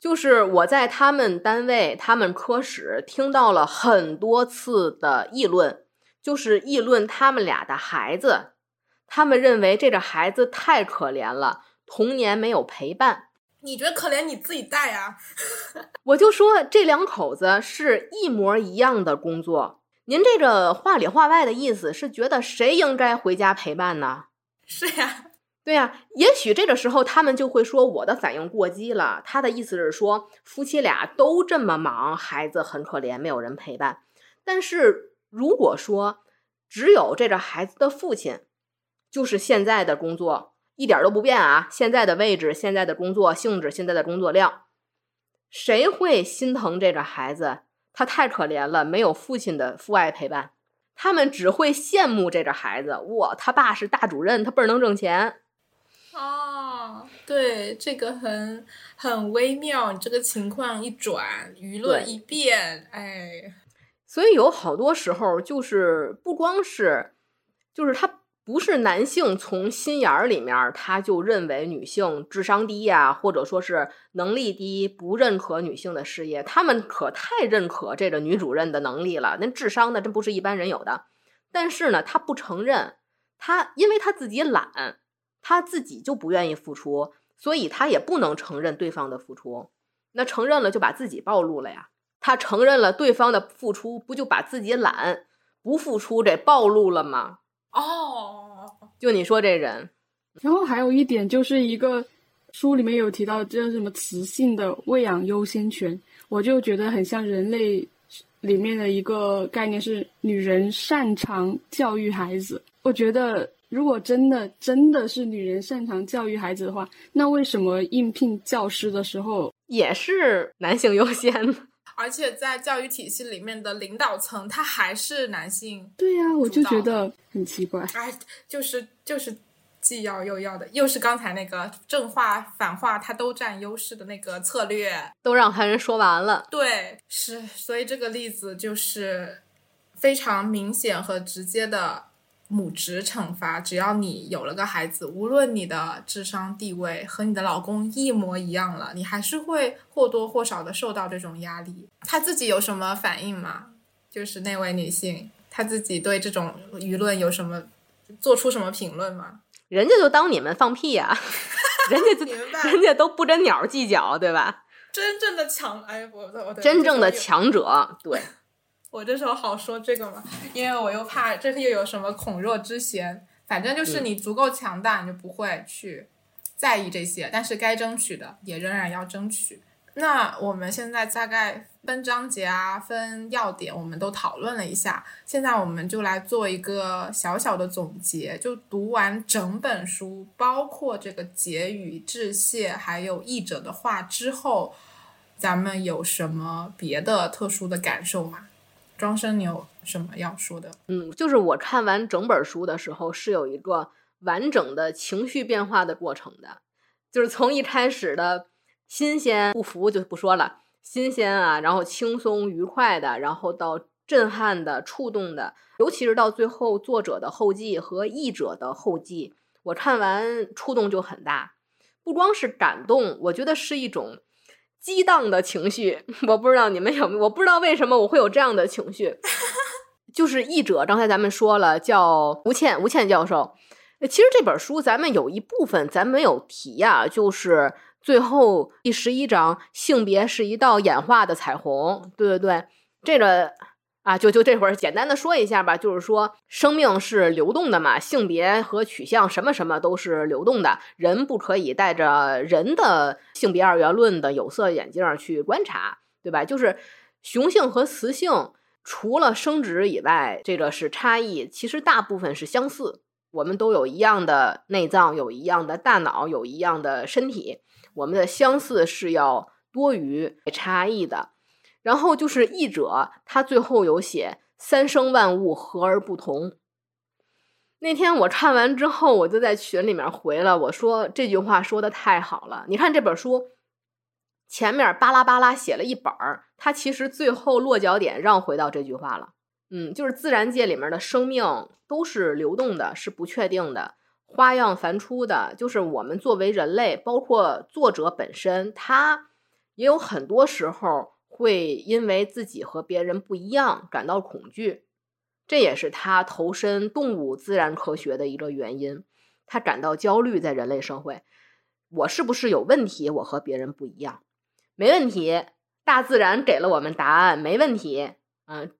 就是我在他们单位、他们科室听到了很多次的议论，就是议论他们俩的孩子。他们认为这个孩子太可怜了，童年没有陪伴。你觉得可怜你自己带啊？我就说这两口子是一模一样的工作。您这个话里话外的意思是觉得谁应该回家陪伴呢？是呀。对呀，也许这个时候他们就会说我的反应过激了。他的意思是说，夫妻俩都这么忙，孩子很可怜，没有人陪伴。但是如果说只有这个孩子的父亲，就是现在的工作一点都不变啊，现在的位置、现在的工作性质、现在的工作量，谁会心疼这个孩子？他太可怜了，没有父亲的父爱陪伴，他们只会羡慕这个孩子。哇，他爸是大主任，他倍儿能挣钱。哦，对，这个很很微妙。你这个情况一转，舆论一变，哎，所以有好多时候就是不光是，就是他不是男性从心眼儿里面他就认为女性智商低呀，或者说是能力低，不认可女性的事业。他们可太认可这个女主任的能力了，那智商呢，真不是一般人有的。但是呢，他不承认，他因为他自己懒。他自己就不愿意付出，所以他也不能承认对方的付出。那承认了就把自己暴露了呀。他承认了对方的付出，不就把自己懒不付出这暴露了吗？哦，就你说这人。然后还有一点就是一个书里面有提到叫什么雌性的喂养优先权，我就觉得很像人类里面的一个概念是女人擅长教育孩子。我觉得。如果真的真的是女人擅长教育孩子的话，那为什么应聘教师的时候也是男性优先？而且在教育体系里面的领导层，他还是男性。对呀，我就觉得很奇怪。哎，就是就是既要又要的，又是刚才那个正话反话，他都占优势的那个策略，都让他人说完了。对，是，所以这个例子就是非常明显和直接的。母职惩罚，只要你有了个孩子，无论你的智商地位和你的老公一模一样了，你还是会或多或少的受到这种压力。她自己有什么反应吗？就是那位女性，她自己对这种舆论有什么做出什么评论吗？人家就当你们放屁呀、人家就明白人家都不跟鸟计较，对吧？真正的强，哎，我我我真正的强者，对，我这时候好说这个吗？因为我又怕这又有什么恐弱之嫌。反正就是你足够强大，你就不会去在意这些，但是该争取的也仍然要争取。那我们现在大概分章节啊、分要点，我们都讨论了一下。现在我们就来做一个小小的总结，就读完整本书，包括这个结语、致谢，还有译者的话之后，咱们有什么别的特殊的感受吗？庄生，你有什么要说的？嗯，就是我看完整本书的时候，是有一个完整的情绪变化的过程的，就是从一开始的新鲜不服就不说了，新鲜啊，然后轻松愉快的，然后到震撼的、触动的，尤其是到最后作者的后记和译者的后记，我看完触动就很大，不光是感动，我觉得是一种。激荡的情绪，我不知道你们有没有，我不知道为什么我会有这样的情绪。就是译者，刚才咱们说了，叫吴倩，吴倩教授。呃其实这本书咱们有一部分咱没有提呀、就是最后第十一章，性别是一道演化的彩虹。对对对，这个啊，就就这会儿简单的说一下吧，就是说生命是流动的嘛，性别和取向什么什么都是流动的，人不可以带着人的性别二元论的有色眼镜去观察，对吧？就是雄性和雌性除了生殖以外，这个是差异，其实大部分是相似。我们都有一样的内脏，有一样的大脑，有一样的身体，我们的相似是要多于差异的。然后就是译者，他最后有写“三生万物和而不同”。那天我看完之后，我就在群里面回了，我说这句话说的太好了。你看这本书前面巴拉巴拉写了一本儿，它其实最后落脚点绕回到这句话了。嗯，就是自然界里面的生命都是流动的，是不确定的，花样繁出的。就是我们作为人类，包括作者本身，他也有很多时候会因为自己和别人不一样感到恐惧，这也是他投身动物自然科学的一个原因。他感到焦虑，在人类社会，我是不是有问题？我和别人不一样，没问题。大自然给了我们答案，没问题。嗯，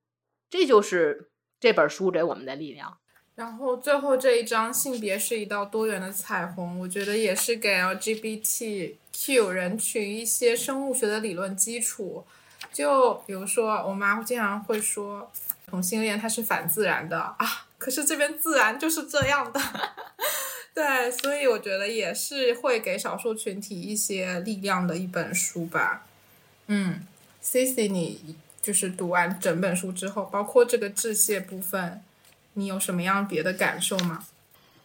这就是这本书给我们的力量。然后最后这一章性别是一道多元的彩虹，我觉得也是给 LGBTQ 人群一些生物学的理论基础。就比如说，我妈经常会说同性恋它是反自然的啊，可是这边自然就是这样的。对，所以我觉得也是会给少数群体一些力量的一本书吧。嗯，C C，你就是读完整本书之后，包括这个致谢部分，你有什么样别的感受吗？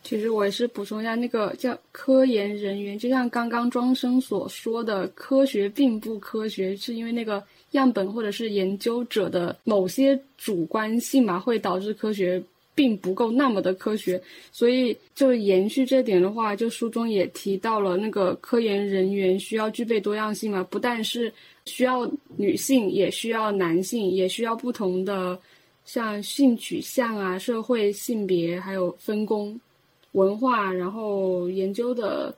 其实我也是补充一下，那个叫科研人员，就像刚刚庄生所说的，科学并不科学，是因为那个样本或者是研究者的某些主观性嘛，会导致科学并不够那么的科学。所以就延续这点的话，就书中也提到了那个科研人员需要具备多样性嘛，不但是需要女性，也需要男性，也需要不同的像性取向啊、社会性别还有分工。文化，然后研究的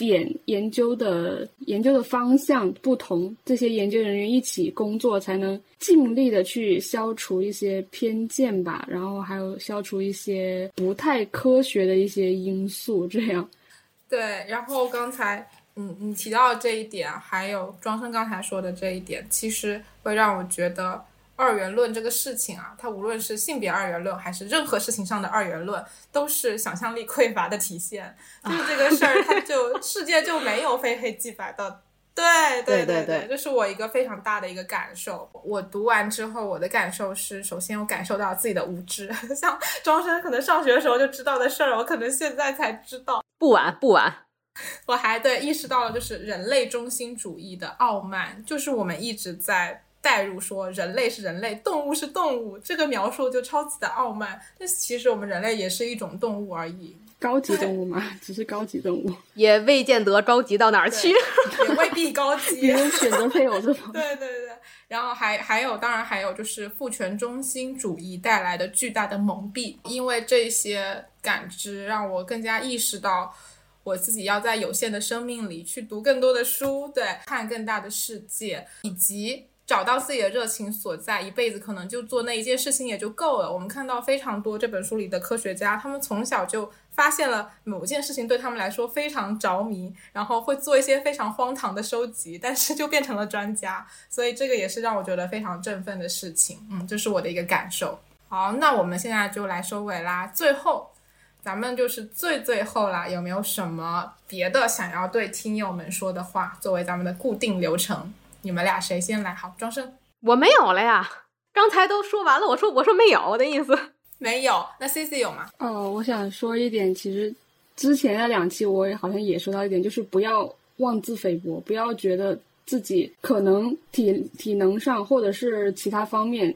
点、研究的研究的方向不同，这些研究人员一起工作，才能尽力的去消除一些偏见吧，然后还有消除一些不太科学的一些因素，这样。对，然后刚才嗯你提到这一点，还有庄生刚才说的这一点，其实会让我觉得。二元论这个事情啊，它无论是性别二元论，还是任何事情上的二元论，都是想象力匮乏的体现。就是这个事儿，它就世界就没有非黑即白的。对对对对，这是我一个非常大的一个感受。我读完之后，我的感受是，首先我感受到自己的无知，像庄生可能上学的时候就知道的事儿，我可能现在才知道。不晚不晚。我还对意识到了，就是人类中心主义的傲慢，就是我们一直在。带入说人类是人类，动物是动物，这个描述就超级的傲慢。但其实我们人类也是一种动物而已，高级动物嘛，只是高级动物，也未见得高级到哪儿去。也未必高级。别人选择配偶这方 对对对，然后还还有，当然还有就是父权中心主义带来的巨大的蒙蔽，因为这些感知让我更加意识到。我自己要在有限的生命里去读更多的书，对，看更大的世界，以及找到自己的热情所在。一辈子可能就做那一件事情也就够了。我们看到非常多这本书里的科学家，他们从小就发现了某件事情对他们来说非常着迷，然后会做一些非常荒唐的收集，但是就变成了专家。所以这个也是让我觉得非常振奋的事情。嗯，这是我的一个感受。好，那我们现在就来收尾啦。最后。咱们就是最最后啦，有没有什么别的想要对听友们说的话？作为咱们的固定流程，你们俩谁先来？好，庄生，我没有了呀，刚才都说完了。我说我说没有我的意思，没有。那 C C 有吗？哦，我想说一点，其实之前那两期我也好像也说到一点，就是不要妄自菲薄，不要觉得自己可能体体能上或者是其他方面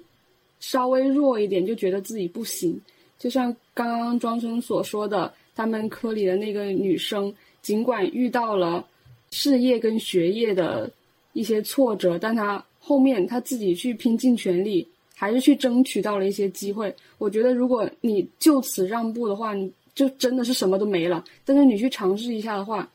稍微弱一点，就觉得自己不行。就像刚刚庄生所说的，他们科里的那个女生，尽管遇到了事业跟学业的一些挫折，但他后面他自己去拼尽全力，还是去争取到了一些机会。我觉得，如果你就此让步的话，你就真的是什么都没了。但是你去尝试一下的话，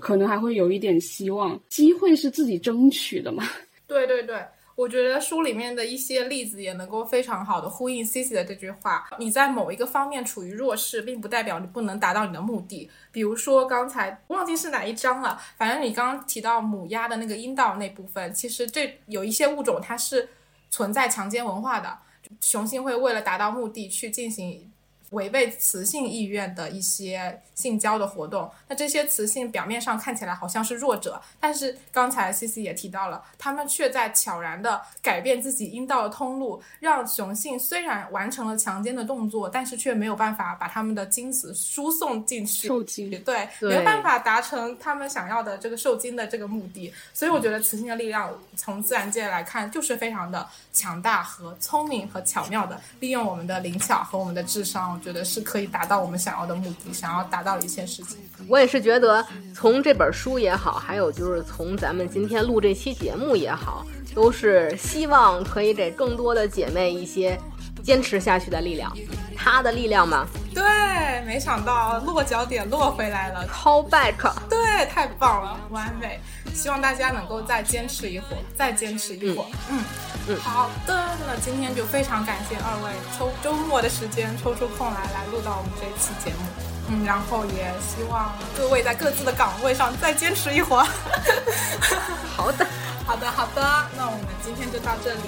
可能还会有一点希望。机会是自己争取的嘛？对 对对。我觉得书里面的一些例子也能够非常好的呼应 C C 的这句话：你在某一个方面处于弱势，并不代表你不能达到你的目的。比如说刚才忘记是哪一章了，反正你刚刚提到母鸭的那个阴道那部分，其实这有一些物种它是存在强奸文化的，雄性会为了达到目的去进行。违背雌性意愿的一些性交的活动，那这些雌性表面上看起来好像是弱者，但是刚才 C C 也提到了，他们却在悄然的改变自己阴道的通路，让雄性虽然完成了强奸的动作，但是却没有办法把他们的精子输送进去，受精，对，没有办法达成他们想要的这个受精的这个目的。所以我觉得雌性的力量从自然界来看就是非常的强大和聪明和巧妙的，利用我们的灵巧和我们的智商。觉得是可以达到我们想要的目的，想要达到一些事情。我也是觉得，从这本书也好，还有就是从咱们今天录这期节目也好，都是希望可以给更多的姐妹一些坚持下去的力量。他的力量吗？对，没想到落脚点落回来了，call back。对，太棒了，完美。希望大家能够再坚持一会儿，再坚持一会儿。嗯。好的，那今天就非常感谢二位抽周末的时间抽出空来来录到我们这期节目，嗯，然后也希望各位在各自的岗位上再坚持一会儿。好的，好的，好的，那我们今天就到这里。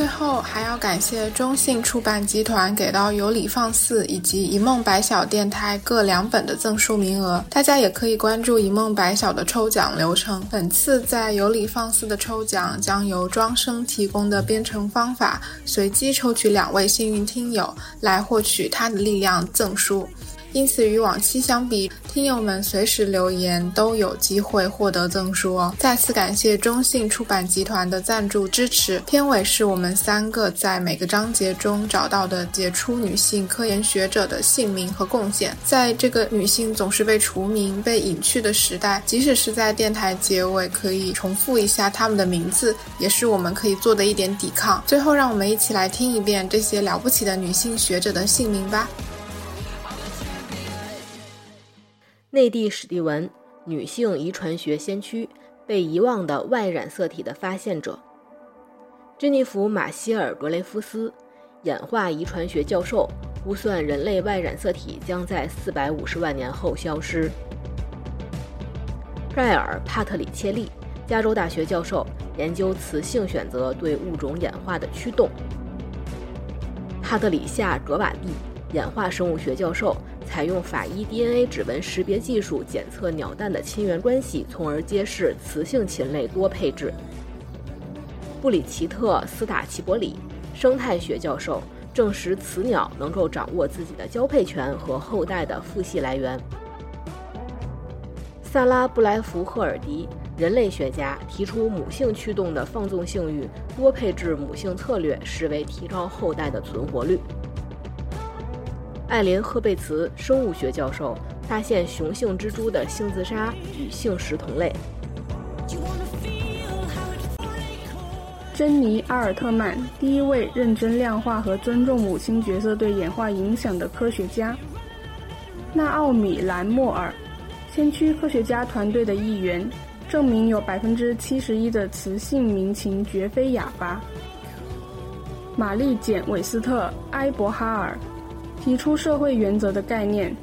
最后还要感谢中信出版集团给到有理放肆以及一梦百晓电台各两本的赠书名额，大家也可以关注一梦百晓的抽奖流程。本次在有理放肆的抽奖将由庄生提供的编程方法，随机抽取两位幸运听友来获取他的力量赠书。因此，与往期相比，听友们随时留言都有机会获得赠书哦。再次感谢中信出版集团的赞助支持。片尾是我们三个在每个章节中找到的杰出女性科研学者的姓名和贡献。在这个女性总是被除名、被隐去的时代，即使是在电台结尾可以重复一下她们的名字，也是我们可以做的一点抵抗。最后，让我们一起来听一遍这些了不起的女性学者的姓名吧。内地史蒂文，女性遗传学先驱，被遗忘的 Y 染色体的发现者。珍妮弗·马歇尔·格雷夫斯，演化遗传学教授，估算人类 Y 染色体将在450万年后消失。盖尔·帕特里切利，加州大学教授，研究雌性选择对物种演化的驱动。帕特里夏·格瓦蒂，演化生物学教授。采用法医 DNA 指纹识别技术检测鸟蛋的亲缘关系，从而揭示雌性禽类多配置。布里奇特·斯塔奇伯里，生态学教授，证实雌鸟能够掌握自己的交配权和后代的父系来源。萨拉布莱福赫尔迪，人类学家提出母性驱动的放纵性欲、多配置母性策略，实为提高后代的存活率。艾琳·赫贝茨，生物学教授，发现雄性蜘蛛的性自杀与性食同类。珍妮·阿尔特曼，第一位认真量化和尊重母亲角色对演化影响的科学家。纳奥米·兰莫尔，先驱科学家团队的一员，证明有百分之七十一的雌性鸣禽绝非哑巴。玛丽·简·韦斯特·埃伯哈尔。提出社会原则的概念，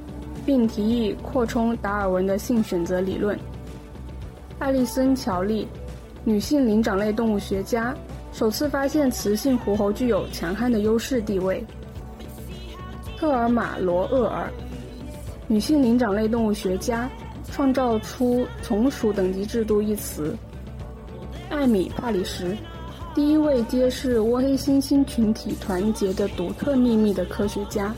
并提议扩充达尔文的性选择理论。艾丽森·乔利，女性灵长类动物学家，首次发现雌性狐猴具有强悍的优势地位。特尔玛·罗厄尔，女性灵长类动物学家，创造出从属等级制度一词。艾米·帕里什，第一位揭示倭黑猩猩群体团结的独特秘密的科学家。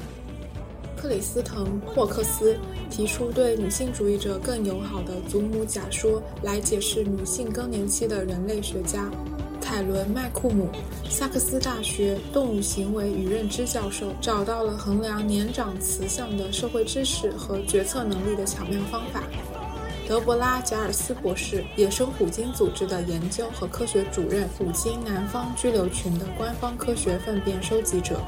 克里斯滕·霍克斯提出对女性主义者更友好的祖母假说来解释女性更年期的人类学家，凯伦·麦库姆，萨克斯大学动物行为与认知教授，找到了衡量年长雌象的社会知识和决策能力的巧妙方法。德伯拉·贾尔斯博士，野生虎鲸组织的研究和科学主任，虎鲸南方居留群的官方科学粪便收集者。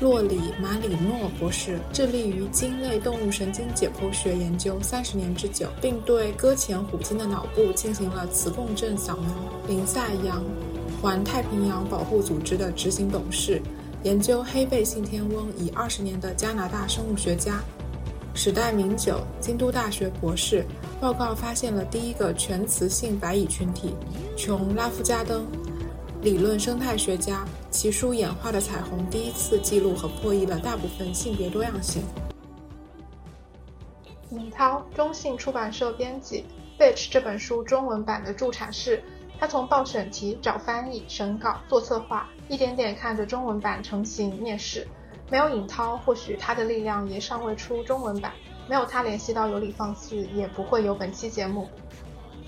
洛里·马里诺博士致力于鲸类动物神经解剖学研究三十年之久，并对搁浅虎鲸的脑部进行了磁共振扫描。林赛·杨，环太平洋保护组织的执行董事，研究黑背信天翁已二十年的加拿大生物学家。史代明久，京都大学博士，报告发现了第一个全雌性白蚁群体。琼·拉夫加登。理论生态学家，其书《演化的彩虹》第一次记录和破译了大部分性别多样性。尹涛，中信出版社编辑，《Bitch》这本书中文版的助产士。他从报选题、找翻译、审稿、做策划，一点点看着中文版成型面世。没有尹涛，或许他的力量也尚未出中文版。没有他联系到有理放肆，也不会有本期节目。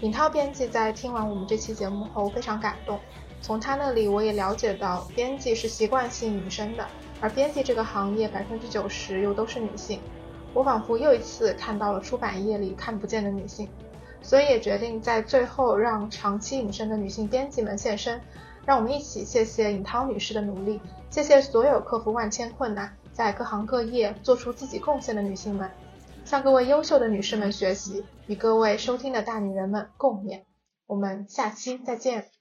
尹涛编辑在听完我们这期节目后非常感动。从他那里，我也了解到，编辑是习惯性隐身的，而编辑这个行业百分之九十又都是女性。我仿佛又一次看到了出版业里看不见的女性，所以也决定在最后让长期隐身的女性编辑们现身。让我们一起谢谢尹涛女士的努力，谢谢所有克服万千困难，在各行各业做出自己贡献的女性们，向各位优秀的女士们学习，与各位收听的大女人们共勉。我们下期再见。